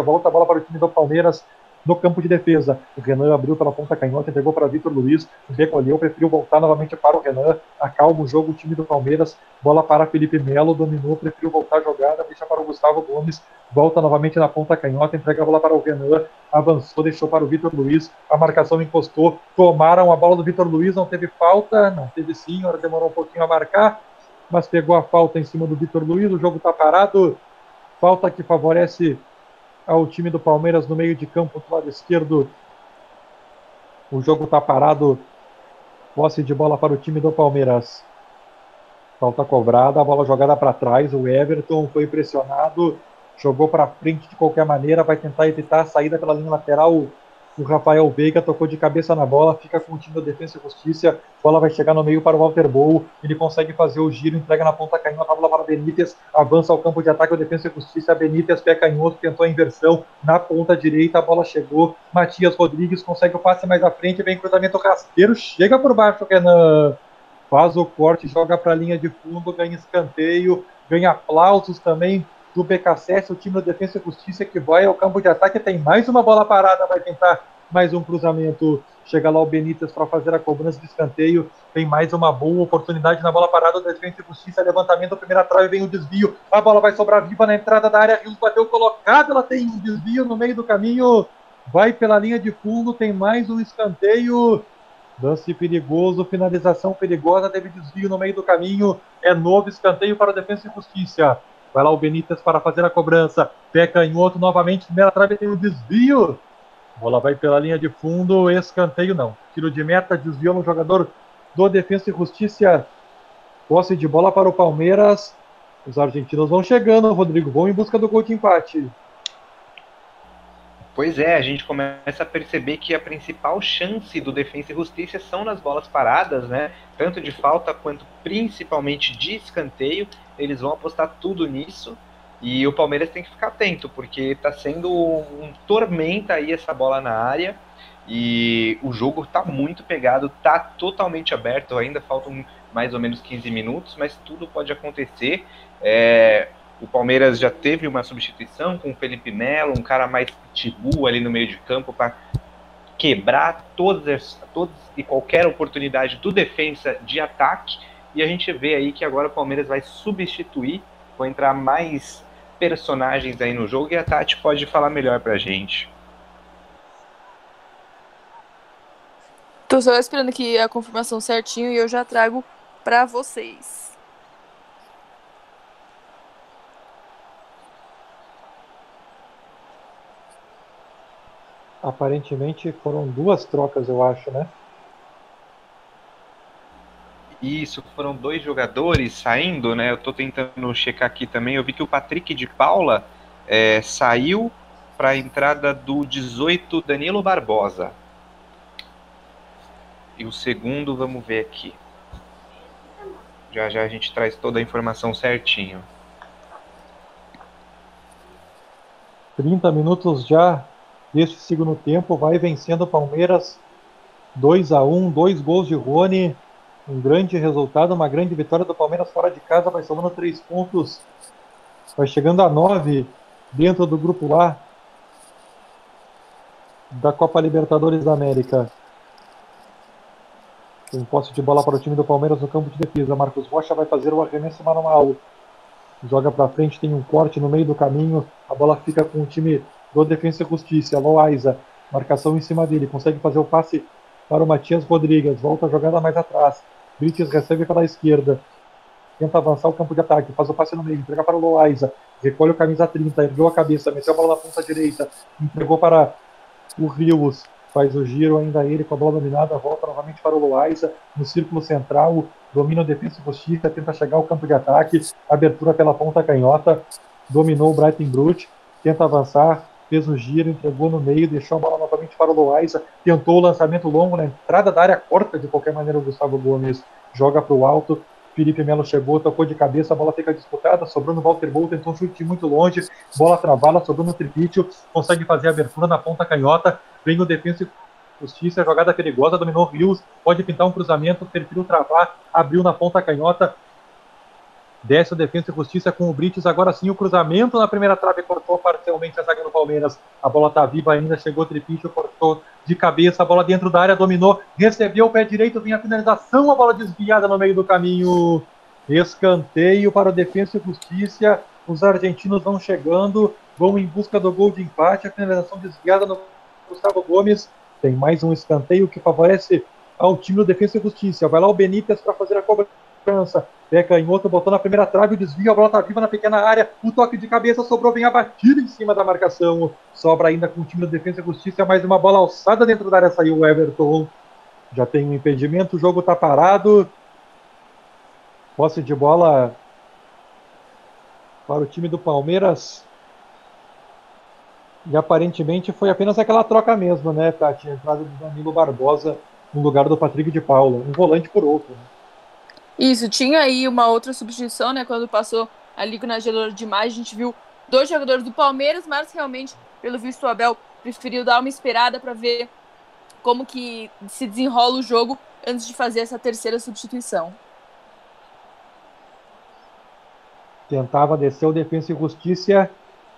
Volta a bola para o time do Palmeiras no campo de defesa. O Renan abriu pela ponta canhota, entregou para Vitor Luiz, recolheu, preferiu voltar novamente para o Renan, acalma o jogo o time do Palmeiras, bola para Felipe Melo, dominou, preferiu voltar a jogada, deixa para o Gustavo Gomes, volta novamente na ponta canhota, entrega a bola para o Renan, avançou, deixou para o Vitor Luiz, a marcação encostou, tomaram a bola do Vitor Luiz, não teve falta, não teve sim, hora demorou um pouquinho a marcar, mas pegou a falta em cima do Vitor Luiz, o jogo está parado, falta que favorece ao time do Palmeiras no meio de campo do lado esquerdo. O jogo está parado. Posse de bola para o time do Palmeiras. Falta cobrada, a bola jogada para trás. O Everton foi pressionado, jogou para frente de qualquer maneira, vai tentar evitar a saída pela linha lateral o Rafael Veiga tocou de cabeça na bola, fica com o time da Defesa e Justiça. Bola vai chegar no meio para o Walter Bow. Ele consegue fazer o giro, entrega na ponta canhota, a bola para Benítez. Avança ao campo de ataque o Defesa e Justiça. Benítez, pé canhoto, tentou a inversão na ponta direita. A bola chegou. Matias Rodrigues consegue o passe mais à frente. Vem cruzamento rasteiro. Chega por baixo, Renan. Faz o corte, joga para a linha de fundo, ganha escanteio, ganha aplausos também do BKSS, o time da Defesa e Justiça que vai ao campo de ataque, tem mais uma bola parada, vai tentar mais um cruzamento. Chega lá o Benítez para fazer a cobrança de escanteio. Tem mais uma boa oportunidade na bola parada. Defesa e Justiça, levantamento, primeira trave, vem o desvio. A bola vai sobrar viva na entrada da área. Rios bateu colocado. Ela tem um desvio no meio do caminho. Vai pela linha de fundo. Tem mais um escanteio. Lance perigoso, finalização perigosa. Teve desvio no meio do caminho. É novo escanteio para o Defesa e Justiça. Vai lá o Benítez para fazer a cobrança. Pé canhoto novamente. Primeira trave tem o desvio. Bola vai pela linha de fundo. Escanteio não. Tiro de meta. Desviou no jogador do Defesa e Justiça. Posse de bola para o Palmeiras. Os argentinos vão chegando. Rodrigo, vão em busca do gol de empate. Pois é, a gente começa a perceber que a principal chance do Defensa e Justiça são nas bolas paradas, né? Tanto de falta quanto principalmente de escanteio. Eles vão apostar tudo nisso. E o Palmeiras tem que ficar atento, porque está sendo um tormenta aí essa bola na área. E o jogo está muito pegado, está totalmente aberto. Ainda faltam mais ou menos 15 minutos, mas tudo pode acontecer. É, o Palmeiras já teve uma substituição com o Felipe Melo, um cara mais pitbull ali no meio de campo para quebrar todas, todas e qualquer oportunidade do defensa de ataque. E a gente vê aí que agora o Palmeiras vai substituir, vai entrar mais personagens aí no jogo e a Tati pode falar melhor pra gente. Tô só esperando aqui a confirmação certinho e eu já trago para vocês. Aparentemente foram duas trocas, eu acho, né? Isso, foram dois jogadores saindo, né? Eu tô tentando checar aqui também. Eu vi que o Patrick de Paula é, saiu para a entrada do 18 Danilo Barbosa. E o segundo, vamos ver aqui. Já já a gente traz toda a informação certinho. 30 minutos já deste segundo tempo, vai vencendo o Palmeiras 2 a 1 dois gols de Rony, um grande resultado, uma grande vitória do Palmeiras fora de casa, vai somando três pontos, vai chegando a nove dentro do grupo A da Copa Libertadores da América. Tem posse de bola para o time do Palmeiras no campo de defesa. Marcos Rocha vai fazer o arremesso manual. Joga para frente, tem um corte no meio do caminho. A bola fica com o time do Defensa e Justiça. Loaiza, marcação em cima dele. Consegue fazer o passe para o Matias Rodrigues. Volta a jogada mais atrás. Brites recebe pela esquerda. Tenta avançar o campo de ataque. Faz o passe no meio. Entrega para o Loaiza. Recolhe o camisa 30. Ergueu a cabeça. Meteu a bola na ponta direita. Entregou para o Rios faz o giro, ainda ele com a bola dominada, volta novamente para o Loaiza, no círculo central, domina o defesa e justiça, tenta chegar ao campo de ataque, abertura pela ponta canhota, dominou o Brighton Brute, tenta avançar, fez o giro, entregou no meio, deixou a bola novamente para o Loaiza, tentou o lançamento longo na entrada da área, corta de qualquer maneira o Gustavo Gomes, joga para o alto, Felipe Melo chegou, tocou de cabeça, a bola fica disputada, sobrou no Walter Bolt, tentou um chute muito longe, bola travada, sobrou no Tripítio, consegue fazer a abertura na ponta canhota, vem o defesa e justiça, jogada perigosa, dominou Rios, pode pintar um cruzamento, preferiu travar, abriu na ponta canhota, desce o defesa e justiça com o Brites, agora sim o cruzamento na primeira trave, cortou parcialmente a zaga do Palmeiras, a bola tá viva ainda, chegou o Tripítio, cortou de cabeça, a bola dentro da área, dominou, recebeu o pé direito, vem a finalização, a bola desviada no meio do caminho. Escanteio para o Defensa e Justiça. Os argentinos vão chegando, vão em busca do gol de empate. A finalização desviada no Gustavo Gomes. Tem mais um escanteio que favorece ao time do Defensa e Justiça. Vai lá o Benítez para fazer a cobrança. Pé canhoto, botou na primeira trave, o desvio, a bola tá viva na pequena área, o toque de cabeça sobrou, vem abatido em cima da marcação. Sobra ainda com o time da Defesa e Justiça, mais uma bola alçada dentro da área, saiu o Everton. Já tem um impedimento, o jogo tá parado. Posse de bola para o time do Palmeiras. E aparentemente foi apenas aquela troca mesmo, né, Tati? A entrada do Danilo Barbosa no lugar do Patrick de Paula, um volante por outro. Né? Isso, tinha aí uma outra substituição, né? Quando passou ali na gerador de imagem, a gente viu dois jogadores do Palmeiras, mas realmente, pelo visto, o Abel preferiu dar uma esperada para ver como que se desenrola o jogo antes de fazer essa terceira substituição. Tentava descer o Defensa e Justiça,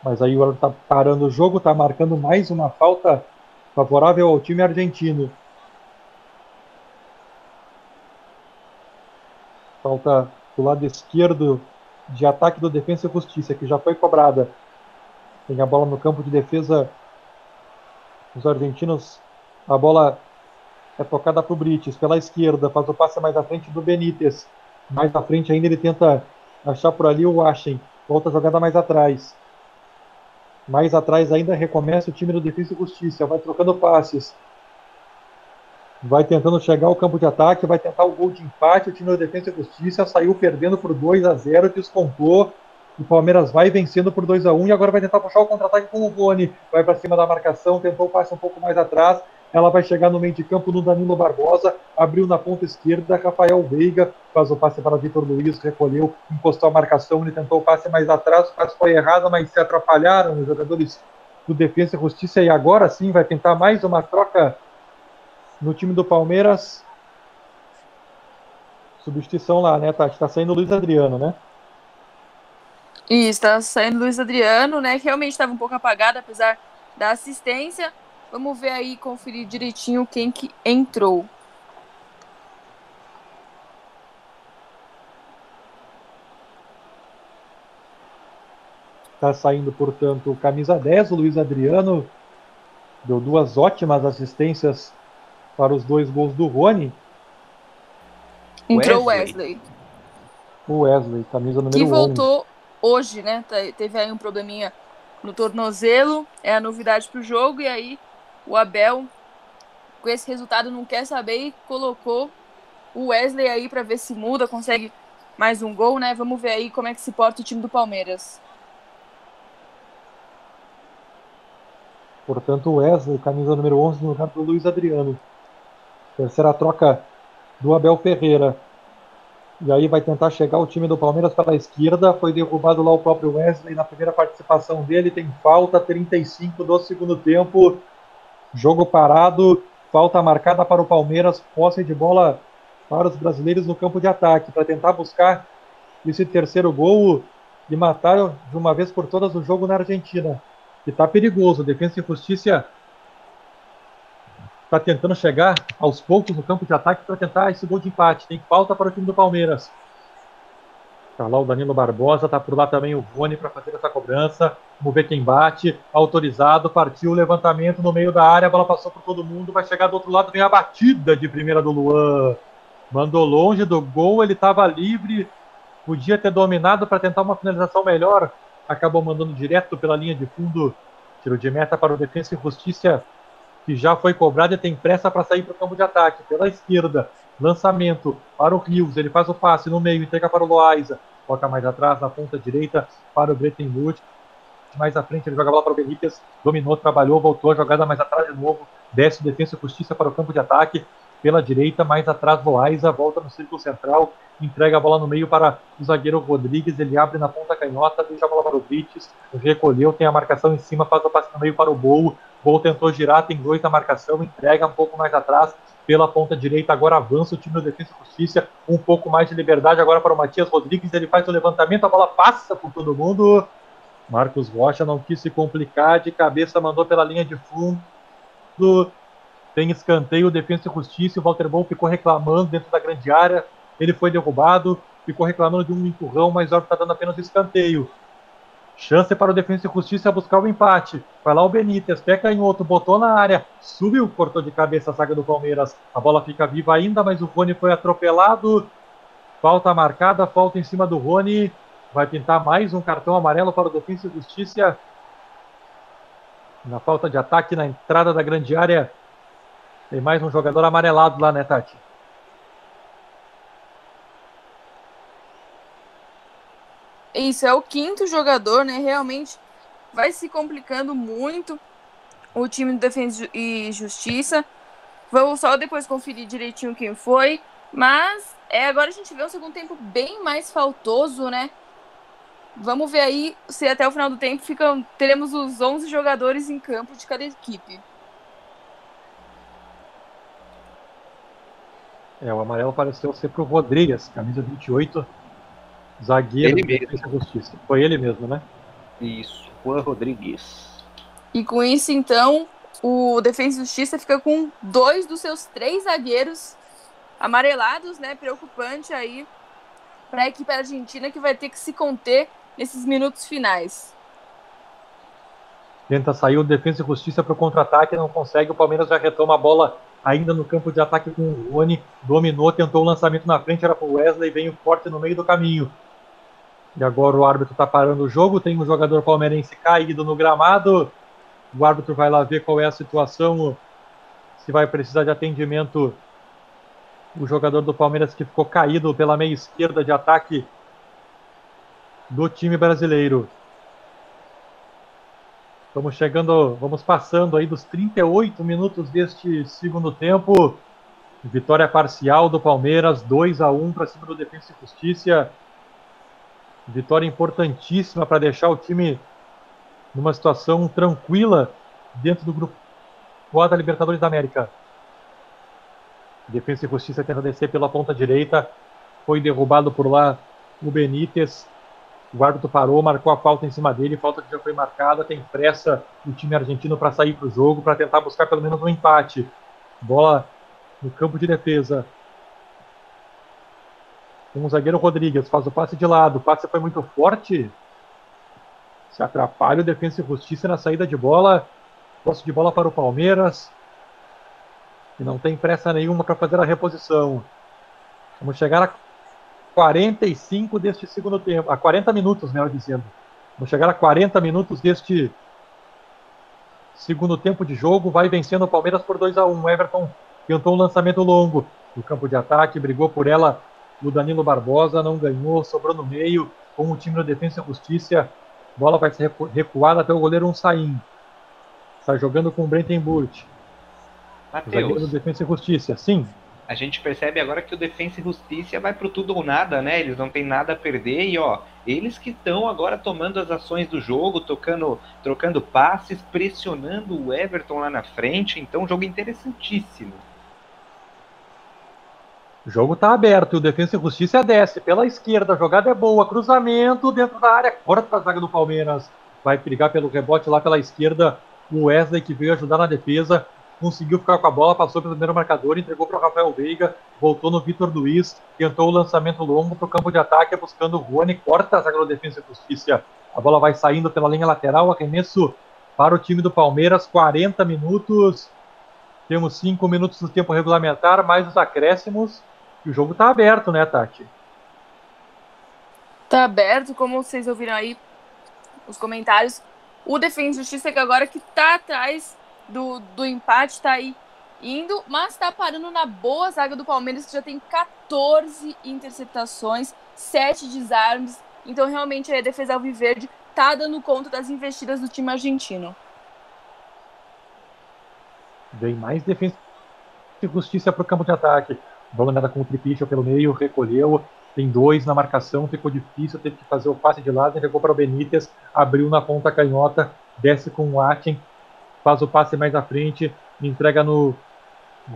mas aí o árbitro tá parando o jogo, tá marcando mais uma falta favorável ao time argentino. Falta do lado esquerdo de ataque do Defensa e Justiça, que já foi cobrada. Tem a bola no campo de defesa os argentinos. A bola é tocada para o Brites pela esquerda, faz o passe mais à frente do Benítez. Mais à frente ainda ele tenta achar por ali o Washen. Volta a jogada mais atrás. Mais atrás ainda recomeça o time do Defesa e Justiça. Vai trocando passes vai tentando chegar ao campo de ataque, vai tentar o gol de empate. O time da Defesa e Justiça saiu perdendo por 2 a 0 descontou. O Palmeiras vai vencendo por 2 a 1 e agora vai tentar puxar o contra-ataque com o Rony. Vai para cima da marcação, tentou o passe um pouco mais atrás. Ela vai chegar no meio de campo no Danilo Barbosa, abriu na ponta esquerda, Rafael Veiga faz o passe para Vitor Luiz, recolheu, encostou a marcação, ele tentou o passe mais atrás, o passe foi errado, mas se atrapalharam os jogadores do Defesa e Justiça e agora sim vai tentar mais uma troca no time do Palmeiras, substituição lá, né, Tati? Tá saindo o Luiz Adriano, né? Isso, tá saindo o Luiz Adriano, né? Que realmente estava um pouco apagado, apesar da assistência. Vamos ver aí, conferir direitinho quem que entrou. Tá saindo, portanto, camisa 10, o Luiz Adriano. Deu duas ótimas assistências para os dois gols do Rony. Entrou Wesley. O Wesley, camisa número 11. Que voltou 11. hoje, né? Tá, teve aí um probleminha no tornozelo, é a novidade para o jogo, e aí o Abel, com esse resultado, não quer saber e colocou o Wesley aí para ver se muda, consegue mais um gol, né? Vamos ver aí como é que se porta o time do Palmeiras. Portanto, o Wesley, camisa número 11, no lugar do Luiz Adriano. Terceira troca do Abel Ferreira. E aí vai tentar chegar o time do Palmeiras pela esquerda. Foi derrubado lá o próprio Wesley na primeira participação dele. Tem falta, 35 do segundo tempo. Jogo parado. Falta marcada para o Palmeiras. Posse de bola para os brasileiros no campo de ataque. Para tentar buscar esse terceiro gol e matar de uma vez por todas o jogo na Argentina. Que está perigoso. Defesa e Justiça está tentando chegar aos poucos no campo de ataque para tentar esse gol de empate. Tem falta para o time do Palmeiras. Está lá o Danilo Barbosa, está por lá também o Rony para fazer essa cobrança. Vamos ver quem bate. Autorizado, partiu o levantamento no meio da área, a bola passou por todo mundo, vai chegar do outro lado, vem a batida de primeira do Luan. Mandou longe do gol, ele estava livre, podia ter dominado para tentar uma finalização melhor. Acabou mandando direto pela linha de fundo. Tiro de meta para o Defensa e Justiça que já foi cobrado e tem pressa para sair para o campo de ataque. Pela esquerda, lançamento para o Rios, ele faz o passe no meio, entrega para o Loaiza, toca mais atrás, na ponta direita, para o Bretenwood. Mais à frente, ele joga a bola para o Benítez, dominou, trabalhou, voltou, a jogada mais atrás de novo, desce defesa e justiça para o campo de ataque. Pela direita, mais atrás, Loaiza, volta no círculo central, entrega a bola no meio para o zagueiro Rodrigues, ele abre na ponta canhota, deixa a bola para o Brites, recolheu, tem a marcação em cima, faz o passe no meio para o Gol, Gol tentou girar, tem dois na marcação, entrega um pouco mais atrás pela ponta direita. Agora avança o time do Defesa e Justiça, um pouco mais de liberdade agora para o Matias Rodrigues. Ele faz o levantamento, a bola passa por todo mundo. Marcos Rocha não quis se complicar, de cabeça mandou pela linha de fundo. Tem escanteio, Defesa e Justiça. O Walter Bom ficou reclamando dentro da grande área. Ele foi derrubado, ficou reclamando de um empurrão, mas o árbitro está dando apenas escanteio. Chance para o Defesa e Justiça buscar o empate. Vai lá o Benítez, pé canhoto, botou na área, subiu, cortou de cabeça a zaga do Palmeiras. A bola fica viva ainda, mas o Rony foi atropelado. Falta marcada, falta em cima do Rony. Vai pintar mais um cartão amarelo para o Defesa e Justiça. Na falta de ataque na entrada da grande área. Tem mais um jogador amarelado lá, né, Tati? Isso, é o quinto jogador, né? Realmente vai se complicando muito o time do Defesa e Justiça. Vamos só depois conferir direitinho quem foi. Mas é, agora a gente vê um segundo tempo bem mais faltoso, né? Vamos ver aí se até o final do tempo ficam, teremos os 11 jogadores em campo de cada equipe. É, o amarelo pareceu ser pro Rodrigues, camisa 28, Zagueiro ele mesmo. Justiça. Foi ele mesmo, né? Isso, Juan Rodrigues. E com isso, então, o Defesa e Justiça fica com dois dos seus três zagueiros amarelados, né? Preocupante aí para a equipe argentina que vai ter que se conter nesses minutos finais. Tenta sair o Defesa e Justiça para o contra-ataque, não consegue. O Palmeiras já retoma a bola ainda no campo de ataque com o Rony. Dominou, tentou o lançamento na frente, era para o Wesley, vem o corte no meio do caminho. E agora o árbitro está parando o jogo. Tem um jogador palmeirense caído no gramado. O árbitro vai lá ver qual é a situação, se vai precisar de atendimento. O jogador do Palmeiras que ficou caído pela meia esquerda de ataque do time brasileiro. Vamos chegando, vamos passando aí dos 38 minutos deste segundo tempo. Vitória parcial do Palmeiras, 2 a 1 para cima do Defensa e Justiça. Vitória importantíssima para deixar o time numa situação tranquila dentro do grupo A da Libertadores da América. Defesa e Justiça tenta descer pela ponta direita. Foi derrubado por lá o Benítez. O árbitro parou, marcou a falta em cima dele. Falta que já foi marcada. Tem pressa o time argentino para sair para o jogo, para tentar buscar pelo menos um empate. Bola no campo de defesa com o zagueiro Rodrigues, faz o passe de lado, o passe foi muito forte, se atrapalha o Defensa e Justiça na saída de bola, posse de bola para o Palmeiras, e não tem pressa nenhuma para fazer a reposição. Vamos chegar a 45 deste segundo tempo, a 40 minutos, melhor dizendo. Vamos chegar a 40 minutos deste segundo tempo de jogo, vai vencendo o Palmeiras por 2 a 1 Everton tentou um lançamento longo. No campo de ataque, brigou por ela o Danilo Barbosa não ganhou, sobrou no meio, com o time do Defensa e Justiça. Bola vai ser recuada até o goleiro Unsain. Está jogando com o Brentenburt. Matheus. do Defensa e Justiça, sim. a gente percebe agora que o Defensa e Justiça vai pro tudo ou nada, né? Eles não tem nada a perder e ó, eles que estão agora tomando as ações do jogo, tocando, trocando passes, pressionando o Everton lá na frente, então jogo interessantíssimo. O jogo tá aberto, o Defensa e Justiça desce pela esquerda, a jogada é boa, cruzamento dentro da área, corta a zaga do Palmeiras. Vai brigar pelo rebote lá pela esquerda, o Wesley que veio ajudar na defesa, conseguiu ficar com a bola, passou pelo primeiro marcador, entregou para o Rafael Veiga, voltou no Vitor Luiz, tentou o lançamento longo para o campo de ataque, buscando o Rony, corta a zaga do Defesa e Justiça. A bola vai saindo pela linha lateral, arremesso para o time do Palmeiras, 40 minutos. Temos 5 minutos do tempo regulamentar, mais os acréscimos. O jogo está aberto, né, Tati? Tá aberto, como vocês ouviram aí os comentários. O Defesa e Justiça que agora que tá atrás do, do empate está aí indo, mas está parando na boa zaga do Palmeiras, que já tem 14 interceptações, 7 desarmes. Então, realmente, a defesa Alviverde está dando conta das investidas do time argentino. Vem mais defesa e justiça para o campo de ataque. Bola com o Tripicho pelo meio, recolheu. Tem dois na marcação, ficou difícil, teve que fazer o passe de lado, entregou para o Benítez, abriu na ponta canhota, desce com o Atin, faz o passe mais à frente, entrega no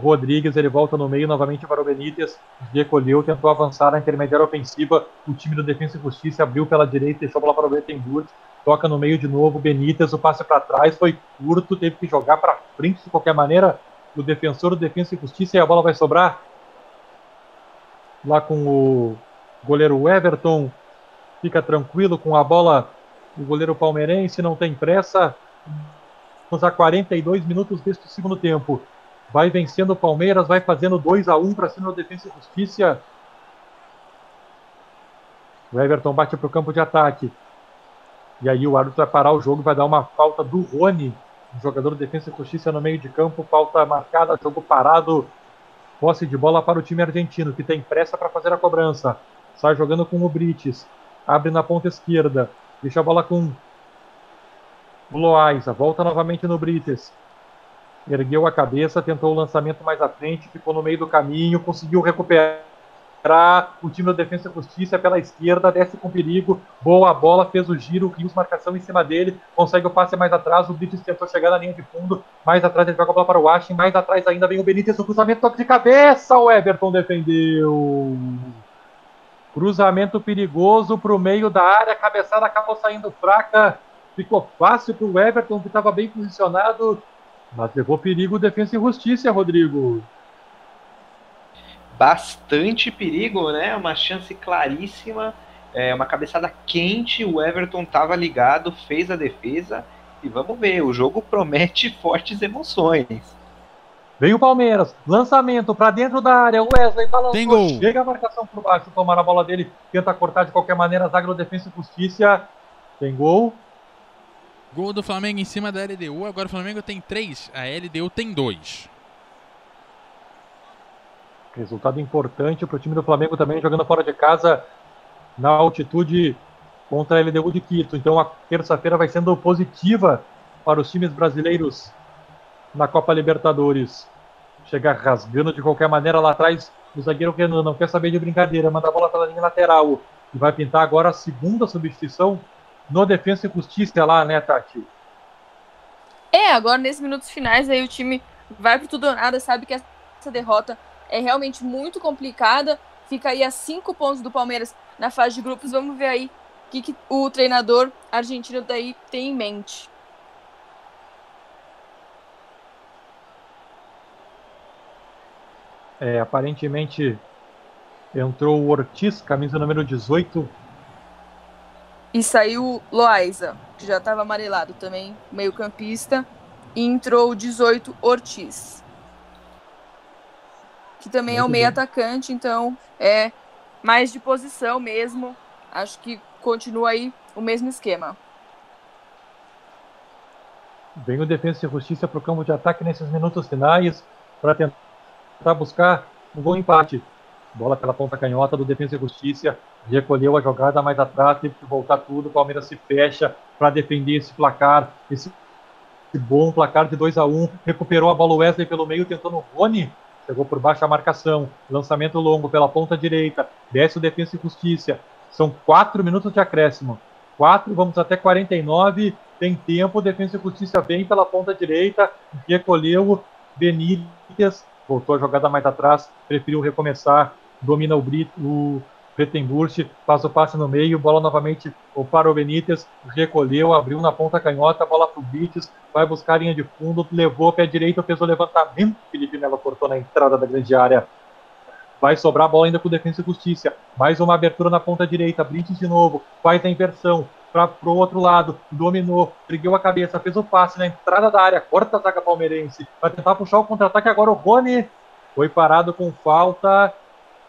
Rodrigues, ele volta no meio novamente para o Benítez, recolheu, tentou avançar na intermediária ofensiva, o time do Defensa e Justiça abriu pela direita, deixou a bola para o Bettenburg, toca no meio de novo, Benítez, o passe para trás, foi curto, teve que jogar para frente de qualquer maneira, o defensor do Defensa e Justiça, e a bola vai sobrar lá com o goleiro Everton, fica tranquilo com a bola, o goleiro palmeirense não tem pressa, Vamos a 42 minutos deste segundo tempo. Vai vencendo o Palmeiras, vai fazendo 2 a 1 para cima do Defensa e Justiça. O Everton bate para o campo de ataque. E aí o árbitro vai parar o jogo, vai dar uma falta do Rony, jogador do Defensa e Justiça no meio de campo, falta marcada, jogo parado. Posse de bola para o time argentino, que tem pressa para fazer a cobrança. Sai jogando com o Brites. Abre na ponta esquerda. Deixa a bola com o Loaiza volta novamente no Brites. Ergueu a cabeça, tentou o lançamento mais à frente, ficou no meio do caminho, conseguiu recuperar. O time da Defesa e Justiça pela esquerda, desce com perigo. Boa bola, fez o giro, Rios marcação em cima dele, consegue o passe mais atrás. O Brites tentou chegar na linha de fundo, mais atrás ele joga a bola para o Washington, mais atrás ainda vem o Benítez, o cruzamento, toque de cabeça. O Everton defendeu. Cruzamento perigoso para o meio da área, a cabeçada acabou saindo fraca. Ficou fácil para o Everton, que estava bem posicionado, mas levou perigo defesa e justiça, Rodrigo. Bastante perigo, né? Uma chance claríssima, é, uma cabeçada quente. O Everton estava ligado, fez a defesa e vamos ver. O jogo promete fortes emoções. Vem o Palmeiras, lançamento para dentro da área. O Wesley balançou, chega a marcação por baixo, tomar a bola dele, tenta cortar de qualquer maneira. Zaga defesa e justiça. Tem gol. Gol do Flamengo em cima da LDU. Agora o Flamengo tem 3, a LDU tem 2. Resultado importante para o time do Flamengo também jogando fora de casa na altitude contra a LDU de Quito. Então a terça-feira vai sendo positiva para os times brasileiros na Copa Libertadores. Chega rasgando de qualquer maneira lá atrás o zagueiro Renan, não quer saber de brincadeira, manda a bola pela linha lateral e vai pintar agora a segunda substituição no Defesa e Justiça lá, né, Tati? É, agora nesses minutos finais aí o time vai pro tudo ou nada, sabe que essa derrota é realmente muito complicada. Fica aí a cinco pontos do Palmeiras na fase de grupos. Vamos ver aí o que, que o treinador argentino daí tem em mente. É, aparentemente entrou o Ortiz, camisa número 18, e saiu Loaiza, que já estava amarelado também, meio-campista. E entrou o 18 Ortiz. Que também Muito é o meio atacante, então é mais de posição mesmo. Acho que continua aí o mesmo esquema. Vem o Defesa e Justiça para o campo de ataque nesses minutos finais para tentar buscar um bom empate. Bola pela ponta canhota do Defesa e Justiça. Recolheu a jogada mais atrás, teve que voltar tudo. O Palmeiras se fecha para defender esse placar. Esse bom placar de 2 a 1 um. Recuperou a bola Wesley pelo meio, tentando o Rony. Chegou por baixo a marcação, lançamento longo pela ponta direita, desce o Defensa e Justiça. São quatro minutos de acréscimo. Quatro, vamos até 49. Tem tempo, Defensa e Justiça vem pela ponta direita, recolheu Benítez, voltou a jogada mais atrás, preferiu recomeçar, domina o Brito, o Bettenburst, faz o passe no meio, bola novamente para o Benítez, recolheu, abriu na ponta canhota, bola para o Brites, vai buscar a linha de fundo, levou pé direito, fez o levantamento, Felipe Melo cortou na entrada da grande área. Vai sobrar a bola ainda com Defesa e Justiça. Mais uma abertura na ponta direita. Brites de novo. Faz a inversão. Para o outro lado. Dominou. Ergueu a cabeça. Fez o passe na entrada da área. Corta a zaga palmeirense. Vai tentar puxar o contra-ataque. Agora o Rony. Foi parado com falta.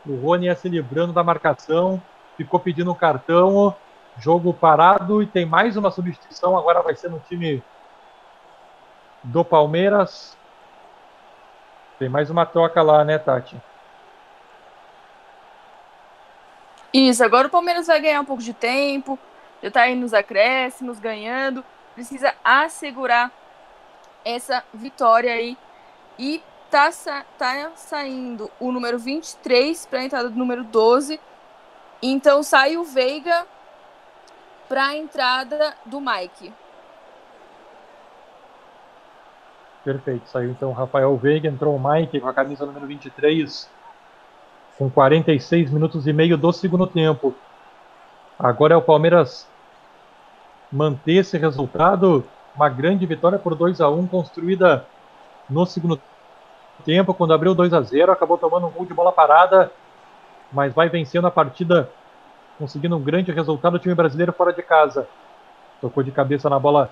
O Rony ia se livrando da marcação. Ficou pedindo um cartão. Jogo parado. E tem mais uma substituição. Agora vai ser no time do Palmeiras. Tem mais uma troca lá, né, Tati? Isso, agora o Palmeiras vai ganhar um pouco de tempo, já tá aí nos acréscimos, ganhando. Precisa assegurar essa vitória aí. E tá, sa tá saindo o número 23 para a entrada do número 12. Então sai o Veiga para a entrada do Mike. Perfeito, saiu então o Rafael Veiga, entrou o Mike com a camisa número 23 com 46 minutos e meio do segundo tempo. Agora é o Palmeiras manter esse resultado, uma grande vitória por 2 a 1 construída no segundo tempo, quando abriu 2 a 0, acabou tomando um gol de bola parada, mas vai vencendo a partida, conseguindo um grande resultado o time brasileiro fora de casa. Tocou de cabeça na bola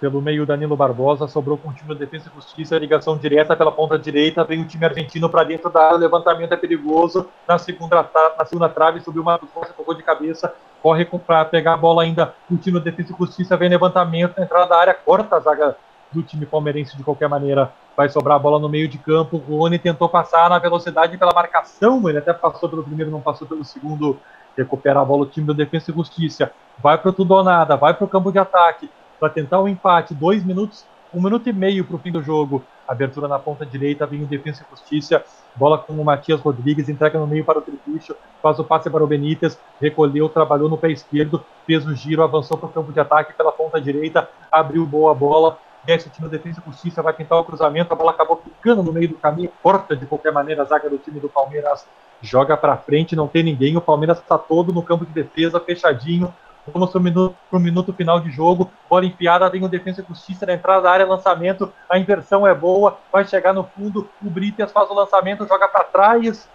pelo meio, Danilo Barbosa sobrou com o time de defesa e justiça, ligação direta pela ponta direita. Vem o time argentino para dentro da área, levantamento é perigoso. Na segunda, na segunda trave, subiu uma Costa, tocou de cabeça, corre para pegar a bola ainda. O time de defesa e justiça vem levantamento, entrada da área, corta a zaga do time palmeirense de qualquer maneira. Vai sobrar a bola no meio de campo. O Rony tentou passar na velocidade pela marcação, ele até passou pelo primeiro, não passou pelo segundo. Recupera a bola o time do Defesa e Justiça. Vai para tudo ou nada, vai para o campo de ataque para tentar o um empate. Dois minutos, um minuto e meio para o fim do jogo. Abertura na ponta direita, vem o Defesa e Justiça. Bola com o Matias Rodrigues, entrega no meio para o Tripucho, faz o passe para o Benítez, recolheu, trabalhou no pé esquerdo, fez o giro, avançou para o campo de ataque pela ponta direita, abriu boa bola, desce o time do Defesa e Justiça, vai tentar o cruzamento, a bola acabou ficando no meio do caminho, corta de qualquer maneira a zaga do time do Palmeiras, joga para frente, não tem ninguém, o Palmeiras está todo no campo de defesa, fechadinho, Vamos para o minuto, minuto, final de jogo. Bola enfiada, vem o Defesa e Justiça na entrada da área, lançamento. A inversão é boa, vai chegar no fundo. O Brites faz o lançamento, joga para trás.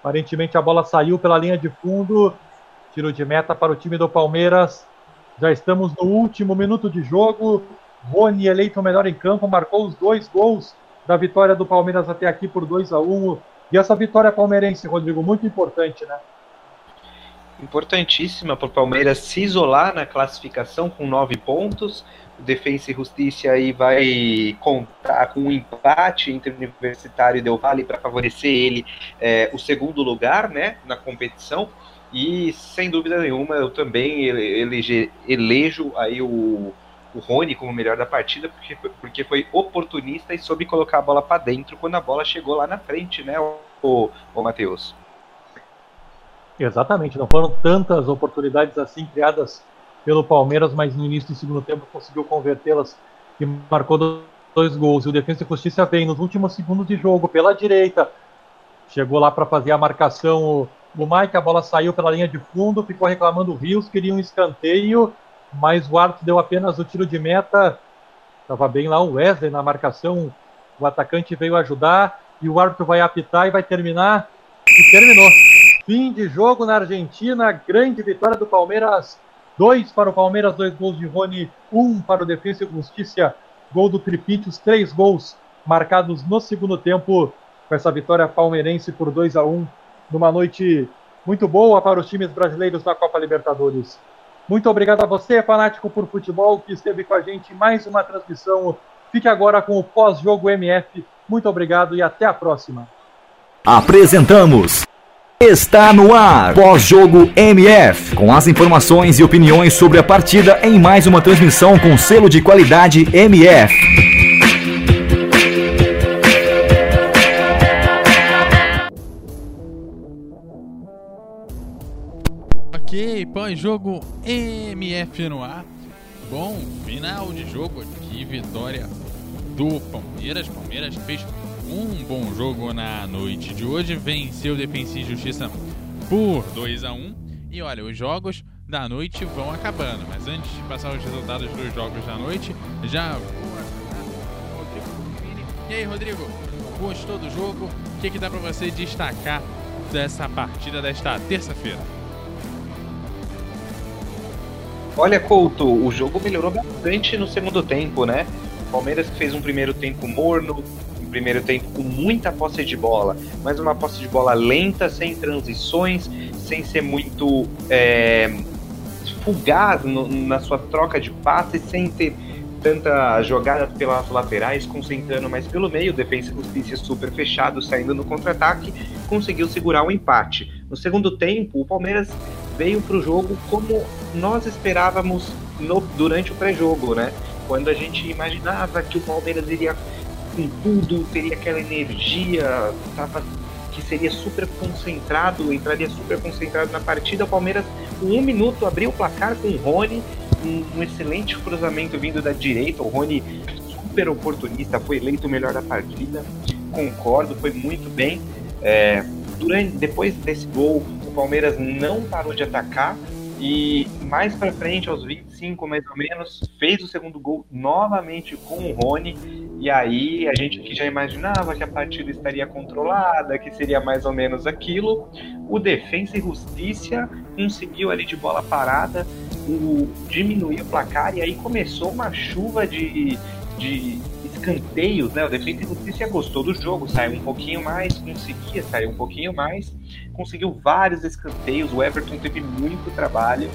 Aparentemente a bola saiu pela linha de fundo. Tiro de meta para o time do Palmeiras. Já estamos no último minuto de jogo. Rony eleito o melhor em campo, marcou os dois gols da vitória do Palmeiras até aqui por 2 a 1 E essa vitória palmeirense, Rodrigo, muito importante, né? importantíssima para o Palmeiras se isolar na classificação com nove pontos. O Defensa e Justiça aí vai contar com um empate entre o Universitário e Del Valle para favorecer ele é, o segundo lugar né, na competição. E sem dúvida nenhuma eu também elejo aí o, o Rony como melhor da partida, porque, porque foi oportunista e soube colocar a bola para dentro quando a bola chegou lá na frente, né, o, o Matheus? Exatamente, não foram tantas oportunidades assim criadas pelo Palmeiras, mas no início do segundo tempo conseguiu convertê-las e marcou dois gols. E o Defesa e Justiça vem nos últimos segundos de jogo pela direita. Chegou lá para fazer a marcação o Mike, a bola saiu pela linha de fundo, ficou reclamando o Rios, queria um escanteio, mas o árbitro deu apenas o tiro de meta. Estava bem lá o Wesley na marcação, o atacante veio ajudar e o árbitro vai apitar e vai terminar. E terminou. Fim de jogo na Argentina, grande vitória do Palmeiras. Dois para o Palmeiras, dois gols de Rony, um para o Defensa e Justiça, gol do Tripitius, três gols marcados no segundo tempo, com essa vitória palmeirense por 2 a 1 numa noite muito boa para os times brasileiros na Copa Libertadores. Muito obrigado a você, fanático por futebol, que esteve com a gente em mais uma transmissão. Fique agora com o pós-jogo MF. Muito obrigado e até a próxima. Apresentamos Está no ar, pós-jogo MF, com as informações e opiniões sobre a partida em mais uma transmissão com selo de qualidade MF. Pós-jogo MF no ar. Bom, final de jogo aqui, vitória do Palmeiras. Palmeiras fez um bom jogo na noite de hoje, venceu Defensa e Justiça por 2 a 1 E olha, os jogos da noite vão acabando, mas antes de passar os resultados dos jogos da noite, já vou E aí, Rodrigo, gostou do jogo? O que, que dá para você destacar dessa partida desta terça-feira? Olha, Couto, o jogo melhorou bastante no segundo tempo, né? O Palmeiras fez um primeiro tempo morno, um primeiro tempo com muita posse de bola, mas uma posse de bola lenta, sem transições, sem ser muito é, fugaz no, na sua troca de passes, sem ter tanta jogada pelas laterais, concentrando mais pelo meio, defesa e justiça super fechado, saindo no contra-ataque, conseguiu segurar o um empate. No segundo tempo, o Palmeiras veio para o jogo como nós esperávamos no, durante o pré-jogo, né? Quando a gente imaginava que o Palmeiras iria com tudo, teria aquela energia, tava, que seria super concentrado, entraria super concentrado na partida, o Palmeiras, um minuto, abriu o placar com o Rony, um, um excelente cruzamento vindo da direita, o Rony super oportunista, foi eleito o melhor da partida, concordo, foi muito bem. É, durante, depois desse gol, Palmeiras não parou de atacar e mais para frente, aos 25 mais ou menos, fez o segundo gol novamente com o Rony. E aí a gente que já imaginava que a partida estaria controlada, que seria mais ou menos aquilo. O Defensa e Justiça conseguiu ali de bola parada o, diminuir o placar e aí começou uma chuva de, de escanteios, né? O Defesa e Justiça gostou do jogo, saiu um pouquinho mais, conseguia sair um pouquinho mais, conseguiu vários escanteios, o Everton teve muito trabalho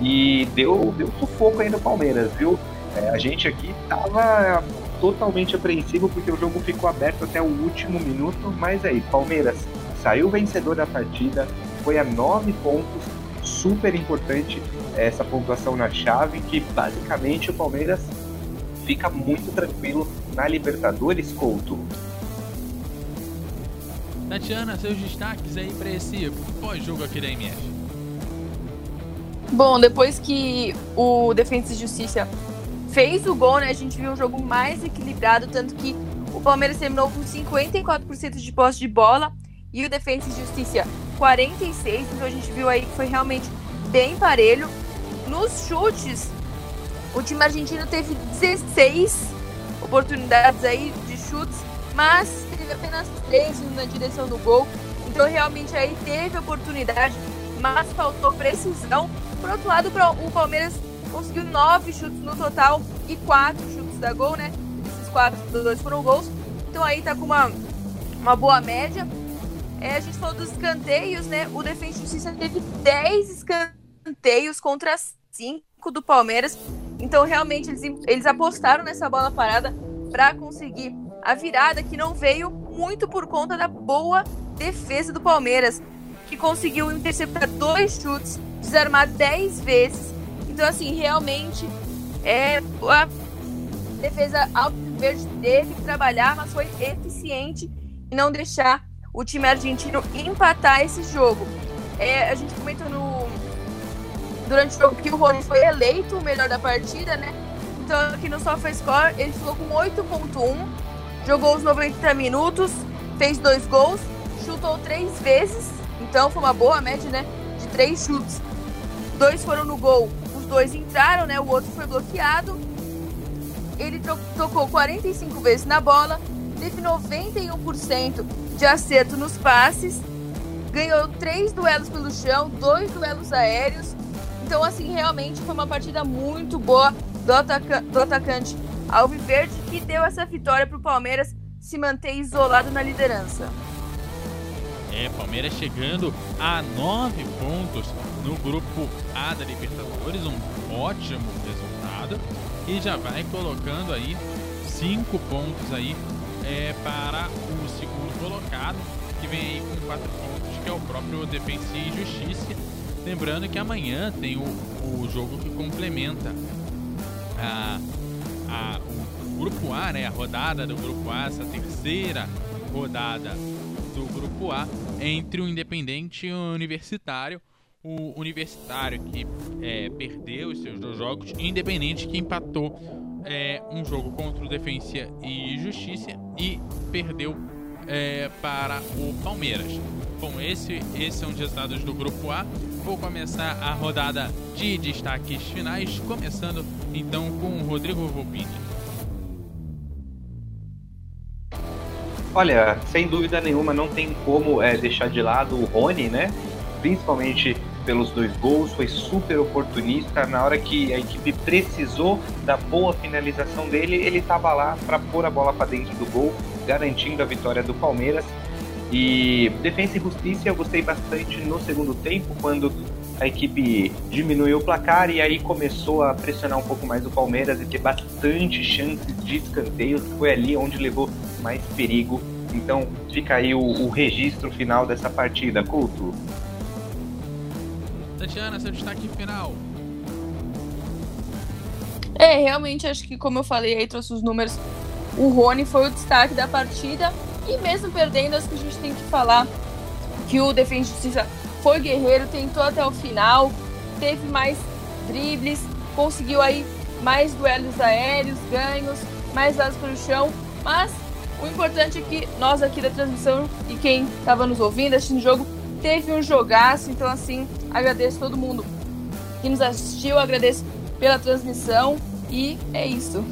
e deu, deu sufoco aí no Palmeiras, viu? É, a gente aqui tava totalmente apreensivo porque o jogo ficou aberto até o último minuto, mas aí, Palmeiras saiu vencedor da partida, foi a nove pontos, super importante essa pontuação na chave, que basicamente o Palmeiras fica muito tranquilo na Libertadores, Couto. Tatiana, seus destaques aí para esse pós-jogo aqui da MF. Bom, depois que o Defesa e Justiça fez o gol, né, a gente viu um jogo mais equilibrado, tanto que o Palmeiras terminou com 54% de posse de bola e o Defesa e Justiça 46%, então a gente viu aí que foi realmente bem parelho. Nos chutes, o time argentino teve 16 oportunidades aí de chutes, mas teve apenas 3 na direção do gol. Então realmente aí teve oportunidade, mas faltou precisão. Por outro lado, o Palmeiras conseguiu 9 chutes no total e 4 chutes da gol, né? Esses 4, dois foram gols. Então aí tá com uma, uma boa média. É, a gente falou dos escanteios, né? O Defensa Justiça teve 10 escanteios contra 5 do Palmeiras. Então, realmente, eles, eles apostaram nessa bola parada para conseguir a virada, que não veio muito por conta da boa defesa do Palmeiras, que conseguiu interceptar dois chutes, desarmar dez vezes. Então, assim, realmente, é, a defesa Verde teve que trabalhar, mas foi eficiente em não deixar o time argentino empatar esse jogo. É, a gente comentou no, durante o jogo que o Rony foi eleito o melhor da partida, né? Então aqui no SofaScore ele ficou com 8.1, jogou os 90 minutos, fez dois gols, chutou três vezes, então foi uma boa média, né? De três chutes. Dois foram no gol, os dois entraram, né? O outro foi bloqueado. Ele tocou 45 vezes na bola, teve 91% de acerto nos passes, ganhou três duelos pelo chão, dois duelos aéreos, então, assim, realmente foi uma partida muito boa do, ataca do atacante Alviverde que deu essa vitória para o Palmeiras se manter isolado na liderança. É, Palmeiras chegando a nove pontos no grupo A da Libertadores, um ótimo resultado e já vai colocando aí cinco pontos aí é, para o segundo colocado que vem aí com quatro pontos que é o próprio Defensa e Justiça Lembrando que amanhã tem o, o jogo que complementa a, a, o, grupo A, né? A rodada do grupo A, essa terceira rodada do grupo A entre o Independente e o Universitário. o Universitário que é, perdeu os seus dois jogos, Independente que empatou é, um jogo contra o Defensa e Justiça e perdeu é, para o Palmeiras. Bom, esse, esse são os resultados do Grupo A. Vou começar a rodada de destaques finais, começando então com o Rodrigo Volpini. Olha, sem dúvida nenhuma, não tem como é, deixar de lado o Rony, né? Principalmente pelos dois gols, foi super oportunista. Na hora que a equipe precisou da boa finalização dele, ele estava lá para pôr a bola para dentro do gol, garantindo a vitória do Palmeiras. E Defensa e Justiça eu gostei bastante no segundo tempo, quando a equipe diminuiu o placar e aí começou a pressionar um pouco mais o Palmeiras e ter bastante chances de escanteios. Foi ali onde levou mais perigo. Então fica aí o, o registro final dessa partida, Couto. Tatiana, seu destaque final. É, realmente acho que, como eu falei aí, trouxe os números. O Rony foi o destaque da partida. E mesmo perdendo, acho que a gente tem que falar que o Defensa Justiça foi guerreiro, tentou até o final, teve mais dribles, conseguiu aí mais duelos aéreos, ganhos, mais dados para o chão. Mas o importante é que nós aqui da transmissão e quem estava nos ouvindo, assistindo o jogo, teve um jogaço. Então, assim, agradeço todo mundo que nos assistiu, agradeço pela transmissão e é isso.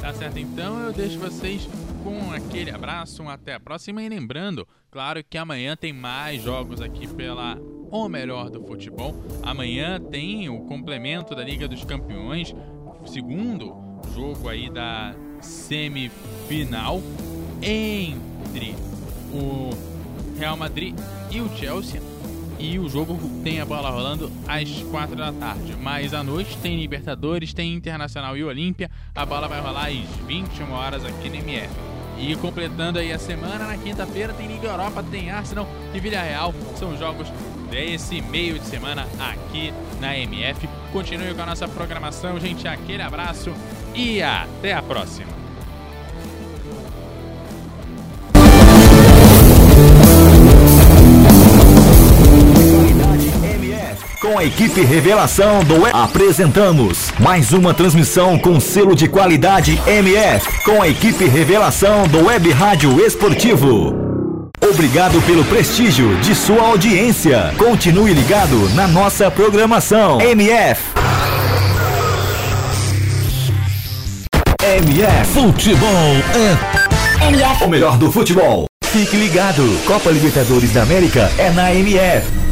Tá certo, então eu deixo vocês com aquele abraço, até a próxima e lembrando, claro que amanhã tem mais jogos aqui pela O Melhor do Futebol. Amanhã tem o complemento da Liga dos Campeões, segundo jogo aí da semifinal entre o Real Madrid e o Chelsea. E o jogo tem a bola rolando às 4 da tarde. Mas à noite tem Libertadores, tem Internacional e Olímpia. A bola vai rolar às 21 horas aqui no MF. E completando aí a semana, na quinta-feira tem Liga Europa, tem Arsenal e Villarreal. São jogos desse meio de semana aqui na MF. Continue com a nossa programação, gente. Aquele abraço e até a próxima. Com a equipe Revelação do Web, apresentamos mais uma transmissão com selo de qualidade MF. Com a equipe Revelação do Web Rádio Esportivo. Obrigado pelo prestígio de sua audiência. Continue ligado na nossa programação. MF. MF Futebol é MF. o melhor do futebol. Fique ligado. Copa Libertadores da América é na MF.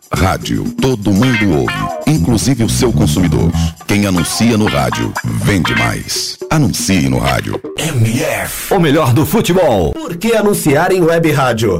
Rádio, todo mundo ouve, inclusive o seu consumidor. Quem anuncia no rádio, vende mais. Anuncie no rádio. MF. O melhor do futebol. Por que anunciar em web rádio?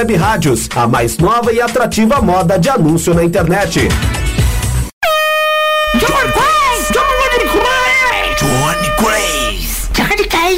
rádios, a mais nova e atrativa moda de anúncio na internet.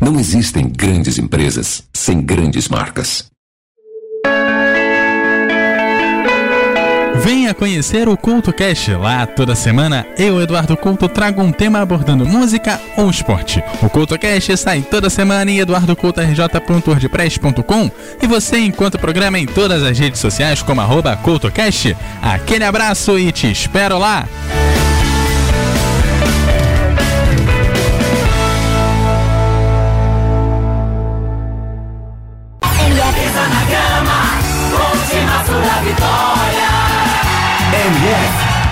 Não existem grandes empresas sem grandes marcas. Venha conhecer o Culto Cast. Lá toda semana eu, Eduardo Couto, trago um tema abordando música ou esporte. O Culto Cast sai toda semana em eduardocultorj.wordpress.com e você encontra o programa em todas as redes sociais como arroba CultoCast. Aquele abraço e te espero lá! MF